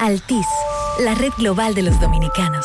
Altis, la red global de los dominicanos.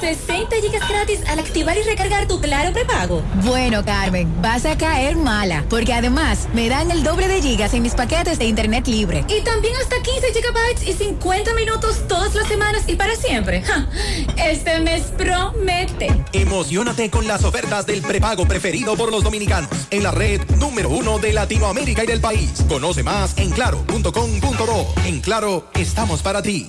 60 gigas gratis al activar y recargar tu Claro prepago. Bueno, Carmen, vas a caer mala, porque además me dan el doble de gigas en mis paquetes de internet libre. Y también hasta 15 gigabytes y 50 minutos todas las semanas y para siempre. Este mes promete. Emocionate con las ofertas del prepago preferido por los dominicanos en la red número uno de Latinoamérica y del país. Conoce más en claro.com.do. En Claro, estamos para ti.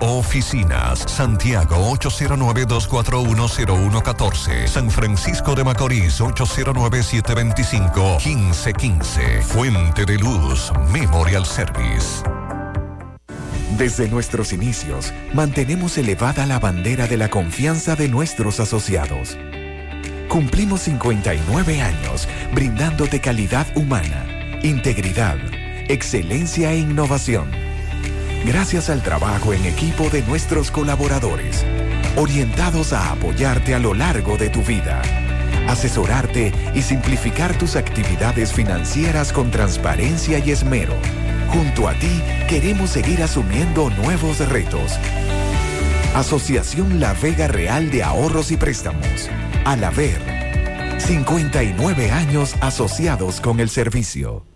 oficinas. Santiago 809-241-0114. San Francisco de Macorís 809-725-1515. Fuente de Luz Memorial Service. Desde nuestros inicios, mantenemos elevada la bandera de la confianza de nuestros asociados. Cumplimos 59 años brindándote calidad humana, integridad, excelencia e innovación gracias al trabajo en equipo de nuestros colaboradores, orientados a apoyarte a lo largo de tu vida, asesorarte y simplificar tus actividades financieras con transparencia y esmero. Junto a ti queremos seguir asumiendo nuevos retos. Asociación La Vega Real de Ahorros y Préstamos. Al haber 59 años asociados con el servicio.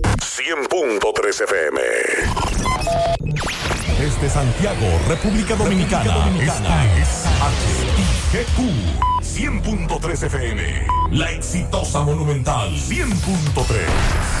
100.3 FM. Desde Santiago, República Dominicana. Esta es HIGQ 100.3 FM. La exitosa Monumental 100.3.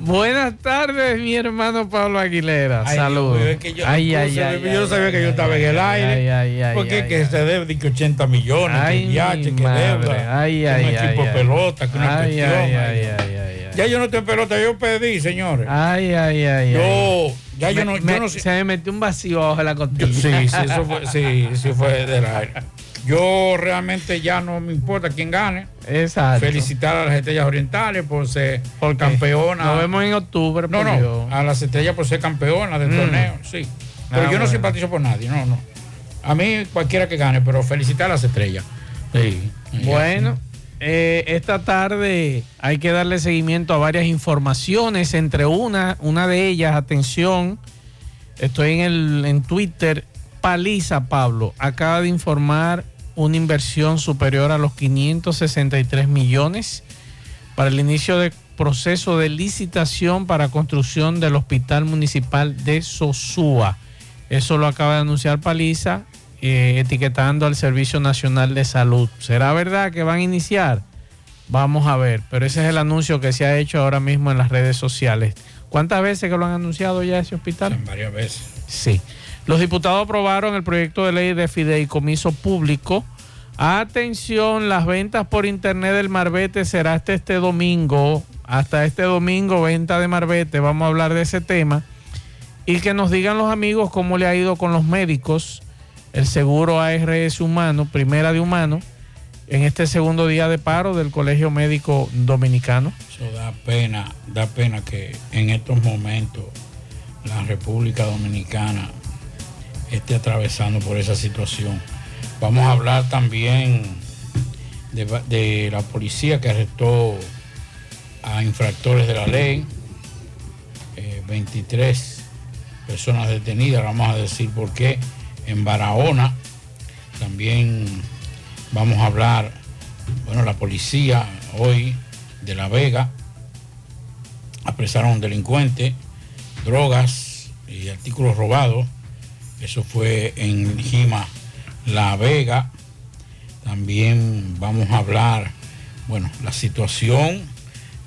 Buenas tardes, mi hermano Pablo Aguilera. Saludos. yo, ay, ay, ay, yo no sabía que yo estaba en el aire. porque que se debe de que 80 millones, que viaje, que deuda, ay, que ay, un equipo de pelota, que una cuestión. Ay, ay, ay, ya yo no estoy en pelota, yo pedí, señores. Ay, ay, ay. Yo, ya yo no, me, yo no Se me metió un vacío bajo la costilla. Sí, sí, eso fue, sí, sí fue del aire. Yo realmente ya no me importa quién gane. Exacto. Felicitar a las estrellas orientales por ser por campeona. Nos vemos en octubre. No, no, a las estrellas por ser campeona del mm. torneo, sí. Pero ah, yo no simpatizo por nadie, no, no. A mí cualquiera que gane, pero felicitar a las estrellas. Sí. Bueno, eh, esta tarde hay que darle seguimiento a varias informaciones, entre una, una de ellas, atención, estoy en el en Twitter, Paliza Pablo acaba de informar una inversión superior a los 563 millones para el inicio del proceso de licitación para construcción del Hospital Municipal de Sosúa. Eso lo acaba de anunciar Paliza, eh, etiquetando al Servicio Nacional de Salud. ¿Será verdad que van a iniciar? Vamos a ver, pero ese es el anuncio que se ha hecho ahora mismo en las redes sociales. ¿Cuántas veces que lo han anunciado ya ese hospital? varias veces. Sí. Los diputados aprobaron el proyecto de ley de fideicomiso público. Atención, las ventas por internet del Marbete será hasta este domingo. Hasta este domingo, venta de Marbete. Vamos a hablar de ese tema. Y que nos digan los amigos cómo le ha ido con los médicos. El seguro ARS humano, primera de humano, en este segundo día de paro del Colegio Médico Dominicano. Eso da pena, da pena que en estos momentos la República Dominicana esté atravesando por esa situación. Vamos a hablar también de, la policía que arrestó a infractores de la ley, 23 eh, personas detenidas, vamos a decir por qué, en Barahona. También vamos a hablar, bueno, la policía hoy de La Vega apresaron a un delincuente, drogas y artículos robados eso fue en Jima, La Vega. También vamos a hablar, bueno, la situación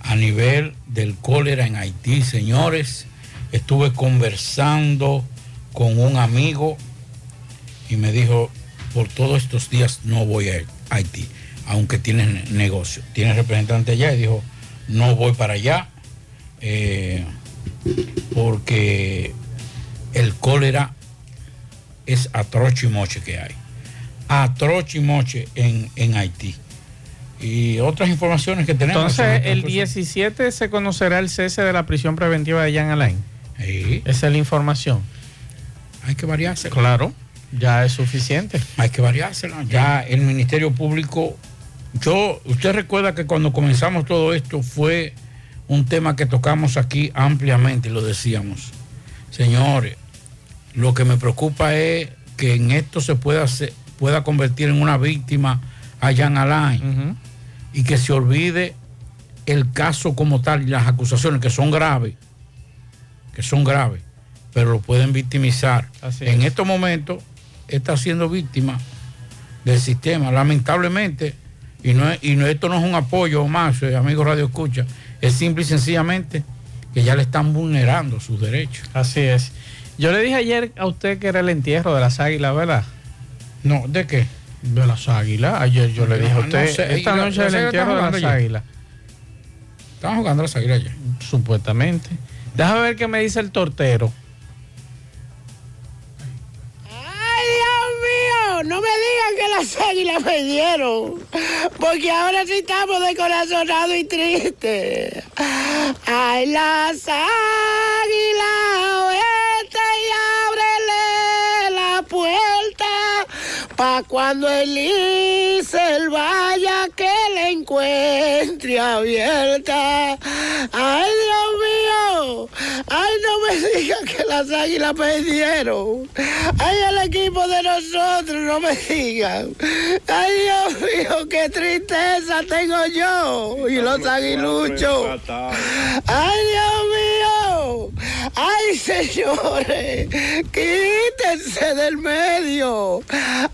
a nivel del cólera en Haití, señores. Estuve conversando con un amigo y me dijo, por todos estos días no voy a Haití, aunque tienes negocio. Tienes representante allá y dijo, no voy para allá eh, porque el cólera es atrocho y moche que hay. Atrocho y moche en, en Haití. Y otras informaciones que tenemos. Entonces, el 17 se conocerá el cese de la prisión preventiva de Jean Alain. Sí. Esa es la información. Hay que variarse. Claro, ya es suficiente. Hay que variársela. Ya el Ministerio Público, yo, usted recuerda que cuando comenzamos todo esto fue un tema que tocamos aquí ampliamente, lo decíamos. Señores, lo que me preocupa es que en esto se pueda, pueda convertir en una víctima a Jan Alain y que se olvide el caso como tal y las acusaciones que son graves, que son graves, pero lo pueden victimizar. en estos momentos está siendo víctima del sistema, lamentablemente, y, no, y no, esto no es un apoyo más, eh, amigo Radio Escucha, es simple y sencillamente que ya le están vulnerando sus derechos. Así es. Yo le dije ayer a usted que era el entierro de las águilas, ¿verdad? No, ¿de qué? De las águilas. Ayer yo le dije a usted, esta noche es el entierro de las águilas. Estaban jugando las águilas ayer. Supuestamente. Déjame ver qué me dice el tortero. No me digan que las águilas perdieron, porque ahora sí estamos descorazonados y tristes. Ay, las águilas, Pa' cuando Elise vaya que le encuentre abierta. Ay, Dios mío. Ay, no me digan que las águilas perdieron. Ay, el equipo de nosotros, no me digan. Ay, Dios mío, qué tristeza tengo yo. Y los aguiluchos. Ay, Dios mío. Ay, señores, quítense del medio.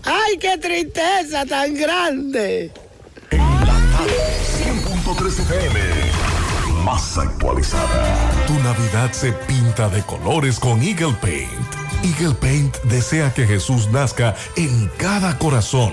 Ay, qué tristeza tan grande. 100.3 FM. Más actualizada. Tu Navidad se pinta de colores con Eagle Paint. Eagle Paint desea que Jesús nazca en cada corazón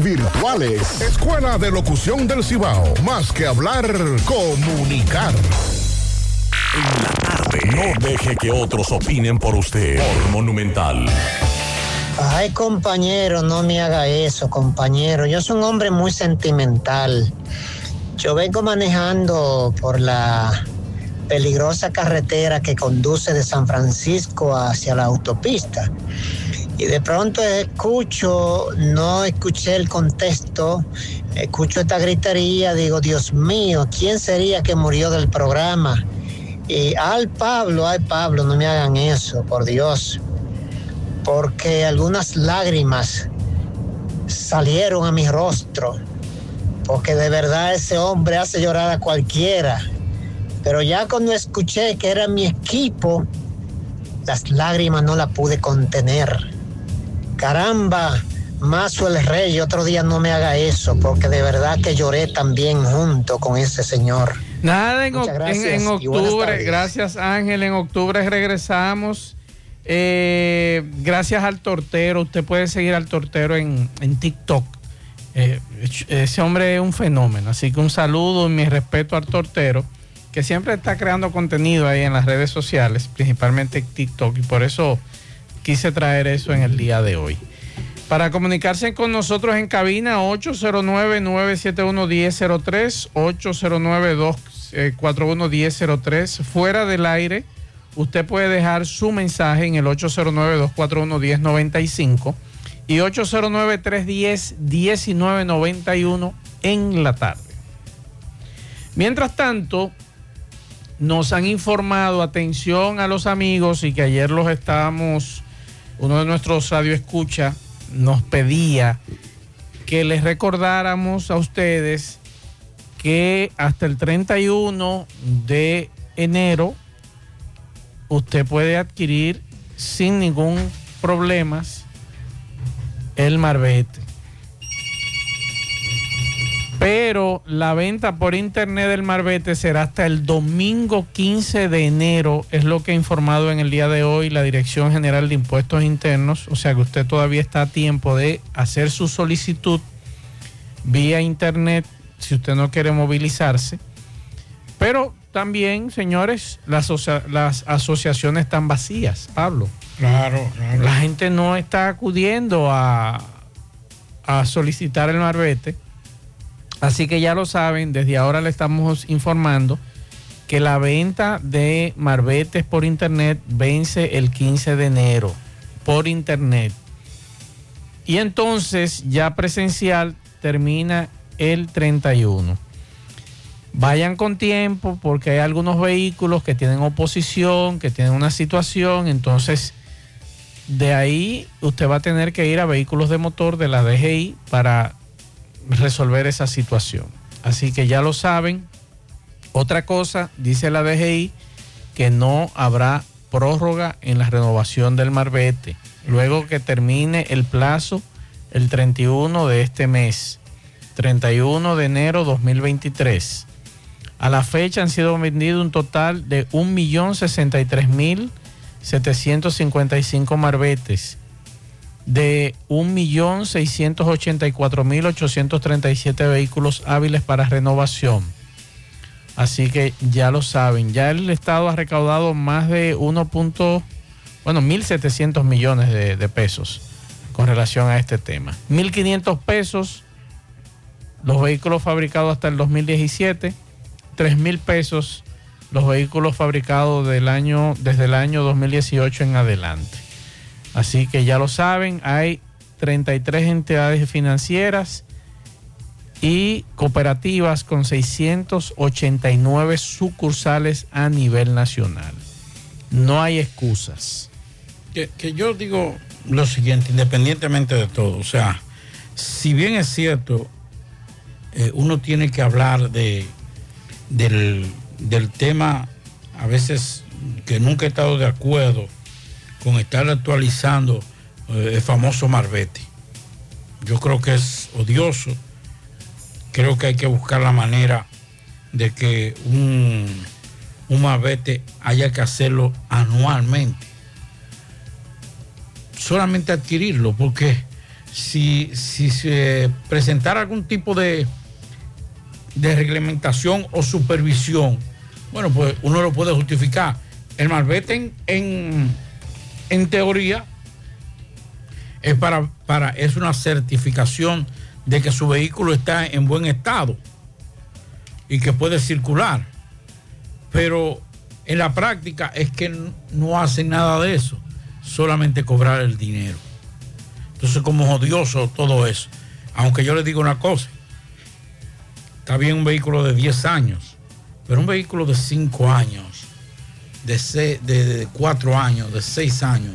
virtuales. Escuela de Locución del Cibao. Más que hablar, comunicar. En la tarde. No deje que otros opinen por usted. Por Monumental. Ay, compañero, no me haga eso, compañero. Yo soy un hombre muy sentimental. Yo vengo manejando por la peligrosa carretera que conduce de San Francisco hacia la autopista. Y de pronto escucho, no escuché el contexto, escucho esta gritería, digo, Dios mío, ¿quién sería que murió del programa? Y al Pablo, ay Pablo, no me hagan eso, por Dios. Porque algunas lágrimas salieron a mi rostro. Porque de verdad ese hombre hace llorar a cualquiera. Pero ya cuando escuché que era mi equipo, las lágrimas no las pude contener. Caramba, Mazo el Rey, otro día no me haga eso, porque de verdad que lloré también junto con ese señor. Nada, en, en- octubre, gracias Ángel, en octubre regresamos Eh, gracias al tortero, usted puede seguir al tortero en, en TikTok. Eh, ese hombre es un fenómeno, así que un saludo y mi respeto al tortero, que siempre está creando contenido ahí en las redes sociales, principalmente TikTok, y por eso quise traer eso en el día de hoy. Para comunicarse con nosotros en cabina 809-971-1003, 809-241-1003, fuera del aire, usted puede dejar su mensaje en el 809-241-1095 y 809-310-1991 en la tarde. Mientras tanto, nos han informado, atención a los amigos y que ayer los estábamos, uno de nuestros radioescucha nos pedía que les recordáramos a ustedes que hasta el 31 de enero usted puede adquirir sin ningún problema el marbete. Pero la venta por internet del marbete será hasta el domingo 15 de enero, es lo que ha informado en el día de hoy la Dirección General de Impuestos Internos. O sea que usted todavía está a tiempo de hacer su solicitud vía internet si usted no quiere movilizarse. Pero también, señores, las, las asociaciones están vacías, Pablo. Claro, claro. La gente no está acudiendo a, a solicitar el marbete. Así que ya lo saben, desde ahora le estamos informando que la venta de marbetes por internet vence el 15 de enero por internet. Y entonces ya presencial termina el 31. Vayan con tiempo porque hay algunos vehículos que tienen oposición, que tienen una situación, entonces de ahí usted va a tener que ir a vehículos de motor de la DGI para resolver esa situación. Así que ya lo saben. Otra cosa, dice la DGI, que no habrá prórroga en la renovación del marbete. Luego que termine el plazo el 31 de este mes, 31 de enero 2023. A la fecha han sido vendidos un total de 1.063.755 marbetes de 1.684.837 vehículos hábiles para renovación. Así que ya lo saben, ya el Estado ha recaudado más de 1. bueno, 1.700 millones de, de pesos con relación a este tema. 1.500 pesos los vehículos fabricados hasta el 2017, 3.000 pesos los vehículos fabricados del año, desde el año 2018 en adelante. Así que ya lo saben, hay 33 entidades financieras y cooperativas con 689 sucursales a nivel nacional. No hay excusas. Que, yo digo lo siguiente, independientemente de todo, o sea, si bien es cierto, eh, uno tiene que hablar de, del, del tema, a veces que nunca he estado de acuerdo con estar actualizando eh, el famoso Marbete. Yo creo que es odioso. Creo que hay que buscar la manera de que un, un haya que hacerlo anualmente. Solamente adquirirlo, porque si, si se presentara algún tipo de, de reglamentación o supervisión, bueno, pues uno lo puede justificar. El Marbete en, en en teoría, es, para, para, es una certificación de que su vehículo está en buen estado y que puede circular. Pero en la práctica es que no hacen nada de eso, solamente cobrar el dinero. Entonces, como odioso todo eso. Aunque yo le digo una cosa, está bien un vehículo de 10 años, pero un vehículo de 5 años de, de, cuatro años, de seis años,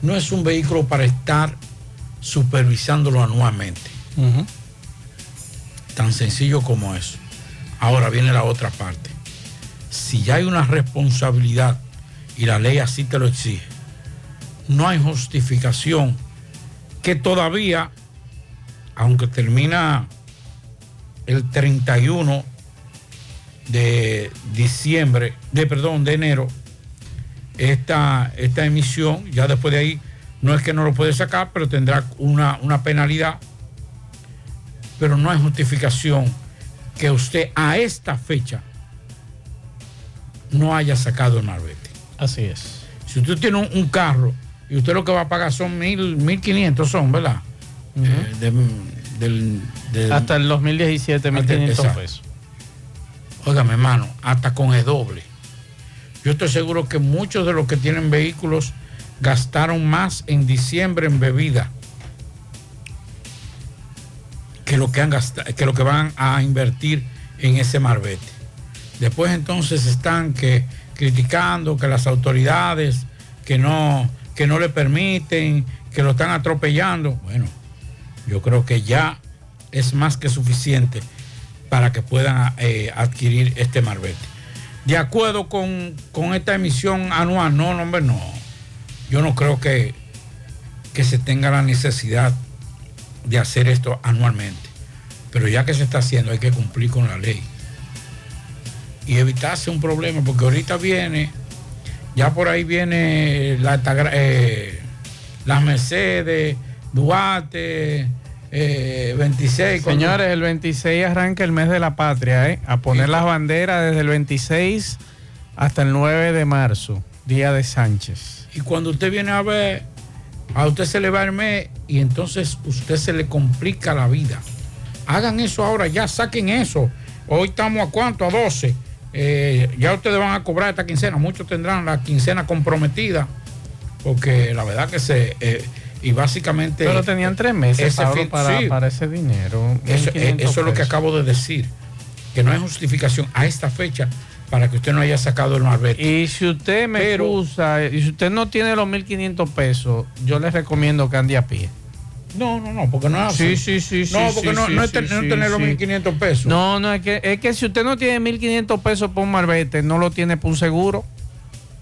no es un vehículo para estar supervisándolo anualmente. Tan sencillo como eso. Ahora viene la otra parte. Si ya hay una responsabilidad y la ley así te lo exige, no hay justificación que todavía, aunque termina el 31 de diciembre, de perdón, de enero, esta, esta emisión. Ya después de ahí, no es que no lo puede sacar, pero tendrá una, una penalidad. Pero no hay justificación que usted a esta fecha no haya sacado marbete. Así es. Si usted tiene un, un carro y usted lo que va a pagar son mil, mil quinientos son, ¿verdad? Eh, de- del- del- Hasta el 2017, 1.500 Exacto. pesos. Óigame, hermano, hasta con el doble. Yo estoy seguro que muchos de los que tienen vehículos gastaron más en diciembre en bebida que lo que van a invertir en ese marbete. Después entonces están que criticando que las autoridades que no que no le permiten, que lo están atropellando. Bueno, yo creo que ya es más que suficiente para que puedan eh, adquirir este marbete. De acuerdo con, con esta emisión anual, no, no, hombre, no. Yo no creo que, que se tenga la necesidad de hacer esto anualmente. Pero ya que se está haciendo, hay que cumplir con la ley. Y evitarse un problema, porque ahorita viene, ya por ahí viene la, eh, las Mercedes, Duarte, eh, 26. cuando- Señores, el 26 arranca el mes de la patria, ¿eh? A poner las banderas desde el 26 hasta el 9 de marzo, día de Sánchez. Y cuando usted viene a ver, a usted se le va el mes y entonces usted se le complica la vida. Hagan eso ahora, ya saquen eso. Hoy estamos a cuánto, a 12. Eh, ya ustedes van a cobrar esta quincena. Muchos tendrán la quincena comprometida. Porque la verdad que se... eh, y básicamente... Pero tenían tres meses ese Pablo, fin- para, sí. para ese dinero. Eso, 1.500 eh, eso es lo que acabo de decir. Que no hay justificación a esta fecha para que usted no haya sacado el marbete. Y si usted me Pero- excusa, y si usted no tiene los 1.500 pesos, yo le recomiendo que ande a pie. No, no, no, porque no es así. Sí, sí, sí, No, porque sí, no, sí, no es, sí, no tener los sí. 1.500 pesos. No, no, es que, es que si usted no tiene 1.500 pesos por un marbete, no lo tiene por un seguro.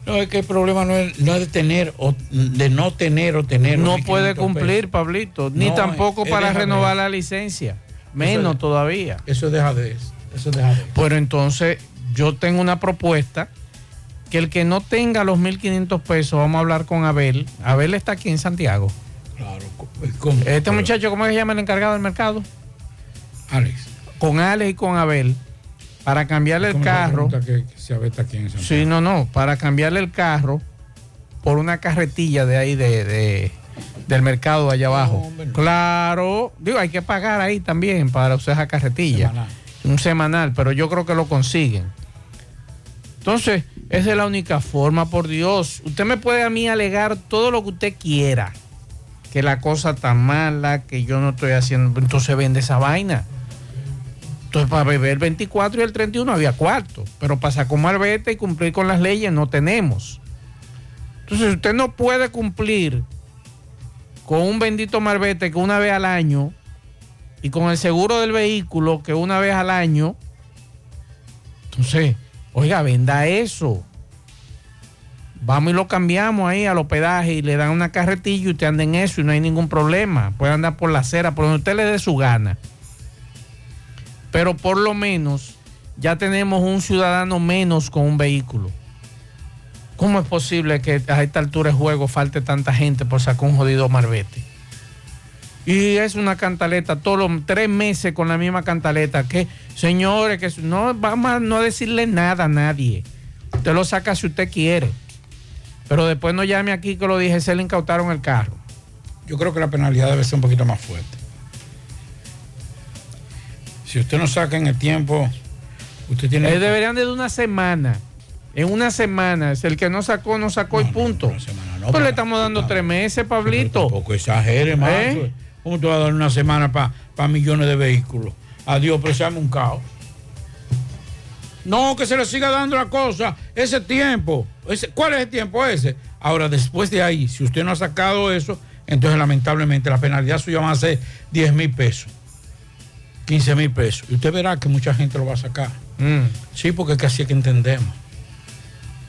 No, es que el problema no es, no es de tener o de no tener o tener. No puede 1.500 cumplir, pesos. Pablito, ni No, tampoco es- es para de renovar la licencia, menos es- todavía. Eso deja de eso. Eso. Pero entonces yo tengo una propuesta que el que no tenga los 1.500 pesos, vamos a hablar con Abel. Abel está aquí en Santiago. Claro. Este muchacho, ¿cómo se llama el encargado del mercado? Alex. Con Alex y con Abel, para cambiarle el ¿Cómo me carro. que- aquí Santiago? Sí, no, no, para cambiarle el carro por una carretilla de ahí de, de- del mercado allá abajo. Claro, digo, hay que pagar ahí también para usar esa carretilla. Semanal. Un semanal, pero yo creo que lo consiguen. Entonces, esa es la única forma, por Dios. Usted me puede a mí alegar todo lo que usted quiera. Que la cosa está mala, que yo no estoy haciendo. Entonces vende esa vaina. Entonces, para beber el 24 y el 31 había cuarto, pero para sacar marbete y cumplir con las leyes no tenemos. Entonces, usted no puede cumplir con un bendito marbete que una vez al año y con el seguro del vehículo que una vez al año. Entonces, oiga, venda eso. Vamos y lo cambiamos ahí al hospedaje y le dan una carretilla y usted anda en eso y no hay ningún problema. Puede andar por la acera, por donde usted le dé su gana pero por lo menos ya tenemos un ciudadano menos con un vehículo. ¿Cómo es posible que a esta altura de juego falte tanta gente por sacar un jodido marbete? Y es una cantaleta, todos los tres meses con la misma cantaleta. Que, señores, que no vamos a no decirle nada a nadie. Usted lo saca si usted quiere. Pero después no llame aquí que lo dije, se le incautaron el carro. Yo creo que la penalidad debe ser un poquito más fuerte. Si usted no saca en el tiempo, usted tiene. Eh, deberían de una semana. En una semana. Es el que no sacó, no sacó y punto. pues le estamos dando tres meses, Pablito. Tampoco exagere, más. ¿Eh? ¿Cómo tú vas a dar una semana para millones de vehículos? Adiós, pero se llama un caos. No, que se le siga dando la cosa. Ese tiempo. Ese, ¿Cuál es el tiempo ese? Ahora, después de ahí, si usted no ha sacado eso, entonces lamentablemente la penalidad suya va a ser 10 mil pesos. 15 mil pesos. Y usted verá que mucha gente lo va a sacar. Mm. Sí, porque es que así es que entendemos.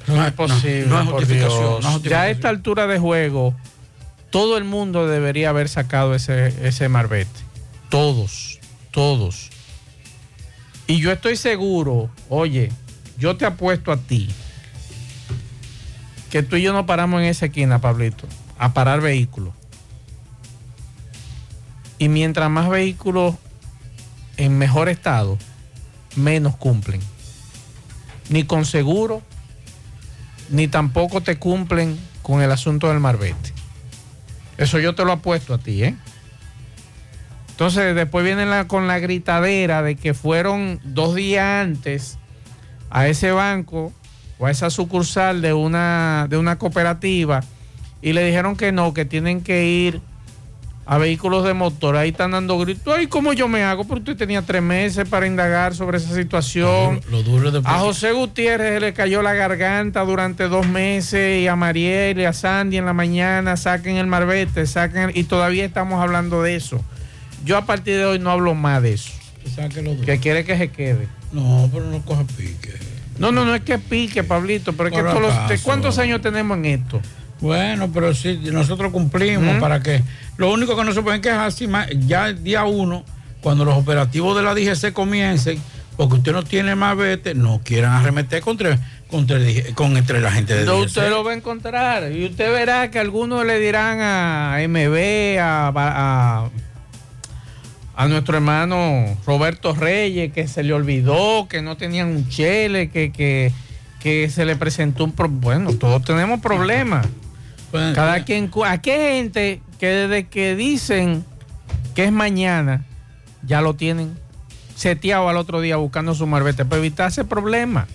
No es posible. no es por justificación, Dios. no es justificación. Ya a esta altura de juego, todo el mundo debería haber sacado ese, ese marbete. Todos, todos. Y yo estoy seguro, oye, yo te apuesto a ti que tú y yo no paramos en esa esquina, Pablito, a parar vehículos. Y mientras más vehículos en mejor estado, menos cumplen. Ni con seguro, ni tampoco te cumplen con el asunto del marbete. Eso yo te lo apuesto a ti, ¿eh? Entonces después vienen la- con la gritadera de que fueron dos días antes a ese banco o a esa sucursal de una, de una cooperativa y le dijeron que no, que tienen que ir a vehículos de motor. Ahí están dando gritos. Ay, ¿cómo yo me hago? Porque usted tenía tres meses para indagar sobre esa situación. Lo duro de A José Gutiérrez le cayó la garganta durante dos meses y a Mariel y a Sandy en la mañana saquen el marbete, saquen el- y todavía estamos hablando de eso. Yo a partir de hoy no hablo más de eso. Que quiere que se quede. No, pero no coja pique. No, no, no es que pique, Pablito, pero es que todos los- ¿de acaso. ¿cuántos años tenemos en esto? Bueno, pero sí, nosotros cumplimos ¿Mm? para que. Lo único que no se pueden quejar si ma- ya el día uno, cuando los operativos de la DGC comiencen, porque usted no tiene más vete, no quieran arremeter contra, contra, el con entre la gente de No, DGC. usted lo va a encontrar y usted verá que algunos le dirán a MB, a, a, a nuestro hermano Roberto Reyes que se le olvidó, que no tenían un chele, que, que, que se le presentó un problema. Bueno, todos tenemos problemas. Cada quien, aquí hay gente que desde que dicen que es mañana, ya lo tienen seteado al otro día buscando su marbete para evitar ese problema.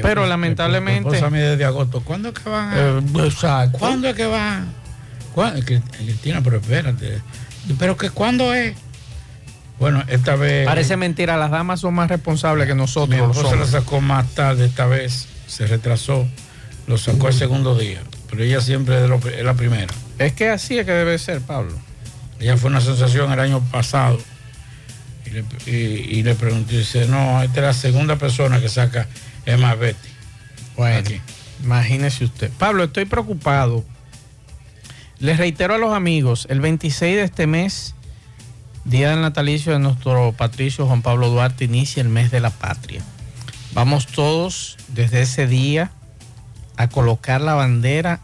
Pero lamentablemente. Mi esposa me desde agosto. ¿Cuándo es que van a.? Eh, exacto. ¿Cuándo es que van? ¿Cuándo? Cristina, pero espérate. ¿Pero que cuándo es? Bueno, esta vez. Parece mentira, las damas son más responsables que nosotros. Mi los esposa lo sacó más tarde esta vez, se retrasó, lo sacó el segundo día, pero ella siempre es, de lo- es la primera. Es que así es que debe ser, Pablo. Ella fue una sensación el año pasado y le, y- y le pregunté, dice, no, esta es la segunda persona que saca Emma Betty. Bueno, imagínese usted. Pablo, estoy preocupado. Les reitero a los amigos, el 26 de este mes, día del natalicio de nuestro patricio Juan Pablo Duarte, inicia el mes de la patria. Vamos todos desde ese día a colocar la bandera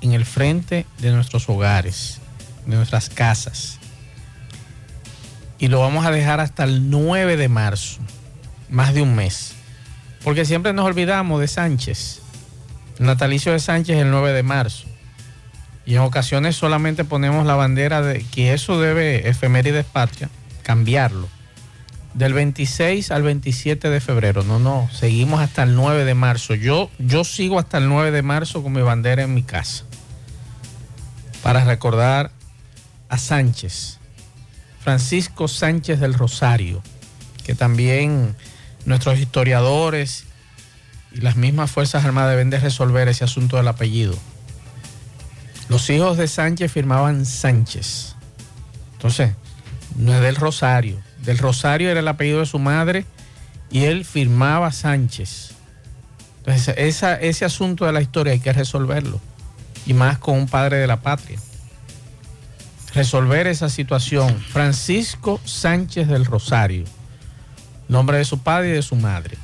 en el frente de nuestros hogares, de nuestras casas. Y lo vamos a dejar hasta el 9 de marzo, más de un mes. Porque siempre nos olvidamos de Sánchez. Natalicio de Sánchez el 9 de marzo. Y en ocasiones solamente ponemos la bandera de que eso debe, efemérides patria, cambiarlo. Del 26 al 27 de febrero. No, no, seguimos hasta el 9 de marzo. Yo, yo sigo hasta el 9 de marzo con mi bandera en mi casa. Para recordar a Sánchez. Francisco Sánchez del Rosario, que también nuestros historiadores y las mismas Fuerzas Armadas deben de resolver ese asunto del apellido. Los hijos de Sánchez firmaban Sánchez. Entonces, no es del Rosario. Del Rosario era el apellido de su madre y él firmaba Sánchez. Entonces, ese asunto de la historia hay que resolverlo. Y más con un padre de la patria. Resolver esa situación. Francisco Sánchez del Rosario. Nombre de su padre y de su madre.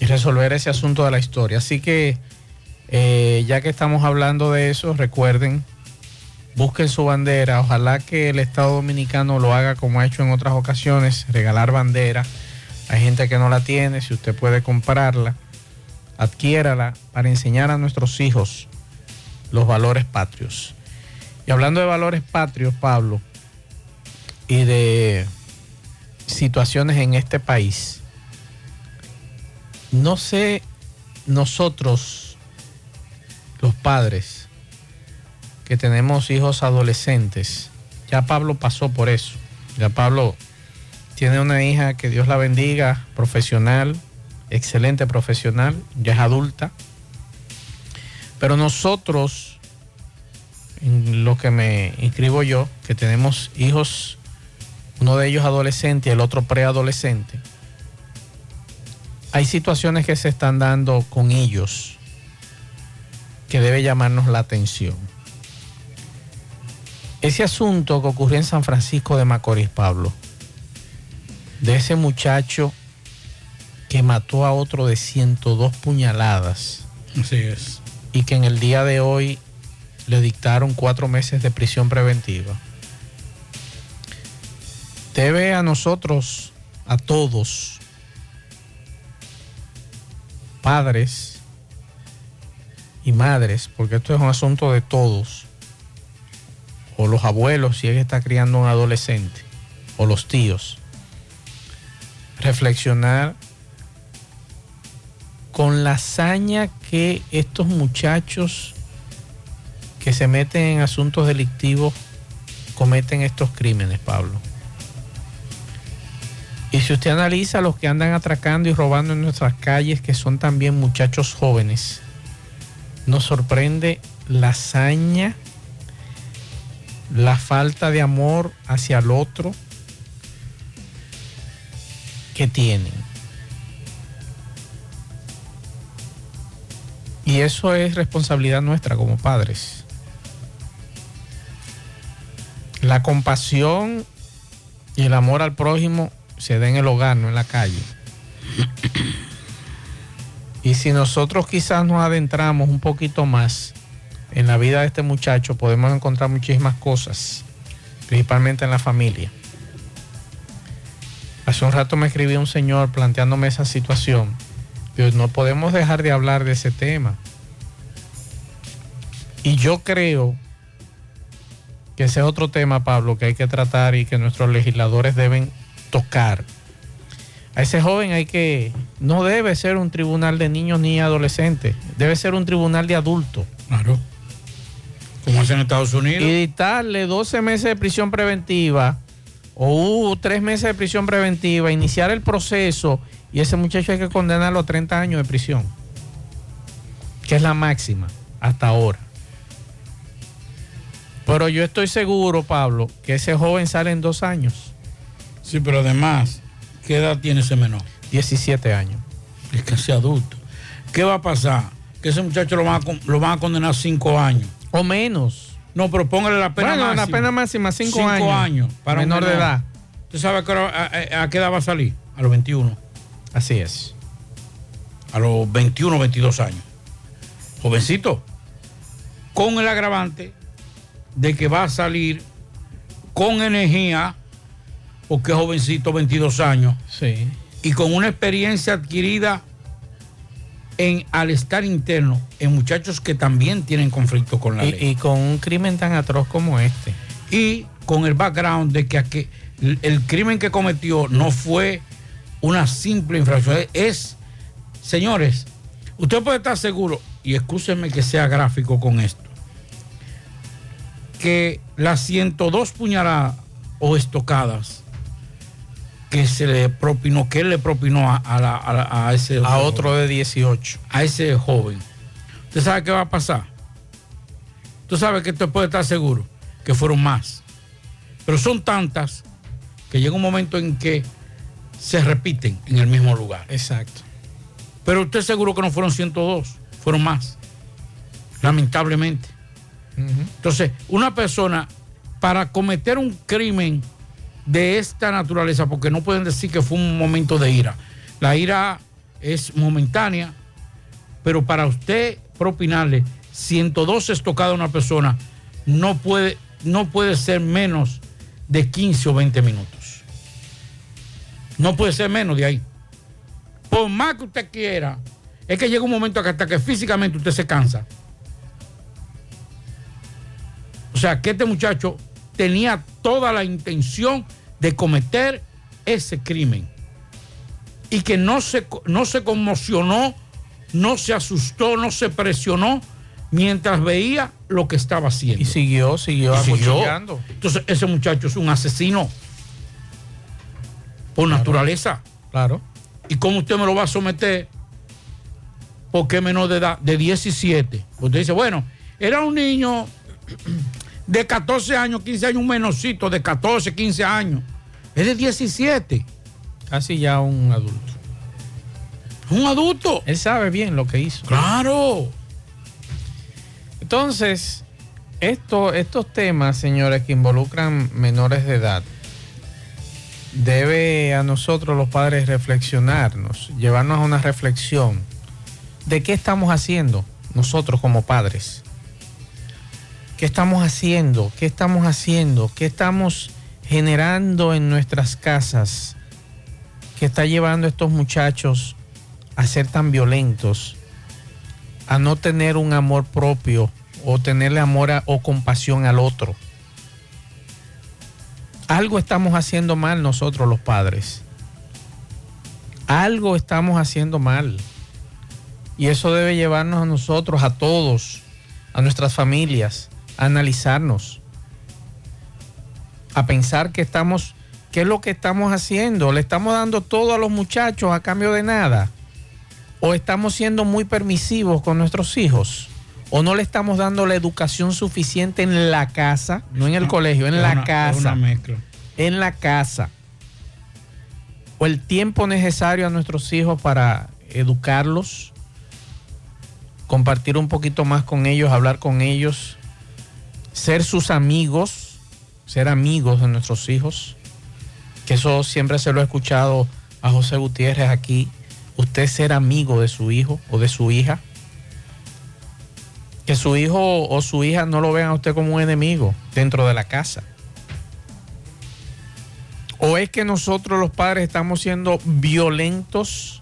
Y resolver ese asunto de la historia. Así que, eh, ya que estamos hablando de eso, recuerden, busquen su bandera. Ojalá que el Estado Dominicano lo haga como ha hecho en otras ocasiones, regalar bandera. Hay gente que no la tiene, si usted puede comprarla, adquiérala para enseñar a nuestros hijos los valores patrios. Y hablando de valores patrios, Pablo, y de situaciones en este país, no sé nosotros, los padres, que tenemos hijos adolescentes, ya Pablo pasó por eso, ya Pablo tiene una hija que Dios la bendiga, profesional, excelente profesional, ya es adulta, pero nosotros, en lo que me inscribo yo, que tenemos hijos, uno de ellos adolescente y el otro preadolescente, hay situaciones que se están dando con ellos que debe llamarnos la atención. Ese asunto que ocurrió en San Francisco de Macorís, Pablo, de ese muchacho que mató a otro de 102 puñaladas. Así es. Y que en el día de hoy le dictaron cuatro meses de prisión preventiva. Debe a nosotros, a todos, padres y madres, porque esto es un asunto de todos, o los abuelos si él está criando un adolescente, o los tíos, reflexionar con la hazaña que estos muchachos que se meten en asuntos delictivos cometen estos crímenes, Pablo. Y si usted analiza los que andan atracando y robando en nuestras calles, que son también muchachos jóvenes, nos sorprende la hazaña, la falta de amor hacia el otro que tienen. Y eso es responsabilidad nuestra como padres. La compasión y el amor al prójimo se da en el hogar, no en la calle. Y si nosotros quizás nos adentramos un poquito más en la vida de este muchacho, podemos encontrar muchísimas cosas, principalmente en la familia. Hace un rato me escribió un señor planteándome esa situación. Pero no podemos dejar de hablar de ese tema. Y yo creo que ese es otro tema, Pablo, que hay que tratar y que nuestros legisladores deben tocar. A ese joven hay que, no debe ser un tribunal de niños ni adolescentes, debe ser un tribunal de adultos. Claro. Como hacen en Estados Unidos. Y dictarle 12 meses de prisión preventiva o uh, 3 meses de prisión preventiva, iniciar el proceso y ese muchacho hay que condenarlo a 30 años de prisión, que es la máxima hasta ahora. Pero yo estoy seguro, Pablo, que ese joven sale en dos años. Sí, pero además, ¿qué edad tiene ese menor? 17 años. Es casi adulto. ¿Qué va a pasar? Que ese muchacho lo van a, lo van a condenar cinco años. O menos. No, pero póngale la pena Bueno, máxima. la pena máxima, cinco Cinco años. años para Menor de edad. ¿Usted sabe que ahora- a, a- a qué edad va a salir? A los 21. Así es. A los 21, 22 años. Jovencito. Con el agravante de que va a salir con energía, porque es jovencito, 22 años. Sí. Y con una experiencia adquirida en al estar interno en muchachos que también tienen conflicto con la Y, ley. y con un crimen tan atroz como este. y con el background de que aquí- el, el crimen que cometió no fue una simple infracción. Es, señores, usted puede estar seguro, y escúsenme que sea gráfico con esto, que las 102 puñaladas o estocadas que se le propinó, que él le propinó a, a la- a la- a ese A otro de 18. a ese joven. ¿Usted sabe qué va a pasar? Tú sabes que usted puede estar seguro que fueron más. Pero son tantas que llega un momento en que se repiten en el mismo lugar. Exacto. Pero usted seguro que no fueron 102, fueron más. Lamentablemente. Entonces, una persona para cometer un crimen de esta naturaleza, porque no pueden decir que fue un momento de ira. La ira es momentánea, pero para usted propinarle 102 estocadas a una persona, no puede, no puede ser menos de 15 o 20 minutos. No puede ser menos de ahí. Por más que usted quiera, es que llega un momento hasta que físicamente usted se cansa. O sea, que este muchacho tenía toda la intención de cometer ese crimen. Y que no se, no se conmocionó, no se asustó, no se presionó mientras veía lo que estaba haciendo. Y siguió, siguió Y siguió. Entonces, ese muchacho es un asesino por naturaleza. Claro. ¿Y cómo usted me lo va a someter? Porque menor de edad, de 17. Usted dice, bueno, era un niño de 14 años, 15 años, un menorcito de 14, 15 años. Es de 17. Casi ya un adulto. Un adulto. Él sabe bien lo que hizo. Claro. Entonces, esto, estos temas, señores, que involucran menores de edad, debe a nosotros los padres reflexionarnos, llevarnos a una reflexión de qué estamos haciendo nosotros como padres. ¿Qué estamos haciendo? ¿Qué estamos haciendo? ¿Qué estamos generando en nuestras casas que está llevando a estos muchachos a ser tan violentos, a no tener un amor propio o tenerle amor o compasión al otro? Algo estamos haciendo mal nosotros los padres. Algo estamos haciendo mal. Y eso debe llevarnos a nosotros, a todos, a nuestras familias, a analizarnos, a pensar que estamos, qué es lo que estamos haciendo. ¿Le estamos dando todo a los muchachos a cambio de nada? ¿O estamos siendo muy permisivos con nuestros hijos? ¿O no le estamos dando la educación suficiente en la casa, no en el colegio, en la una- casa? En la casa. O el tiempo necesario a nuestros hijos para educarlos, compartir un poquito más con ellos, hablar con ellos, ser sus amigos, ser amigos de nuestros hijos, que eso siempre se lo he escuchado a José Gutiérrez aquí, usted ser amigo de su hijo o de su hija, que su hijo o su hija no lo vean a usted como un enemigo dentro de la casa. ¿O es que nosotros los padres estamos siendo violentos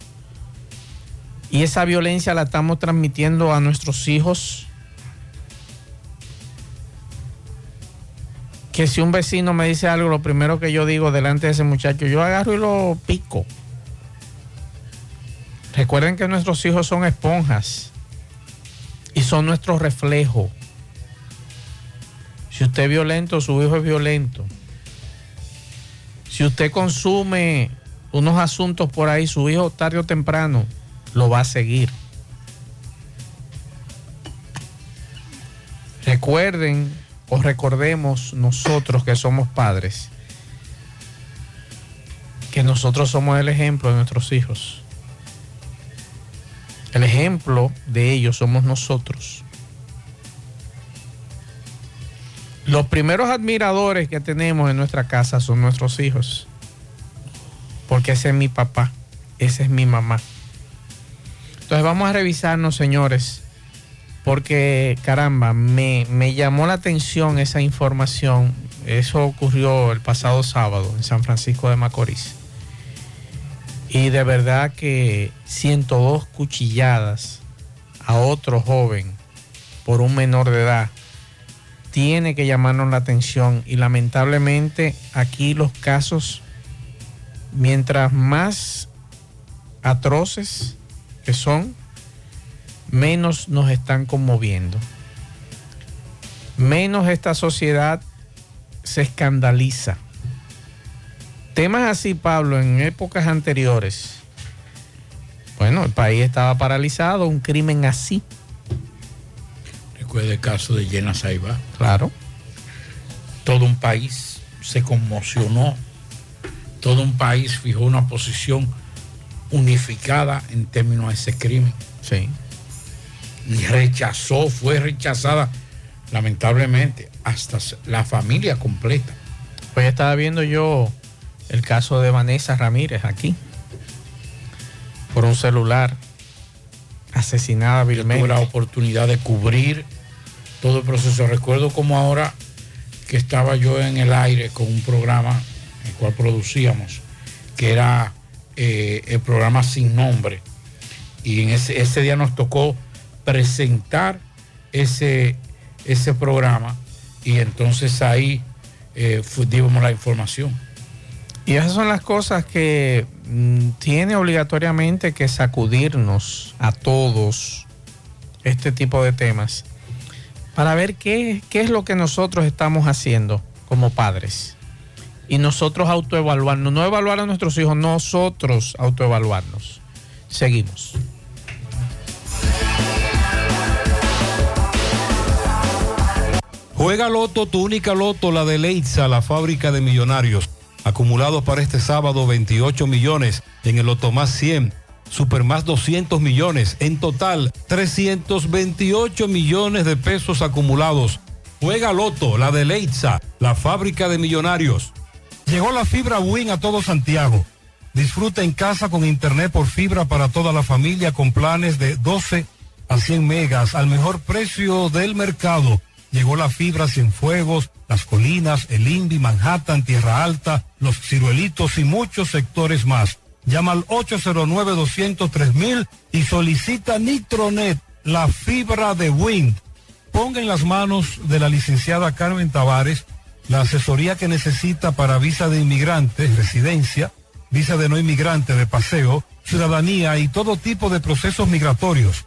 y esa violencia la estamos transmitiendo a nuestros hijos? Que si un vecino me dice algo, lo primero que yo digo delante de ese muchacho, yo agarro y lo pico. Recuerden que nuestros hijos son esponjas y son nuestro reflejo. Si usted es violento, su hijo es violento. Si usted consume unos asuntos por ahí, su hijo tarde o temprano lo va a seguir. Recuerden o recordemos nosotros que somos padres, que nosotros somos el ejemplo de nuestros hijos. El ejemplo de ellos somos nosotros. Los primeros admiradores que tenemos en nuestra casa son nuestros hijos. Porque ese es mi papá, esa es mi mamá. Entonces vamos a revisarnos, señores, porque caramba, me, me llamó la atención esa información. Eso ocurrió el pasado sábado en San Francisco de Macorís. Y de verdad que 102 cuchilladas a otro joven por un menor de edad tiene que llamarnos la atención y lamentablemente aquí los casos, mientras más atroces que son, menos nos están conmoviendo. Menos esta sociedad se escandaliza. Temas así, Pablo, en épocas anteriores, bueno, el país estaba paralizado, un crimen así. Recuerda el caso de Llena Saiba. Claro. Todo un país se conmocionó. Todo un país fijó una posición unificada en términos a ese crimen. Sí. Y rechazó, fue rechazada, lamentablemente, hasta la familia completa. Pues estaba viendo yo el caso de Vanessa Ramírez aquí. Por un celular. Asesinada Yo vilmente. tuve la oportunidad de cubrir todo el proceso. Recuerdo como ahora que estaba yo en el aire con un programa el cual producíamos, que era eh, el programa Sin Nombre. Y en ese, ese día nos tocó presentar ese, ese programa y entonces ahí eh, dimos la información. Y esas son las cosas que mm, tiene obligatoriamente que sacudirnos a todos este tipo de temas para ver qué, qué es lo que nosotros estamos haciendo como padres. Y nosotros autoevaluarnos, no evaluar a nuestros hijos, nosotros autoevaluarnos. Seguimos. Juega Loto, tu única Loto, la de Leitza, la fábrica de millonarios. Acumulados para este sábado 28 millones, en el Loto más 100, Super más 200 millones, en total 328 millones de pesos acumulados. Juega Loto, la de Leitza, la fábrica de millonarios. Llegó la fibra Win a todo Santiago. Disfruta en casa con internet por fibra para toda la familia con planes de 12 a 100 megas al mejor precio del mercado. Llegó la fibra Cienfuegos, Las Colinas, El Indy, Manhattan, Tierra Alta, Los Ciruelitos y muchos sectores más. Llama al 809-203 y solicita Nitronet, la fibra de Wind. Ponga en las manos de la licenciada Carmen Tavares la asesoría que necesita para visa de inmigrante, residencia, visa de no inmigrante, de paseo, ciudadanía y todo tipo de procesos migratorios.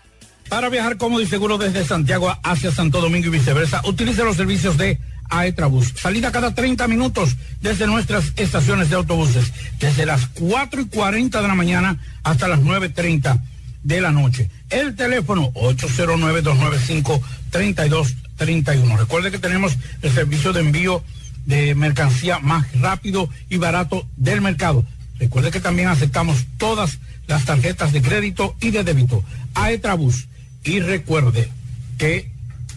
Para viajar cómodo y seguro desde Santiago hacia Santo Domingo y viceversa, utilice los servicios de Aetrabús. Salida cada 30 minutos desde nuestras estaciones de autobuses, desde las 4 y 40 de la mañana hasta las 9.30 de la noche. El teléfono 809-295-3231. Recuerde que tenemos el servicio de envío de mercancía más rápido y barato del mercado. Recuerde que también aceptamos todas las tarjetas de crédito y de débito. Aetrabús. Y recuerde que,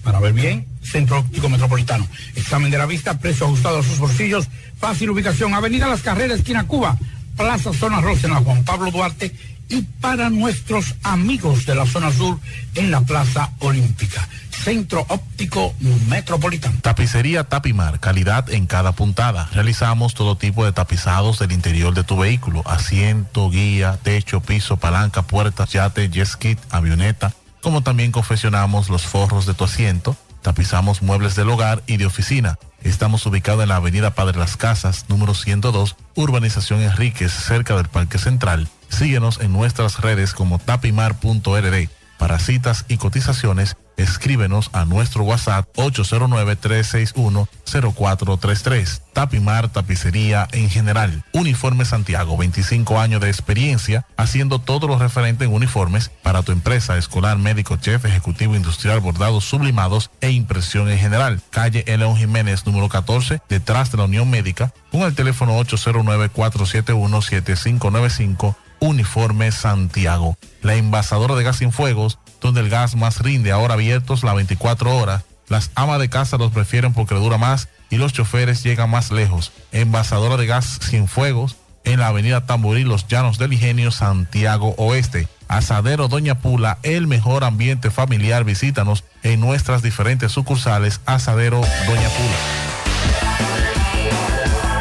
para ver bien, Centro Óptico Metropolitano. Examen de la vista, precio ajustado a sus bolsillos, fácil ubicación, Avenida Las Carreras, esquina Cuba, Plaza Zona Rosa en la Juan Pablo Duarte y para nuestros amigos de la zona sur en la Plaza Olímpica. Centro Óptico Metropolitano. Tapicería Tapimar, calidad en cada puntada. Realizamos todo tipo de tapizados del interior de tu vehículo, asiento, guía, techo, piso, palanca, puertas, yate, jet ski, avioneta, como también confeccionamos los forros de tu asiento Tapizamos muebles del hogar y de oficina. Estamos ubicados en la avenida Padre Las Casas, número 102, Urbanización Enríquez, cerca del Parque Central. Síguenos en nuestras redes como tapimar.rd. Para citas y cotizaciones, escríbenos a nuestro WhatsApp 809-361-0433. Tapimar Tapicería en general. Uniforme Santiago, 25 años de experiencia haciendo todo lo referente en uniformes para tu empresa, escolar, médico, chef, ejecutivo, industrial, bordados, sublimados e impresión en general. Calle León Jiménez, número 14, detrás de la Unión Médica, con el teléfono 809-471-7595. Uniforme Santiago. La envasadora de gas sin fuegos donde el gas más rinde, ahora abiertos las 24 horas. Las amas de casa los prefieren porque dura más y los choferes llegan más lejos. Envasadora de gas sin fuegos en la avenida Tamboril, Los Llanos del Ingenio, Santiago Oeste. Asadero Doña Pula, el mejor ambiente familiar. Visítanos en nuestras diferentes sucursales. Asadero Doña Pula.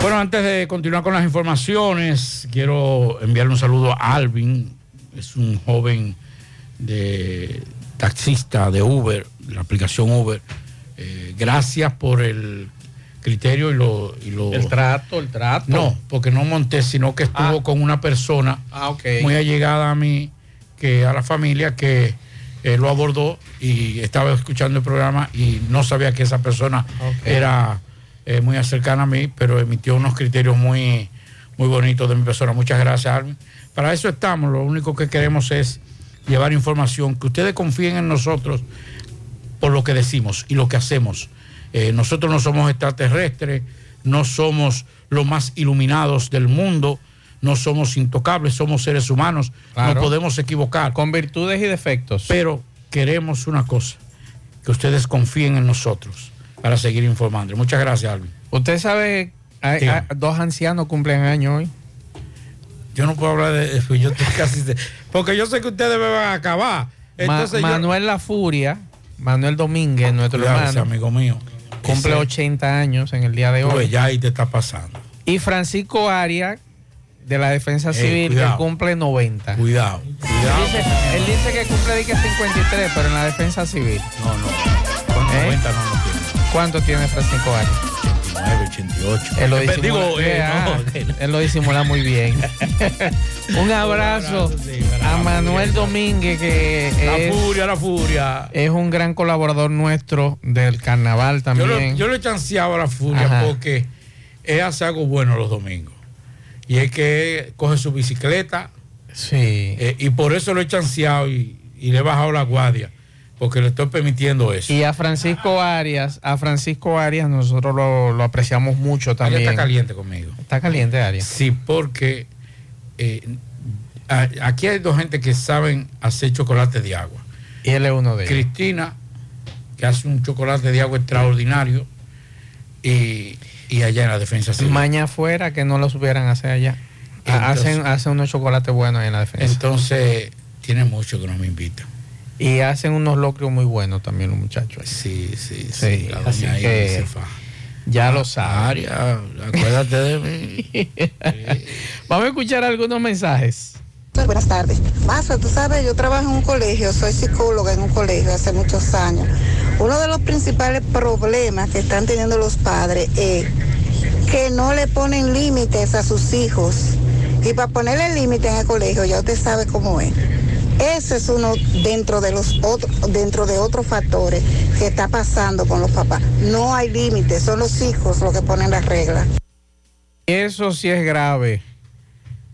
Bueno, antes de continuar con las informaciones, quiero enviarle un saludo a Alvin. Es un joven de taxista de Uber, de la aplicación Uber. Eh, gracias por el criterio y lo, y lo, El trato, el trato. No, porque no monté, sino que estuvo Ah. con una persona Ah, muy allegada a mí, que a la familia, que eh, lo abordó y estaba escuchando el programa y no sabía que esa persona era eh, muy cercana a mí, pero emitió unos criterios muy, muy bonitos de mi persona. Muchas gracias, Alvin. Para eso estamos, lo único que queremos es llevar información, que ustedes confíen en nosotros por lo que decimos y lo que hacemos. Eh, nosotros no somos extraterrestres, no somos los más iluminados del mundo, no somos intocables, somos seres humanos, Claro. no podemos equivocar. Con virtudes y defectos. Pero queremos una cosa, que ustedes confíen en nosotros para seguir informando. Muchas gracias, Alvin. Usted sabe, hay, dos ancianos cumplen año hoy. Yo no puedo hablar de eso, yo estoy casi... de- porque yo sé que ustedes me van a acabar. Ma- Entonces yo- Manuel La Furia, Manuel Domínguez, nuestro Cuidado, hermano, amigo mío. cumple Ese- 80 años en el día de hoy. ya ahí te está pasando. Y Francisco Arias, de la Defensa Eh, Civil, que cuidado. cumple 90. Cuidado. Él dice, él dice que cumple di que 53, pero en la Defensa Civil. No, no. Con ¿Eh? 90 no tiene. ¿Cuánto tiene Francisco Arias? 89, 88. Él lo Eh, disimula, digo, eh, no, él lo disimula muy bien. Un abrazo a Manuel Domínguez, que La es, furia, la furia. es un gran colaborador nuestro del carnaval Yo, también. lo- yo le he chanceado a la furia Ajá. porque él hace algo bueno los domingos. Y es que él coge su bicicleta. Sí. eh, y por eso lo he chanceado y, y le he bajado la guardia. Porque le estoy permitiendo eso. Y a Francisco Arias, a Francisco Arias nosotros lo, lo apreciamos mucho también. está caliente conmigo. Está caliente Arias. Sí, porque eh, a- aquí hay dos gente que saben hacer chocolate de agua. Y él es uno de ellos. Cristina, que hace un chocolate de agua extraordinario, y, y allá en la defensa civil. Maña afuera que no lo supieran hacer allá. Entonces- hacen, hacen unos chocolates buenos ahí en la defensa. Entonces, tiene mucho que no me invitan. Y hacen unos locrios muy buenos también los muchachos. Sí, sí, Sí, la así que ya lo saben. Aria, acuérdate de mí. Vamos a escuchar algunos mensajes. Buenas tardes. Mazo, tú sabes, yo trabajo en un colegio, soy psicóloga en un colegio hace muchos años. Uno de los principales problemas que están teniendo los padres es que no le ponen límites a sus hijos. Y para ponerle límites en el colegio, ya usted sabe cómo es. Ese es uno dentro de los otros, dentro de otros factores que está pasando con los papás. No hay límites, son los hijos los que ponen las reglas. Eso sí es grave.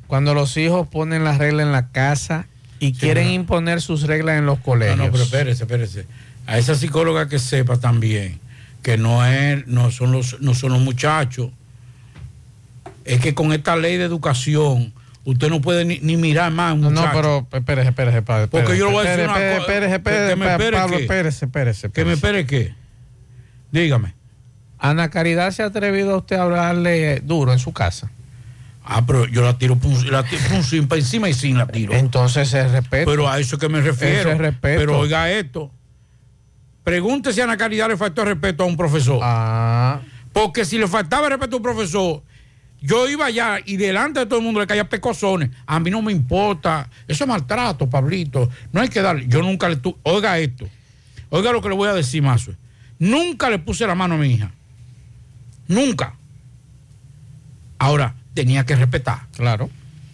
Cuando los hijos ponen las reglas en la casa y quieren no. imponer sus reglas en los colegios. No, no, pero espérese, espérese. A esa psicóloga que sepa también que no es, no son los, no son los muchachos. Es que con esta ley de educación, usted no puede ni, ni mirar más un No, no, muchacho. pero espérese, espérese, padre. Porque yo le voy a decir espérese, una cosa. espérese, espérese, Que me espérese, espere Pablo, qué. espérese, espérese, ¿Que me espérese. espere qué? Dígame. Ana Caridad se ha atrevido a usted a hablarle duro en su casa. Ah, pero yo la tiro pum, la tiro pum, sin pa' encima y sin la tiro. Entonces es respeto. Pero a eso es que me refiero. Eso es respeto. Pero oiga esto. Pregúntese si a Ana Caridad le faltó respeto a un profesor. Ah. Porque si le faltaba respeto a un profesor, yo iba allá y delante de todo el mundo le caía pecosones. A mí no me importa. Eso es maltrato, Pablito. No hay que darle. Yo nunca le tu... Oiga esto. Oiga lo que le voy a decir, Mazo. Nunca le puse la mano a mi hija. Nunca. Ahora, tenía que respetar. Claro.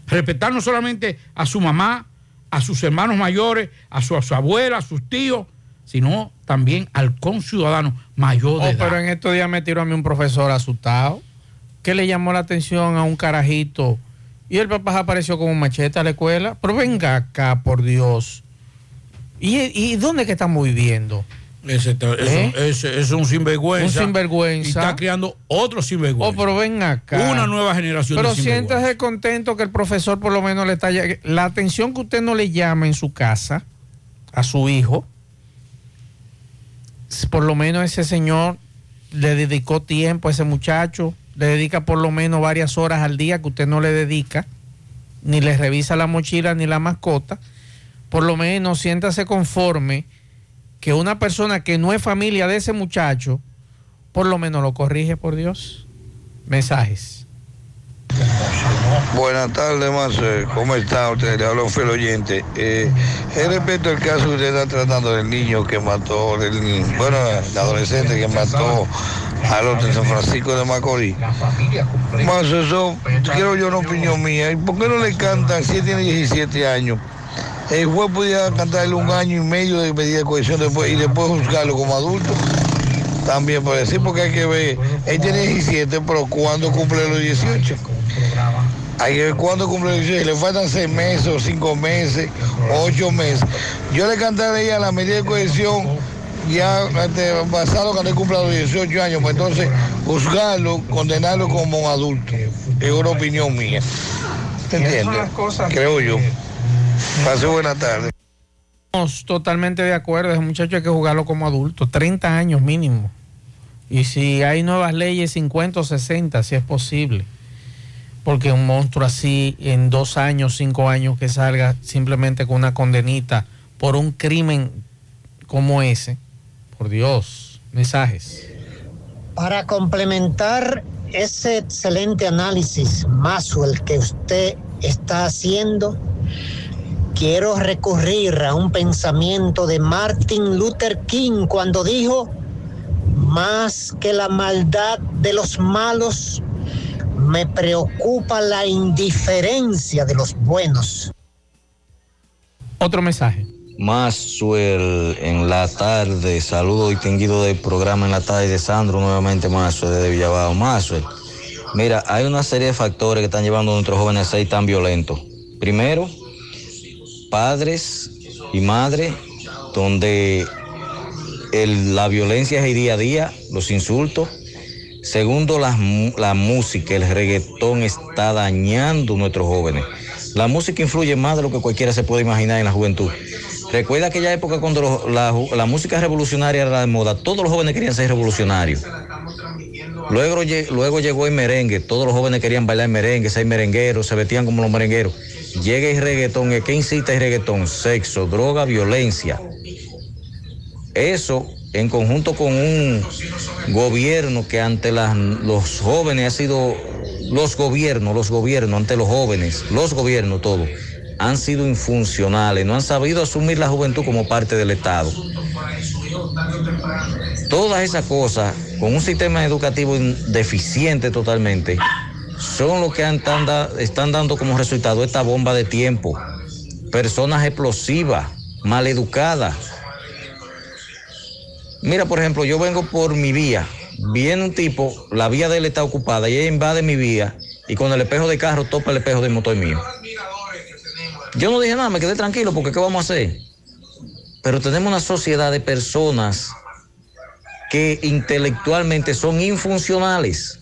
Respetar no solamente a su mamá, a sus hermanos mayores, a su, a su abuela, a sus tíos, sino también al conciudadano mayor de Oh, edad. pero en estos días me tiró a mí un profesor asustado que le llamó la atención a un carajito y el papá apareció con un machete a la escuela. Pero venga acá, por Dios. ¿Y, y dónde que estamos viviendo? Ese, ¿Eh? ese- es un sinvergüenza. Un sinvergüenza. Y está creando otro sinvergüenza. Oh, pero ven acá. Una nueva generación Pero de siéntase contento que el profesor por lo menos le está... La atención que usted no le llama en su casa a su hijo, por lo menos ese señor le dedicó tiempo a ese muchacho, le dedica por lo menos varias horas al día que usted no le dedica, ni le revisa la mochila ni la mascota, por lo menos siéntase conforme que una persona que no es familia de ese muchacho, por lo menos lo corrige por Dios. Mensajes. Buenas tardes, Marcel. ¿Cómo está usted? Le habla un fiel oyente. Eh, es respecto al caso que usted está tratando del niño que mató, del, bueno, el adolescente que mató al otro en San Francisco de Macorís. Más eso, quiero yo una opinión mía. ¿Y por qué no le cantan si él tiene 17 años? El juez podía cantarle un año y medio de medida de cohesión después, y después juzgarlo como adulto. También puede decir, porque hay que ver, él tiene 17, pero ¿cuándo cumple los 18? Hay que ver cuándo cumple los 18, le faltan 6 meses o 5 meses, 8 meses. Yo le cantaré a la medida de cohesión ya este, basado cuando él cumpla los 18 años, pues entonces juzgarlo, condenarlo como un adulto. Es una opinión mía. ¿Te entiendes? Creo yo. Pase buena tarde. Estamos totalmente de acuerdo, ese muchacho hay que jugarlo como adulto, 30 años mínimo. Y si hay nuevas leyes, 50 o 60, si es posible. Porque un monstruo así, en dos años, cinco años que salga simplemente con una condenita por un crimen como ese, por Dios, mensajes. Para complementar ese excelente análisis, el que usted está haciendo, quiero recurrir a un pensamiento de Martin Luther King cuando dijo, más que la maldad de los malos, me preocupa la indiferencia de los buenos. Otro mensaje. Masuel en la tarde, saludo distinguido del programa en la tarde de Sandro, nuevamente Masuel de Villabao. Masuel, mira, hay una serie de factores que están llevando a nuestros jóvenes a ser tan violentos. Primero, padres y madres, donde la violencia es día a día, los insultos. Segundo, la, la música, el reggaetón está dañando a nuestros jóvenes. La música influye más de lo que cualquiera se puede imaginar en la juventud. Recuerda aquella época cuando la, música revolucionaria era de moda, todos los jóvenes querían ser revolucionarios. Luego, luego llegó el merengue, todos los jóvenes querían bailar merengue, ser merengueros, se vestían como los merengueros. Llega el reggaetón, ¿qué incita el reggaetón? Sexo, droga, violencia. Eso en conjunto con un gobierno que ante los jóvenes ha sido, los gobiernos, los gobiernos, ante los jóvenes, los gobiernos todos han sido infuncionales, no han sabido asumir la juventud como parte del Estado. Todas esas cosas, con un sistema educativo deficiente totalmente, son lo que están, dando como resultado esta bomba de tiempo. Personas explosivas, maleducadas. Mira, por ejemplo, yo vengo por mi vía, viene un tipo, la vía de él está ocupada y él invade mi vía y con el espejo de carro topa el espejo del motor mío. Yo no dije nada, me quedé tranquilo porque ¿qué vamos a hacer? Pero tenemos una sociedad de personas que intelectualmente son infuncionales.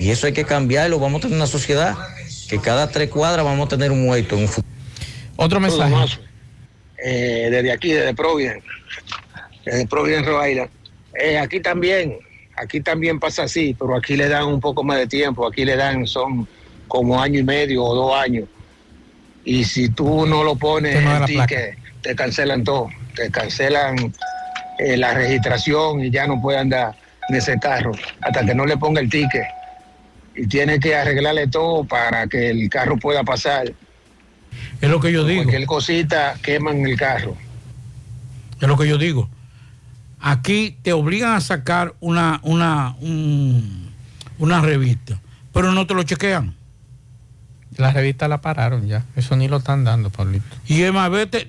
Y eso hay que cambiarlo. Vamos a tener una sociedad que cada tres cuadras vamos a tener un muerto en un futuro. Otro mensaje. Eh, desde aquí, desde Providence, desde Providence, Rhode Island. Eh, aquí también, aquí también pasa así, pero aquí le dan un poco más de tiempo. Aquí le dan, son como año y medio o dos años y si tú no lo pones en ticket, te cancelan todo, te cancelan eh, la registración y ya no puede andar en ese carro hasta que no le ponga el ticket. Y tiene que arreglarle todo para que el carro pueda pasar. Es lo que yo digo. Cualquier cosita queman el carro. Es lo que yo digo. Aquí te obligan a sacar una, una, una revista, pero no te lo chequean. La revista la pararon ya. Eso ni lo están dando, Pablito. Y el Mavete,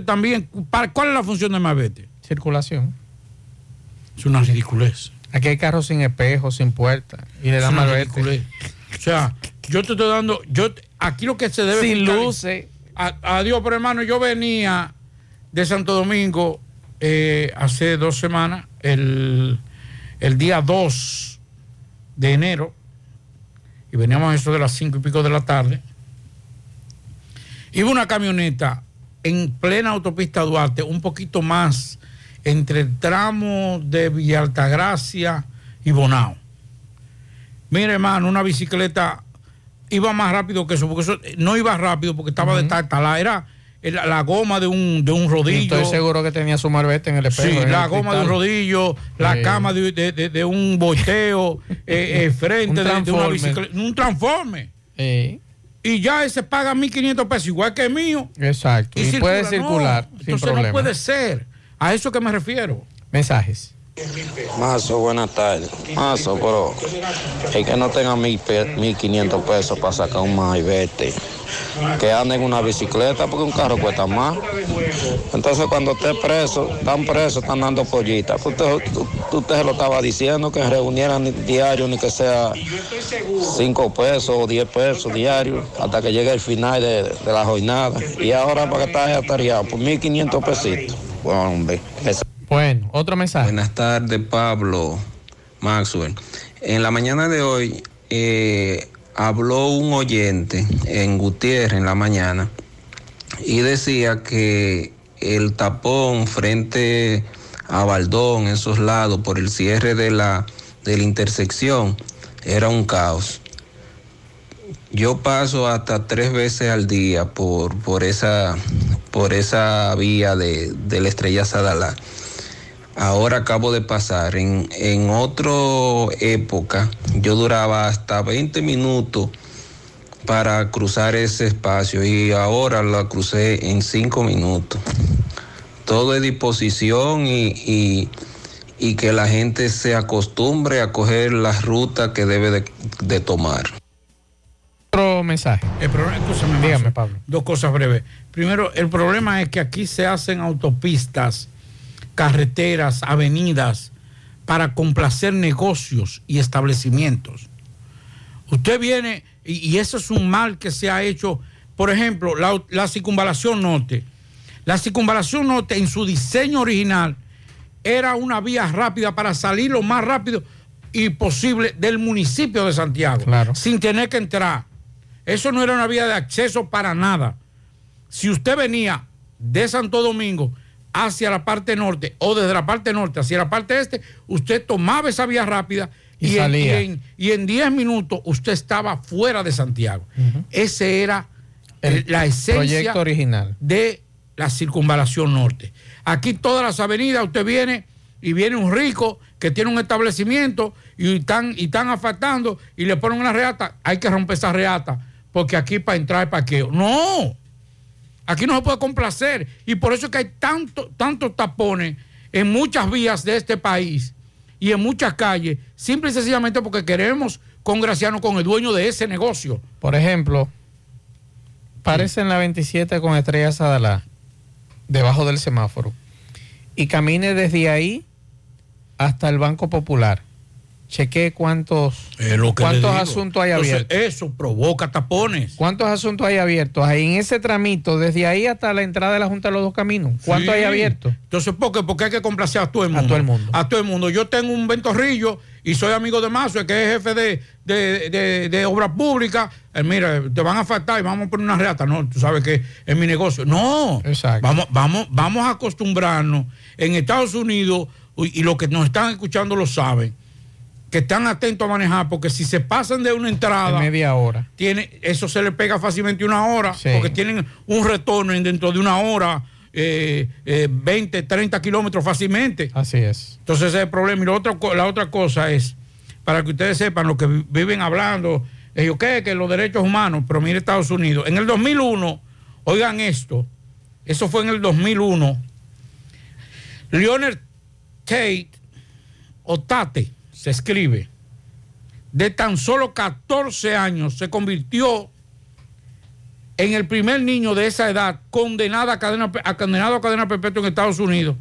también. ¿Cuál es la función de Mavete? Circulación. Es una ridiculez. Aquí hay carros sin espejo, sin puerta. Y le dan Mavete. O sea, yo te estoy dando. yo Aquí lo que se debe. Sin luces. Adiós, pero hermano, yo venía de Santo Domingo eh, hace dos semanas, el, el día 2 de enero y veníamos a eso de las cinco y pico de la tarde, iba una camioneta en plena autopista Duarte, un poquito más entre el tramo de Villa Altagracia y Bonao. Mire, hermano, una bicicleta iba más rápido que eso, porque eso no iba rápido porque estaba de tartala, era la, goma de un, de un rodillo. estoy seguro que tenía su marbete en el espejo. Sí, la goma de un rodillo, la cama de, un bocheo, eh, eh, frente de, una bicicleta, un transforme. Y ya ese paga 1.500 pesos, igual que el mío. Exacto. Y, puede circular. entonces no puede ser. A eso que me refiero. Mensajes. Mazo, buenas tardes. Mazo, pero el que no tenga 1.500 pesos para sacar un vete que anda en una bicicleta porque un carro cuesta más. Entonces cuando esté preso, están presos, están dando pollitas. Usted, usted, se lo estaba diciendo que reunieran diario ni que sea 5 pesos o 10 pesos diarios hasta que llegue el final de, la jornada. Y ahora para que está atareado por 1.500 pesitos. Bueno, otro mensaje. Buenas tardes, Pablo Maxwell. En la mañana de hoy, eh, habló un oyente en Gutiérrez en la mañana y decía que el tapón frente a Baldón, esos lados, por el cierre de la, de la intersección, era un caos. Yo paso hasta tres veces al día por, por, esa, por esa vía de, de la estrella Sadalá. Ahora acabo de pasar. En, en otra época yo duraba hasta 20 minutos para cruzar ese espacio y ahora la crucé en 5 minutos. Todo es disposición y, y, y que la gente se acostumbre a coger la ruta que debe de, de tomar. Otro mensaje. El problema, escúchame, Dígame, Pablo. Dos cosas breves. Primero, el problema es que aquí se hacen autopistas, carreteras, avenidas para complacer negocios y establecimientos. Usted viene, y, y eso es un mal que se ha hecho, por ejemplo, la, la circunvalación norte. La circunvalación norte en su diseño original era una vía rápida para salir lo más rápido y posible del municipio de Santiago, sin tener que entrar. Eso no era una vía de acceso para nada. Si usted venía de Santo Domingo hacia la parte norte o desde la parte norte hacia la parte este, usted tomaba esa vía rápida Y salía. en, y en 10 minutos usted estaba fuera de Santiago. Ese era El la esencia proyecto original. de la circunvalación norte. Aquí todas las avenidas usted viene y viene un rico que tiene un establecimiento y están, y están y le ponen una reata, hay que romper esa reata porque aquí para entrar hay parqueo. No, aquí no se puede complacer y por eso es que hay tanto, tantos tapones en muchas vías de este país y en muchas calles, simple y sencillamente porque queremos congraciarnos con el dueño de ese negocio. Por ejemplo, parece en la 27 con Estrella Sadalá, debajo del semáforo, y camine desde ahí hasta el Banco Popular. Chequee cuántos, cuántos asuntos hay Entonces, abiertos. Eso provoca tapones. ¿Cuántos asuntos hay abiertos? Ahí en ese tramito, desde ahí hasta la entrada de la Junta de los Dos Caminos. ¿Cuántos Sí. hay abiertos? Entonces, ¿por qué? Porque hay que complacer a todo el mundo. todo el mundo. A todo el mundo. Yo tengo un ventorrillo y soy amigo de Mazo, que es jefe de, de, de, de obras públicas. Eh, mira, te van a faltar y vamos a poner una reata. No, tú sabes que es mi negocio. No. Vamos, vamos, vamos a acostumbrarnos. En Estados Unidos, y y los que nos están escuchando lo saben, que están atentos a manejar, porque si se pasan de una entrada. De media hora. Tiene, eso se le pega fácilmente una hora, Sí. porque tienen un retorno en dentro de una hora, eh, eh, 20, 30 kilómetros fácilmente. Así es. Entonces ese es el problema. Y la otra, co- la otra cosa es, para que ustedes sepan, lo que vi- viven hablando, ellos qué, que los derechos humanos, pero mire Estados Unidos. En el 2001, oigan esto, eso fue en el 2001, Leonard Tate, o Tate, se escribe, de tan solo 14 años se convirtió en el primer niño de esa edad condenado a cadena, a condenado a cadena perpetua en Estados Unidos.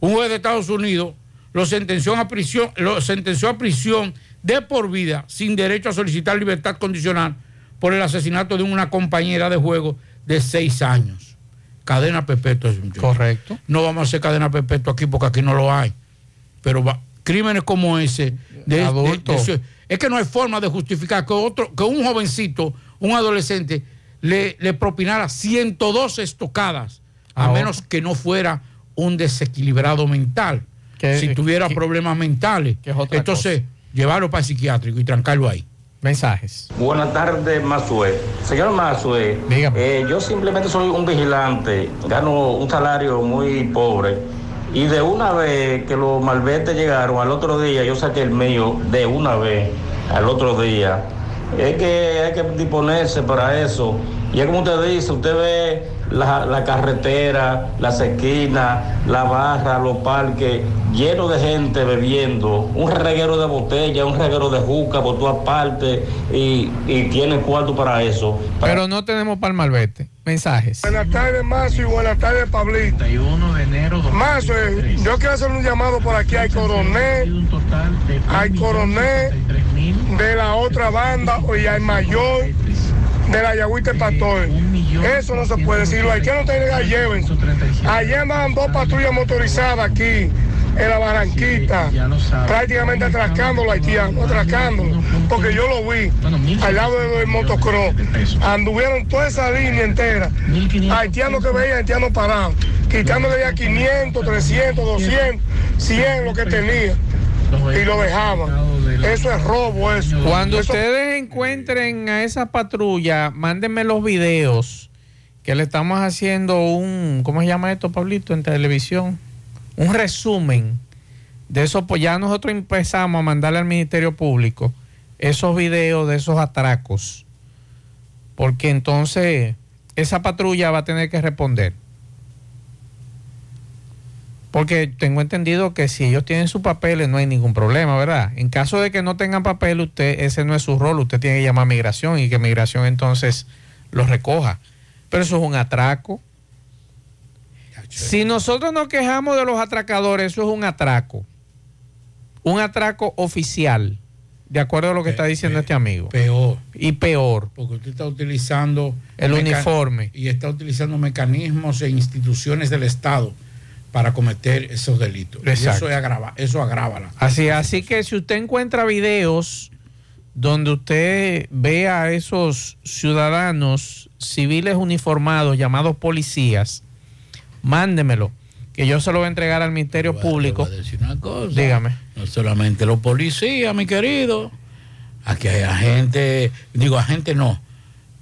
Un juez de Estados Unidos lo sentenció a prisión, lo sentenció a prisión de por vida sin derecho a solicitar libertad condicional por el asesinato de una compañera de juego de seis años. Cadena perpetua. Correcto. No vamos a hacer cadena perpetua aquí porque aquí no lo hay. Pero va- crímenes como ese, de, de- Adulto. de es que no hay forma de justificar que otro, que un jovencito, un adolescente, le, le propinara 102 estocadas, a menos que no fuera un desequilibrado mental. Que- si tuviera que- problemas mentales. que es otra Entonces, llevarlo para el psiquiátrico y trancarlo ahí. Mensajes. Buenas tardes, Mazue. Señor Mazue, eh, yo simplemente soy un vigilante, gano un salario muy pobre y de una vez que los malvetes llegaron al otro día, yo saqué el mío de una vez al otro día. Es que hay que disponerse para eso. Y es como usted dice, usted ve la, la carretera, las esquinas, la barra, los parques, llenos de gente bebiendo, un reguero de botella, un reguero de juca por todas partes y, y tiene cuarto para eso. Pero no tenemos para el malvete. Mensajes. Buenas tardes, Mazo, y buenas tardes, Pablito. de enero Mazo, eh, yo quiero hacer un llamado por aquí. Hay coronel, hay coronel de la otra banda, y hay mayor de la Yagüita Pastor. Eso no se puede decir. Los haitianos que lleven. Ayer andaban dos patrullas motorizadas aquí en la Barranquita, prácticamente atracando a los haitianos, atracando, porque yo lo vi al lado del motocross. Anduvieron toda esa línea entera. Haitianos que veían, haitianos parados, quitándole ya 500, 300, 200, 100 lo que tenía y lo dejaban. Eso es robo, eso. Cuando Eso- ustedes encuentren a esa patrulla, mándenme los videos que le estamos haciendo un, ¿cómo se llama esto, Pablito, en televisión? Un resumen de eso, pues ya nosotros empezamos a mandarle al Ministerio Público esos videos de esos atracos. Porque entonces esa patrulla va a tener que responder. Porque tengo entendido que si ellos tienen sus papeles no hay ningún problema, ¿verdad? En caso de que no tengan papel, usted ese no es su rol, usted tiene que llamar a migración y que migración entonces los recoja. Pero eso es un atraco. Si nosotros nos quejamos de los atracadores, eso es un atraco. Un atraco oficial, de acuerdo a lo que está diciendo este amigo. Peor. Y peor. Porque usted está utilizando... El uniforme. Y está utilizando mecanismos e instituciones del Estado para cometer esos delitos. Exacto. Y eso, agrava, eso agrava la. Así, así que si usted encuentra videos donde usted ve a esos ciudadanos civiles uniformados llamados policías, mándemelo, que yo se lo voy a entregar al Ministerio Bueno, Público. le voy a decir una cosa. Dígame. No solamente los policías, mi querido. Aquí hay agentes, digo agentes no,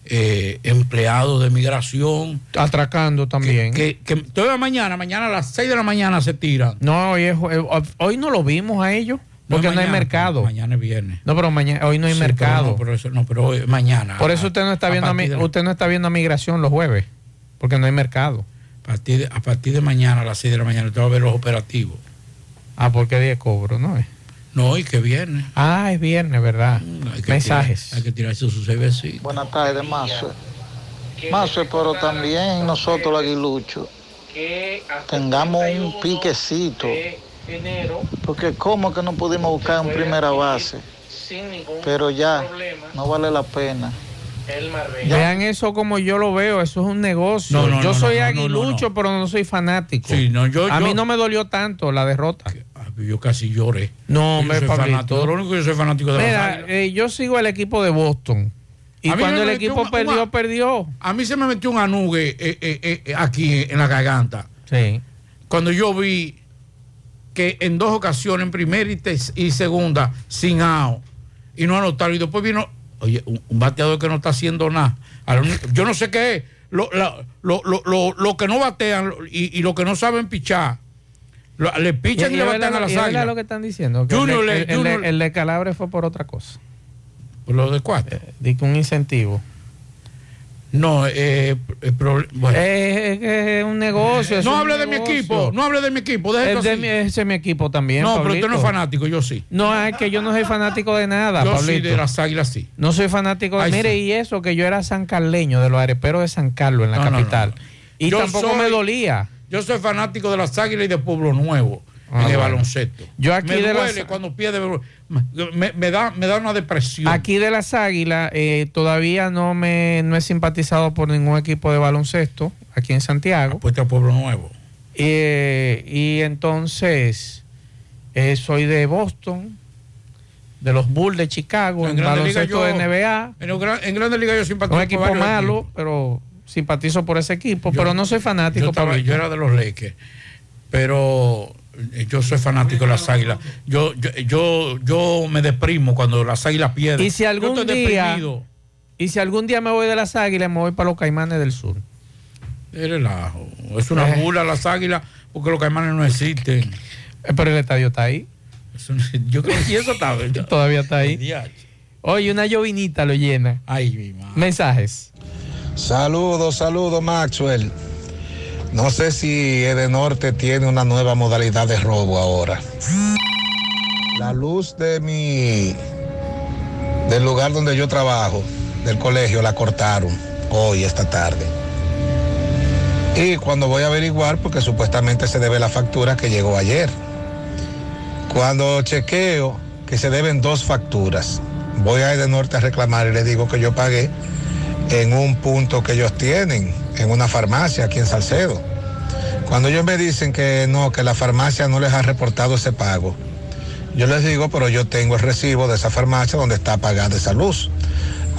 eh, empleados de migración. Atracando también. Que, que, que toda mañana, mañana a las 6 de la mañana se tiran. No, hoy, es- eh, hoy no lo vimos a ellos, porque no, hay mercado. Mañana es viernes. No, pero mañana, hoy no hay Sí, mercado. Pero no, pero eso, no, pero hoy- mañana. Por eso usted no está a viendo a, mi- de- usted no está viendo a migración los jueves, porque no hay mercado. A partir, de, a partir de mañana a las 6 de la mañana usted va a ver los operativos. Ah, porque día cobro, ¿no es? No, y que viernes. Ah, es viernes, ¿verdad? Hay que Mensajes. tirar- hay que tirarse sus cervecitas. Buenas tardes, Mazo. Mazo, pero también nosotros los aguiluchos tengamos un piquecito. Porque como que no pudimos buscar en primera base. Pero ya, no vale la pena. Vean eso como yo lo veo, eso es un negocio. No, no, yo no, soy no, no, aguilucho, no, pero no soy fanático. Sí, no, yo- a yo- mí no me dolió tanto la derrota. Yo casi lloré. No, hombre, yo soy Pablito. fanático. Lo único que yo soy fanático de Mira, eh, yo sigo el equipo de Boston. Y cuando el equipo perdió, perdió. A mí se me metió un anugue eh, eh, aquí en la garganta. Sí. Cuando yo vi que en dos ocasiones, en primera y, segunda, sin out, y no anotaron. Y después vino, oye, un, un bateador que no está haciendo nada. Yo no sé qué es. Lo, la- lo, lo, lo- lo que no batean y, y lo que no saben pichar, lo- le pichan y, Y- y le verdad- a las águilas. lo que están diciendo. que Junior el, el- Junior- el de Calabre fue por otra cosa. ¿Por lo de cuatro? Dice un incentivo. No, eh, eh, bueno. Es, un negocio. es no un hable de mi equipo, no hable de mi equipo, Es de mi- ese es mi equipo también. No, pero usted no es fanático, yo sí. No, es que yo no soy fanático de nada, Yo sí de las águilas sí. No soy fanático. Ay, Mire, sí. y eso que yo era sancarleño, de los areperos de San Carlos, en la no, capital. no, no. Y Yo tampoco soy- me dolía. Yo soy fanático de las águilas y de Pueblo Nuevo Ah, en el baloncesto. Yo aquí me de duele las- cuando pierde. Me, me da, me da una depresión. Aquí de las Águilas eh, todavía no me no he simpatizado por ningún equipo de baloncesto aquí en Santiago. Puesto a Pueblo Nuevo. Eh, y entonces eh, soy de Boston, de los Bulls de Chicago, en, Liga baloncesto yo- de NBA. En, en Grande Liga yo simpatizo Un equipo malo, equipos. pero simpatizo por ese equipo, Yo- pero no soy fanático. Yo, yo era de los Lakers, pero eh, yo soy fanático de las águilas. Yo, yo, yo, yo me deprimo cuando las águilas pierden. Y si algún yo estoy día deprimido. y si algún día me voy de las Águilas, me voy para los Caimanes del Sur. Es relajo. Es una Eh. burla las águilas porque los caimanes no existen. Eh, Pero el estadio está ahí. Eso yo creo que eso está Todavía está ahí. Oye, una llovinita lo llena. Ay, mi madre. Mensajes. Saludos, saludos, Maxwell. No sé si Edenorte tiene una nueva modalidad de robo ahora. La luz de mi del lugar donde yo trabajo, del colegio, la cortaron hoy, esta tarde. Y cuando voy a averiguar, porque supuestamente se debe la factura que llegó ayer. Cuando chequeo que se deben dos facturas, voy a Edenorte a reclamar y le digo que yo pagué en un punto que ellos tienen, en una farmacia aquí en Salcedo. Cuando ellos me dicen que no, que la farmacia no les ha reportado ese pago, yo les digo, pero yo tengo el recibo de esa farmacia donde está pagada esa luz.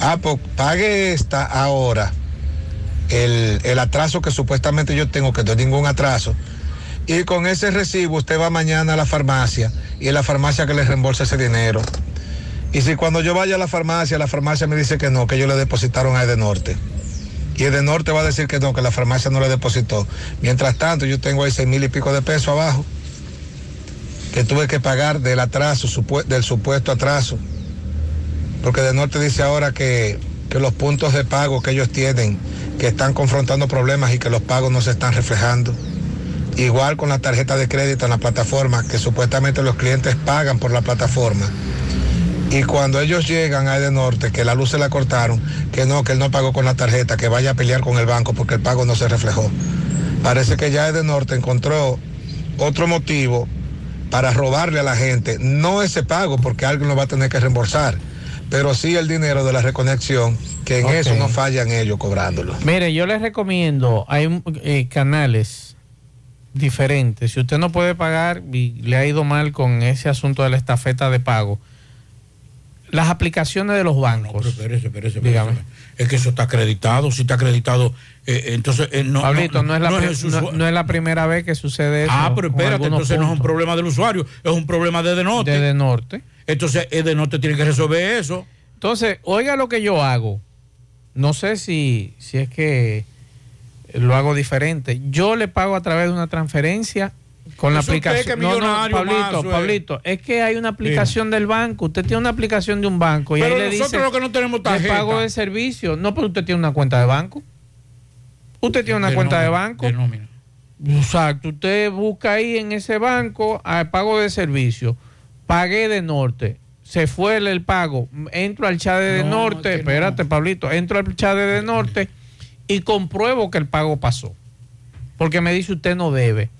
Ah, pues pague esta ahora, el, el atraso que supuestamente yo tengo, que no es ningún atraso. Y con ese recibo usted va mañana a la farmacia y es la farmacia que le reembolsa ese dinero. Y si cuando yo vaya a la farmacia, la farmacia me dice que no, que ellos le depositaron a Edenorte. Y Edenorte va a decir que no, que la farmacia no le depositó. Mientras tanto, yo tengo ahí seis mil y pico de pesos abajo. que tuve que pagar del atraso, del supuesto atraso. Porque de norte dice ahora que, que los puntos de pago que ellos tienen, que están confrontando problemas y que los pagos no se están reflejando. Igual con la tarjeta de crédito en la plataforma, que supuestamente los clientes pagan por la plataforma. Y cuando ellos llegan a Norte, que la luz se la cortaron, que no, que él no pagó con la tarjeta, que vaya a pelear con el banco porque el pago no se reflejó. Parece que ya Norte encontró otro motivo para robarle a la gente, no ese pago porque alguien lo va a tener que reembolsar, pero sí el dinero de la reconexión, que en eso no fallan ellos cobrándolo. Mire, yo les recomiendo, hay eh, canales diferentes, si usted no puede pagar y le ha ido mal con ese asunto de la estafeta de pago, las aplicaciones de los bancos. No, pero espérese, espérese, Es que eso está acreditado, si está acreditado, eh, entonces eh, no, Pablito, no, es la no, es la primera vez que sucede eso. Ah, pero espérate, entonces no es un problema del usuario, es un problema de Norte. De Norte. Entonces Norte tiene que resolver eso. Entonces, oiga lo que yo hago. No sé si, si es que lo hago diferente. Yo le pago a través de una transferencia con la aplicación. No, no, Pablito, Pablito, es que hay una aplicación del banco. Usted tiene una aplicación de un banco y ahí le dice. Nosotros lo que no tenemos tarjeta. pago de servicio. No, pero usted tiene una cuenta de banco. Usted tiene una cuenta de banco. Exacto. Usted busca ahí en ese banco al pago de servicio. Pagué de norte. Se fue el, pago. Entro al chat de, norte. Espérate, Pablito. Entro al chat de norte y compruebo que el pago pasó. Porque me dice usted no debe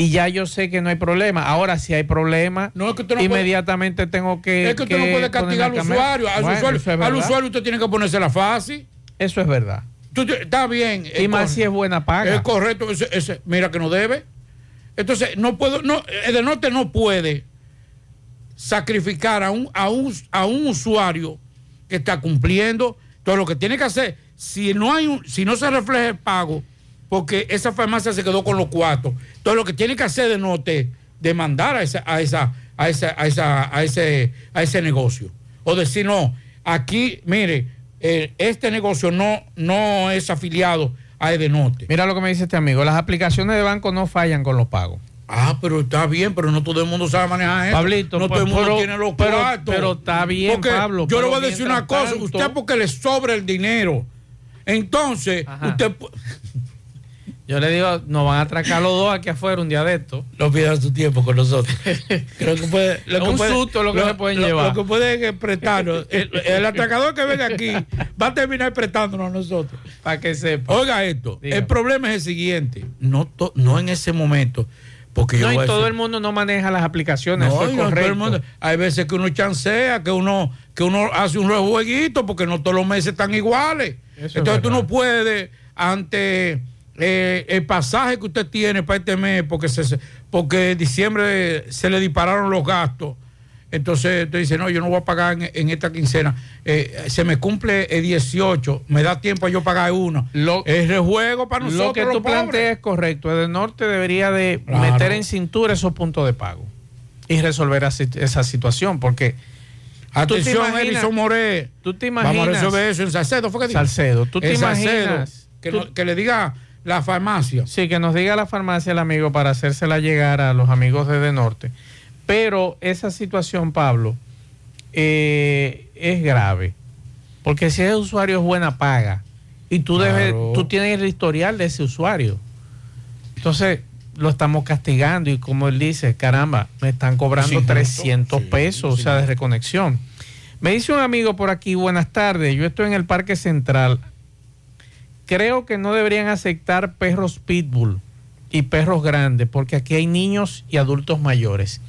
y ya yo sé que no hay problema. Ahora, si hay problema, inmediatamente tengo que. Es que usted no puede castigar al usuario. Al, usuario, al usuario usted tiene que ponerse la fácil. Eso es verdad. está bien. Y más si es buena paga. Es correcto. Ese, mira que no debe. Entonces, no puedo. No, el norte no puede sacrificar a un, a, un, a un usuario que está cumpliendo. Todo lo que tiene que hacer, si no, hay un, si no se refleja el pago, porque esa farmacia se quedó con los cuartos. Entonces lo que tiene que hacer de note demandar a esa, a esa, a esa, a esa, a ese, a ese negocio. O decir, no, aquí, mire, eh, este negocio no, no es afiliado a Edenote. Mira lo que me dice este amigo, las aplicaciones de banco no fallan con los pagos. Ah, pero está bien, pero no todo el mundo sabe manejar eso. Pablito, no todo el mundo tiene los pero, cuartos. Pero está bien, Pablo. Yo le voy a decir una cosa, usted porque le sobra el dinero. Entonces, usted yo le digo, nos van a atracar los dos aquí afuera un día de esto. No pierdan su tiempo con nosotros. Creo que puede, lo un susto lo que se pueden llevar. Lo que pueden prestarnos. El, atracador que venga aquí va a terminar prestándonos a nosotros. Para que sepa. Oiga esto, el problema es el siguiente. No, no en ese momento. Porque no, y todo el mundo no maneja las aplicaciones. No, eso es correcto. hay veces que uno chancea, que uno, que uno hace un jueguito, porque no todos los meses están iguales. Entonces tú no puedes, ante eh, el pasaje que usted tiene para este mes, porque, se, porque en diciembre se le dispararon los gastos. Entonces usted dice, no, yo no voy a pagar en, esta quincena. Eh, se me cumple el 18, me da tiempo a yo pagar uno. Lo, es rejuego para nosotros. Lo que tú planteas es correcto. El norte debería de meter en cintura esos puntos de pago y resolver esa situación, porque... Atención, Edison More. Tú te imaginas... Vamos a resolver eso en Salcedo. ¿fue que Salcedo. Tú te imaginas... que, que le diga la farmacia. Sí, que nos diga la farmacia el amigo para hacérsela llegar a los amigos de De Norte. Pero esa situación, Pablo, eh, es grave. Porque si ese usuario es buena paga y tú, debes, tú tienes el historial de ese usuario, entonces lo estamos castigando y como él dice, caramba, me están cobrando 300 pesos, o sea, de reconexión. Me dice un amigo por aquí, buenas tardes, yo estoy en el Parque Central, creo que no deberían aceptar perros pitbull y perros grandes, porque aquí hay niños y adultos mayores.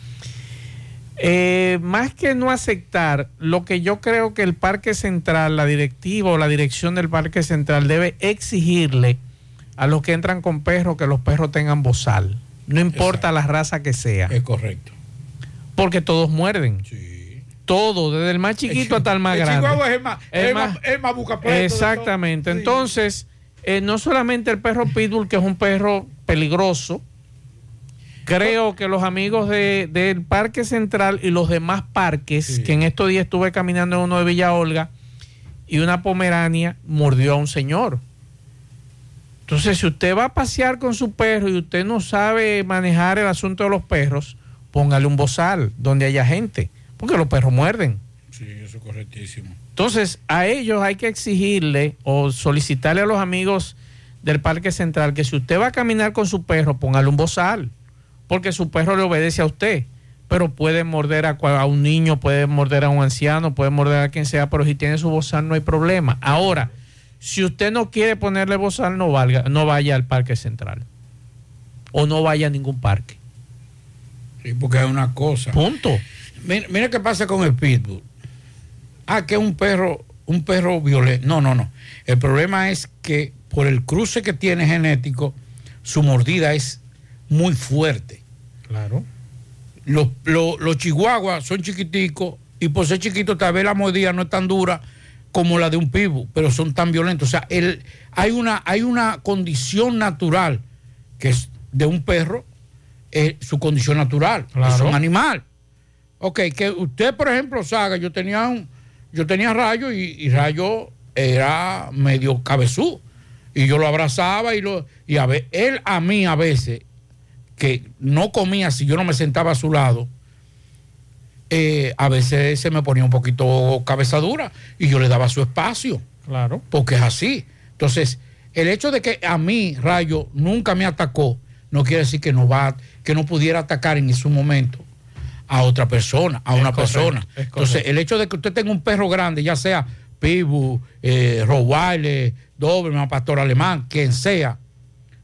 Eh, más que no aceptar, lo que yo creo que el Parque Central, la directiva o la dirección del Parque Central debe exigirle a los que entran con perros que los perros tengan bozal, no importa la raza que sea. Es correcto. Porque todos muerden. Sí. Todo, desde el más chiquito hasta el más grande. es más, es más, Exactamente. Entonces, eh, no solamente el perro pitbull, que es un perro peligroso, creo que los amigos del Parque Central y los demás parques, que en estos días estuve caminando en uno de Villa Olga, y una pomerania mordió a un señor. Entonces, si usted va a pasear con su perro y usted no sabe manejar el asunto de los perros, póngale un bozal donde haya gente, porque los perros muerden. Sí, eso es correctísimo. Entonces, a ellos hay que exigirle o solicitarle a los amigos del Parque Central que si usted va a caminar con su perro, póngale un bozal, porque su perro le obedece a usted, pero puede morder a, un niño, puede morder a un anciano, puede morder a quien sea, pero si tiene su bozal no hay problema. Ahora, si usted no quiere ponerle bozal, no, valga, no vaya al Parque Central o no vaya a ningún parque. Sí, porque es una cosa. Punto. Mira, mira qué pasa con el pitbull. Ah, que es un perro, un perro violento. No, no, no. El problema es que por el cruce que tiene genético, su mordida es muy fuerte. Claro. Los, los- los chihuahuas son chiquiticos y por ser chiquitos tal vez la mordida no es tan dura como la de un pitbull, pero son tan violentos. O sea, el, hay, una, hay una condición natural que es de un perro, es su condición natural, Claro. es un animal. Ok, que usted, por ejemplo, Saga, yo tenía un, yo tenía Rayo y, y Rayo era medio cabezú. Y yo lo abrazaba y lo, y a ver, él a mí a veces, que no comía si yo no me sentaba a su lado, eh, a veces se me ponía un poquito cabeza dura y yo le daba su espacio. Claro. Porque es así. Entonces, el hecho de que a mí, Rayo, nunca me atacó, no quiere decir que no va, que no pudiera atacar en su momento a otra persona, a Es una correcto, persona. es Entonces, el hecho de que usted tenga un perro grande, ya sea Pibu, eh, Rottweiler, Doberman, Pastor Alemán, quien sea,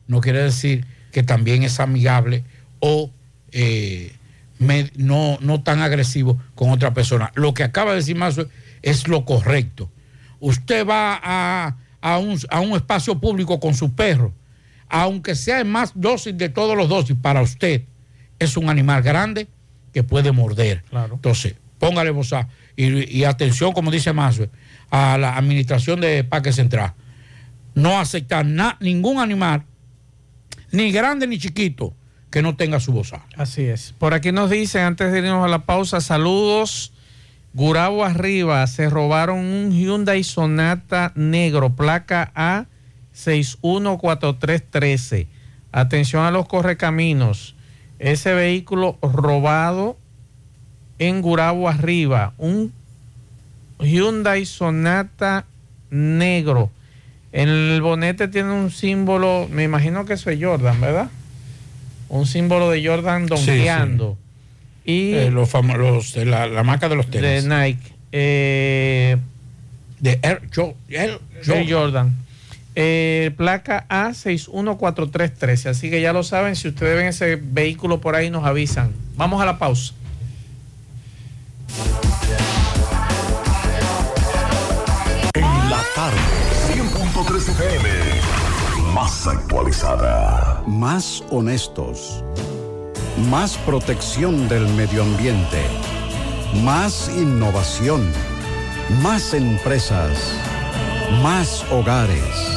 no quiere decir que también es amigable o eh, me- no, no tan agresivo con otra persona. Lo que acaba de decir Mazo es lo correcto. Usted va a, a un, a un espacio público con su perro, aunque sea el más dócil de todos los dosis, para usted es un animal grande que puede morder. Claro. Entonces, póngale bozal. Y, y atención, como dice Mazo, a la administración de Parque Central. No aceptar na- ningún animal, ni grande ni chiquito, que no tenga su bozal. Así es. Por aquí nos dicen, antes de irnos a la pausa, saludos. Gurabo arriba, se robaron un Hyundai Sonata negro, placa A 614313. Atención a los correcaminos. Ese vehículo robado en Gurabo arriba, un Hyundai Sonata negro. En el bonete tiene un símbolo, me imagino que eso es Jordan, ¿verdad? Un símbolo de Jordan Sí, sí. donkeando. Y Eh, los los de la, la marca de los de tenis. Nike. eh, de Air, Jo- Air de Jordan. Eh, placa A614313. Así que ya lo saben, si ustedes ven ese vehículo por ahí, nos avisan. Vamos a la pausa. En la tarde, 100.3 FM, más actualizada. Más honestos. Más protección del medio ambiente. Más innovación. Más empresas. Más hogares.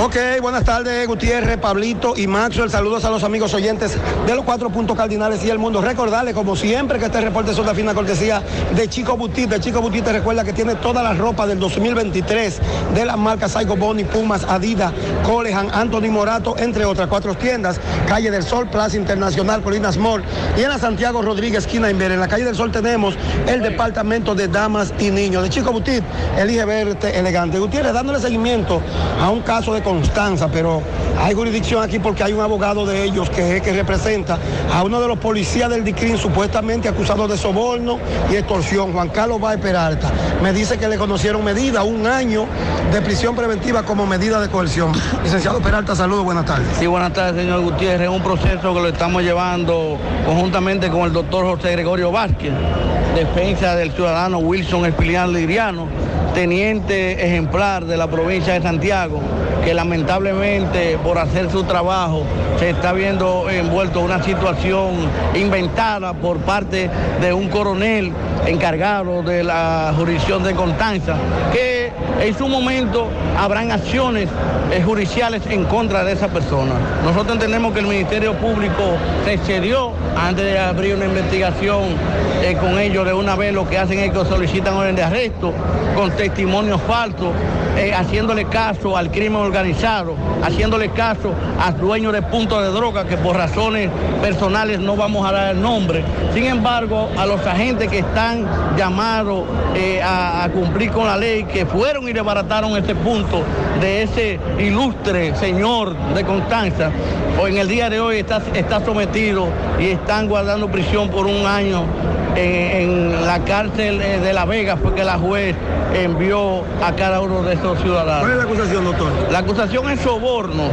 Ok, buenas tardes, Gutiérrez, Pablito y Maxwell. Saludos a los amigos oyentes de los cuatro puntos cardinales y el mundo. Recordarles, como siempre, que este reporte es una fina cortesía de Chico Butit. De Chico Butit te recuerda que tiene toda la ropa del 2023 de las marcas Saigo Boni, Pumas, Adidas, Colehan, Anthony Morato, entre otras cuatro tiendas. Calle del Sol, Plaza Internacional, Colinas Mall y en la Santiago Rodríguez, esquina Inver. En la calle del Sol tenemos el departamento de damas y niños. De Chico Butit, elige verte elegante. Gutiérrez, dándole seguimiento a un caso de Constanza, pero hay jurisdicción aquí porque hay un abogado de ellos que es que representa a uno de los policías del DICRIN supuestamente acusado de soborno y extorsión, Juan Carlos Báez Peralta. Me dice que le conocieron medida, un año de prisión preventiva como medida de coerción. Licenciado Peralta, saludos, buenas tardes. Sí, buenas tardes, señor Gutiérrez. Es un proceso que lo estamos llevando conjuntamente con el doctor José Gregorio Vázquez, defensa del ciudadano Wilson Espilián Liriano, teniente ejemplar de la provincia de Santiago, que lamentablemente por hacer su trabajo se está viendo envuelto en una situación inventada por parte de un coronel encargado de la jurisdicción de Constanza, que en su momento habrán acciones eh, judiciales en contra de esa persona. Nosotros entendemos que el Ministerio Público se excedió antes de abrir una investigación eh, con ellos de una vez lo que hacen es que solicitan orden de arresto con testimonios falsos, eh, haciéndole caso al crimen organizado, haciéndole caso a dueños de puntos de droga que por razones personales no vamos a dar el nombre. Sin embargo, a los agentes que están llamados eh, a, cumplir con la ley, que fueron y desbarataron este punto de ese ilustre señor de Constanza, o en el día de hoy está, está sometido y están guardando prisión por un año en, en la cárcel eh, de La Vega, porque la juez envió a cada uno de esos ciudadanos. ¿Cuál es la acusación, doctor? La acusación es soborno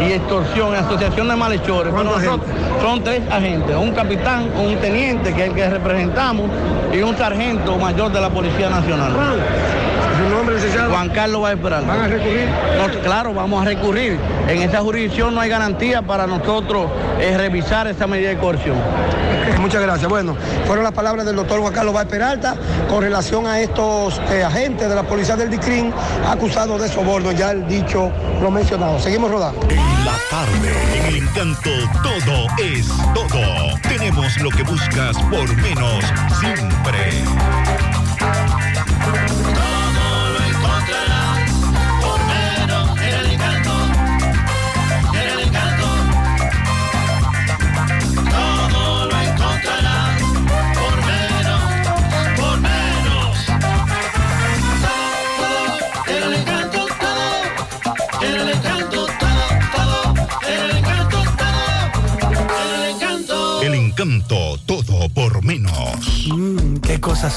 y extorsión, asociación de malhechores. Bueno, ¿Cuántos nosotros- son tres agentes, un capitán, un teniente, que es el que representamos, y un sargento mayor de la Policía Nacional. ¿Su nombre, licenciado? Juan Carlos va a esperar. ¿Van a recurrir? claro, vamos a recurrir. En esa jurisdicción no hay garantía para nosotros eh, revisar esa medida de coerción. Muchas gracias. Bueno, fueron las palabras del doctor Juan Carlos Báez Peralta con relación a estos eh, agentes de la policía del DICRIN acusados de soborno. Ya el dicho lo mencionado. Seguimos rodando. En la tarde, en el encanto, todo es todo. Tenemos lo que buscas por menos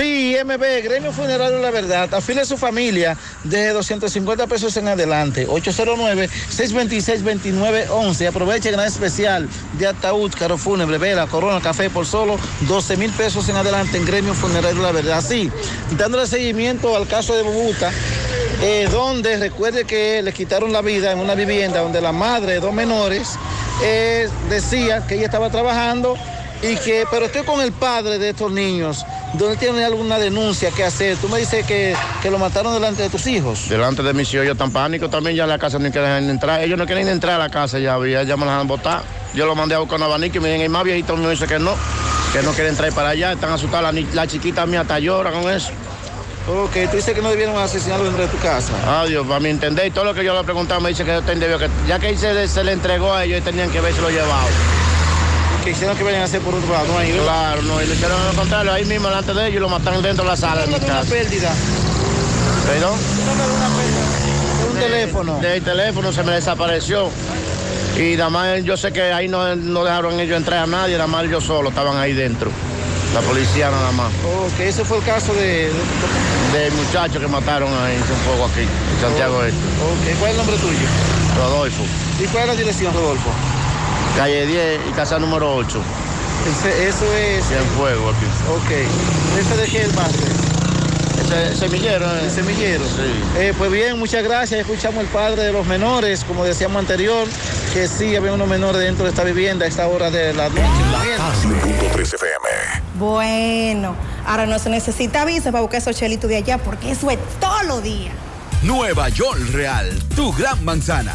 Sí, MB, Gremio Funerario La Verdad, afile a su familia de 250 pesos en adelante, 809-626-2911. Aproveche gran especial de ataúd, caro fúnebre, vela, corona, café por solo 12 mil pesos en adelante en Gremio Funerario La Verdad. Sí, dándole seguimiento al caso de Bobuta, eh, donde recuerde que le quitaron la vida en una vivienda donde la madre de dos menores eh, decía que ella estaba trabajando y que, pero estoy con el padre de estos niños, donde tiene alguna denuncia que hacer. Tú me dices que, que lo mataron delante de tus hijos. Delante de mis hijos, ellos están pánicos también, ya la casa no quieren entrar. Ellos no quieren entrar a la casa ya, ya, ya me las han botado. Yo lo mandé a buscar un abanico y me dicen, el más viejito me dice que no, que no quiere entrar para allá, están asustados. La, la chiquita mía hasta llora con eso. Ok, tú dices que no debieron asesinarlo dentro de tu casa. Ah, Dios, para mi entender, y todo lo que yo le he preguntado me dice que yo que ya que se, le- se le entregó a ellos, tenían que verse lo llevado. Que hicieron que vayan a hacer por otro lado, no hay. Claro, no, y le hicieron lo contrario, ahí mismo delante de ellos y lo mataron dentro de la sala de una pérdida. ¿Perdón? Un teléfono. Del teléfono se me desapareció. Y nada más yo sé que ahí no, no dejaron ellos entrar a nadie, nada más yo solo, estaban ahí dentro. La policía nada más. Ok, ese fue el caso de... Del muchacho que mataron ahí un poco aquí, en Santiago Este. Ok, ¿cuál es el nombre tuyo? Rodolfo. ¿Y cuál es la dirección, Rodolfo? Calle 10 y casa número 8. Ese- eso es... Cienfuegos aquí. Ok. ¿Ese de qué es el semillero, ¿eh? El semillero. Sí. Eh, pues bien, muchas gracias. Escuchamos el padre de los menores, como decíamos anterior, que sí había unos menores dentro de esta vivienda a esta hora de la noche. FM. Bueno, ahora no se necesita visa para buscar esos chelitos de allá, porque eso es todos los días. Nueva York Real, tu gran manzana.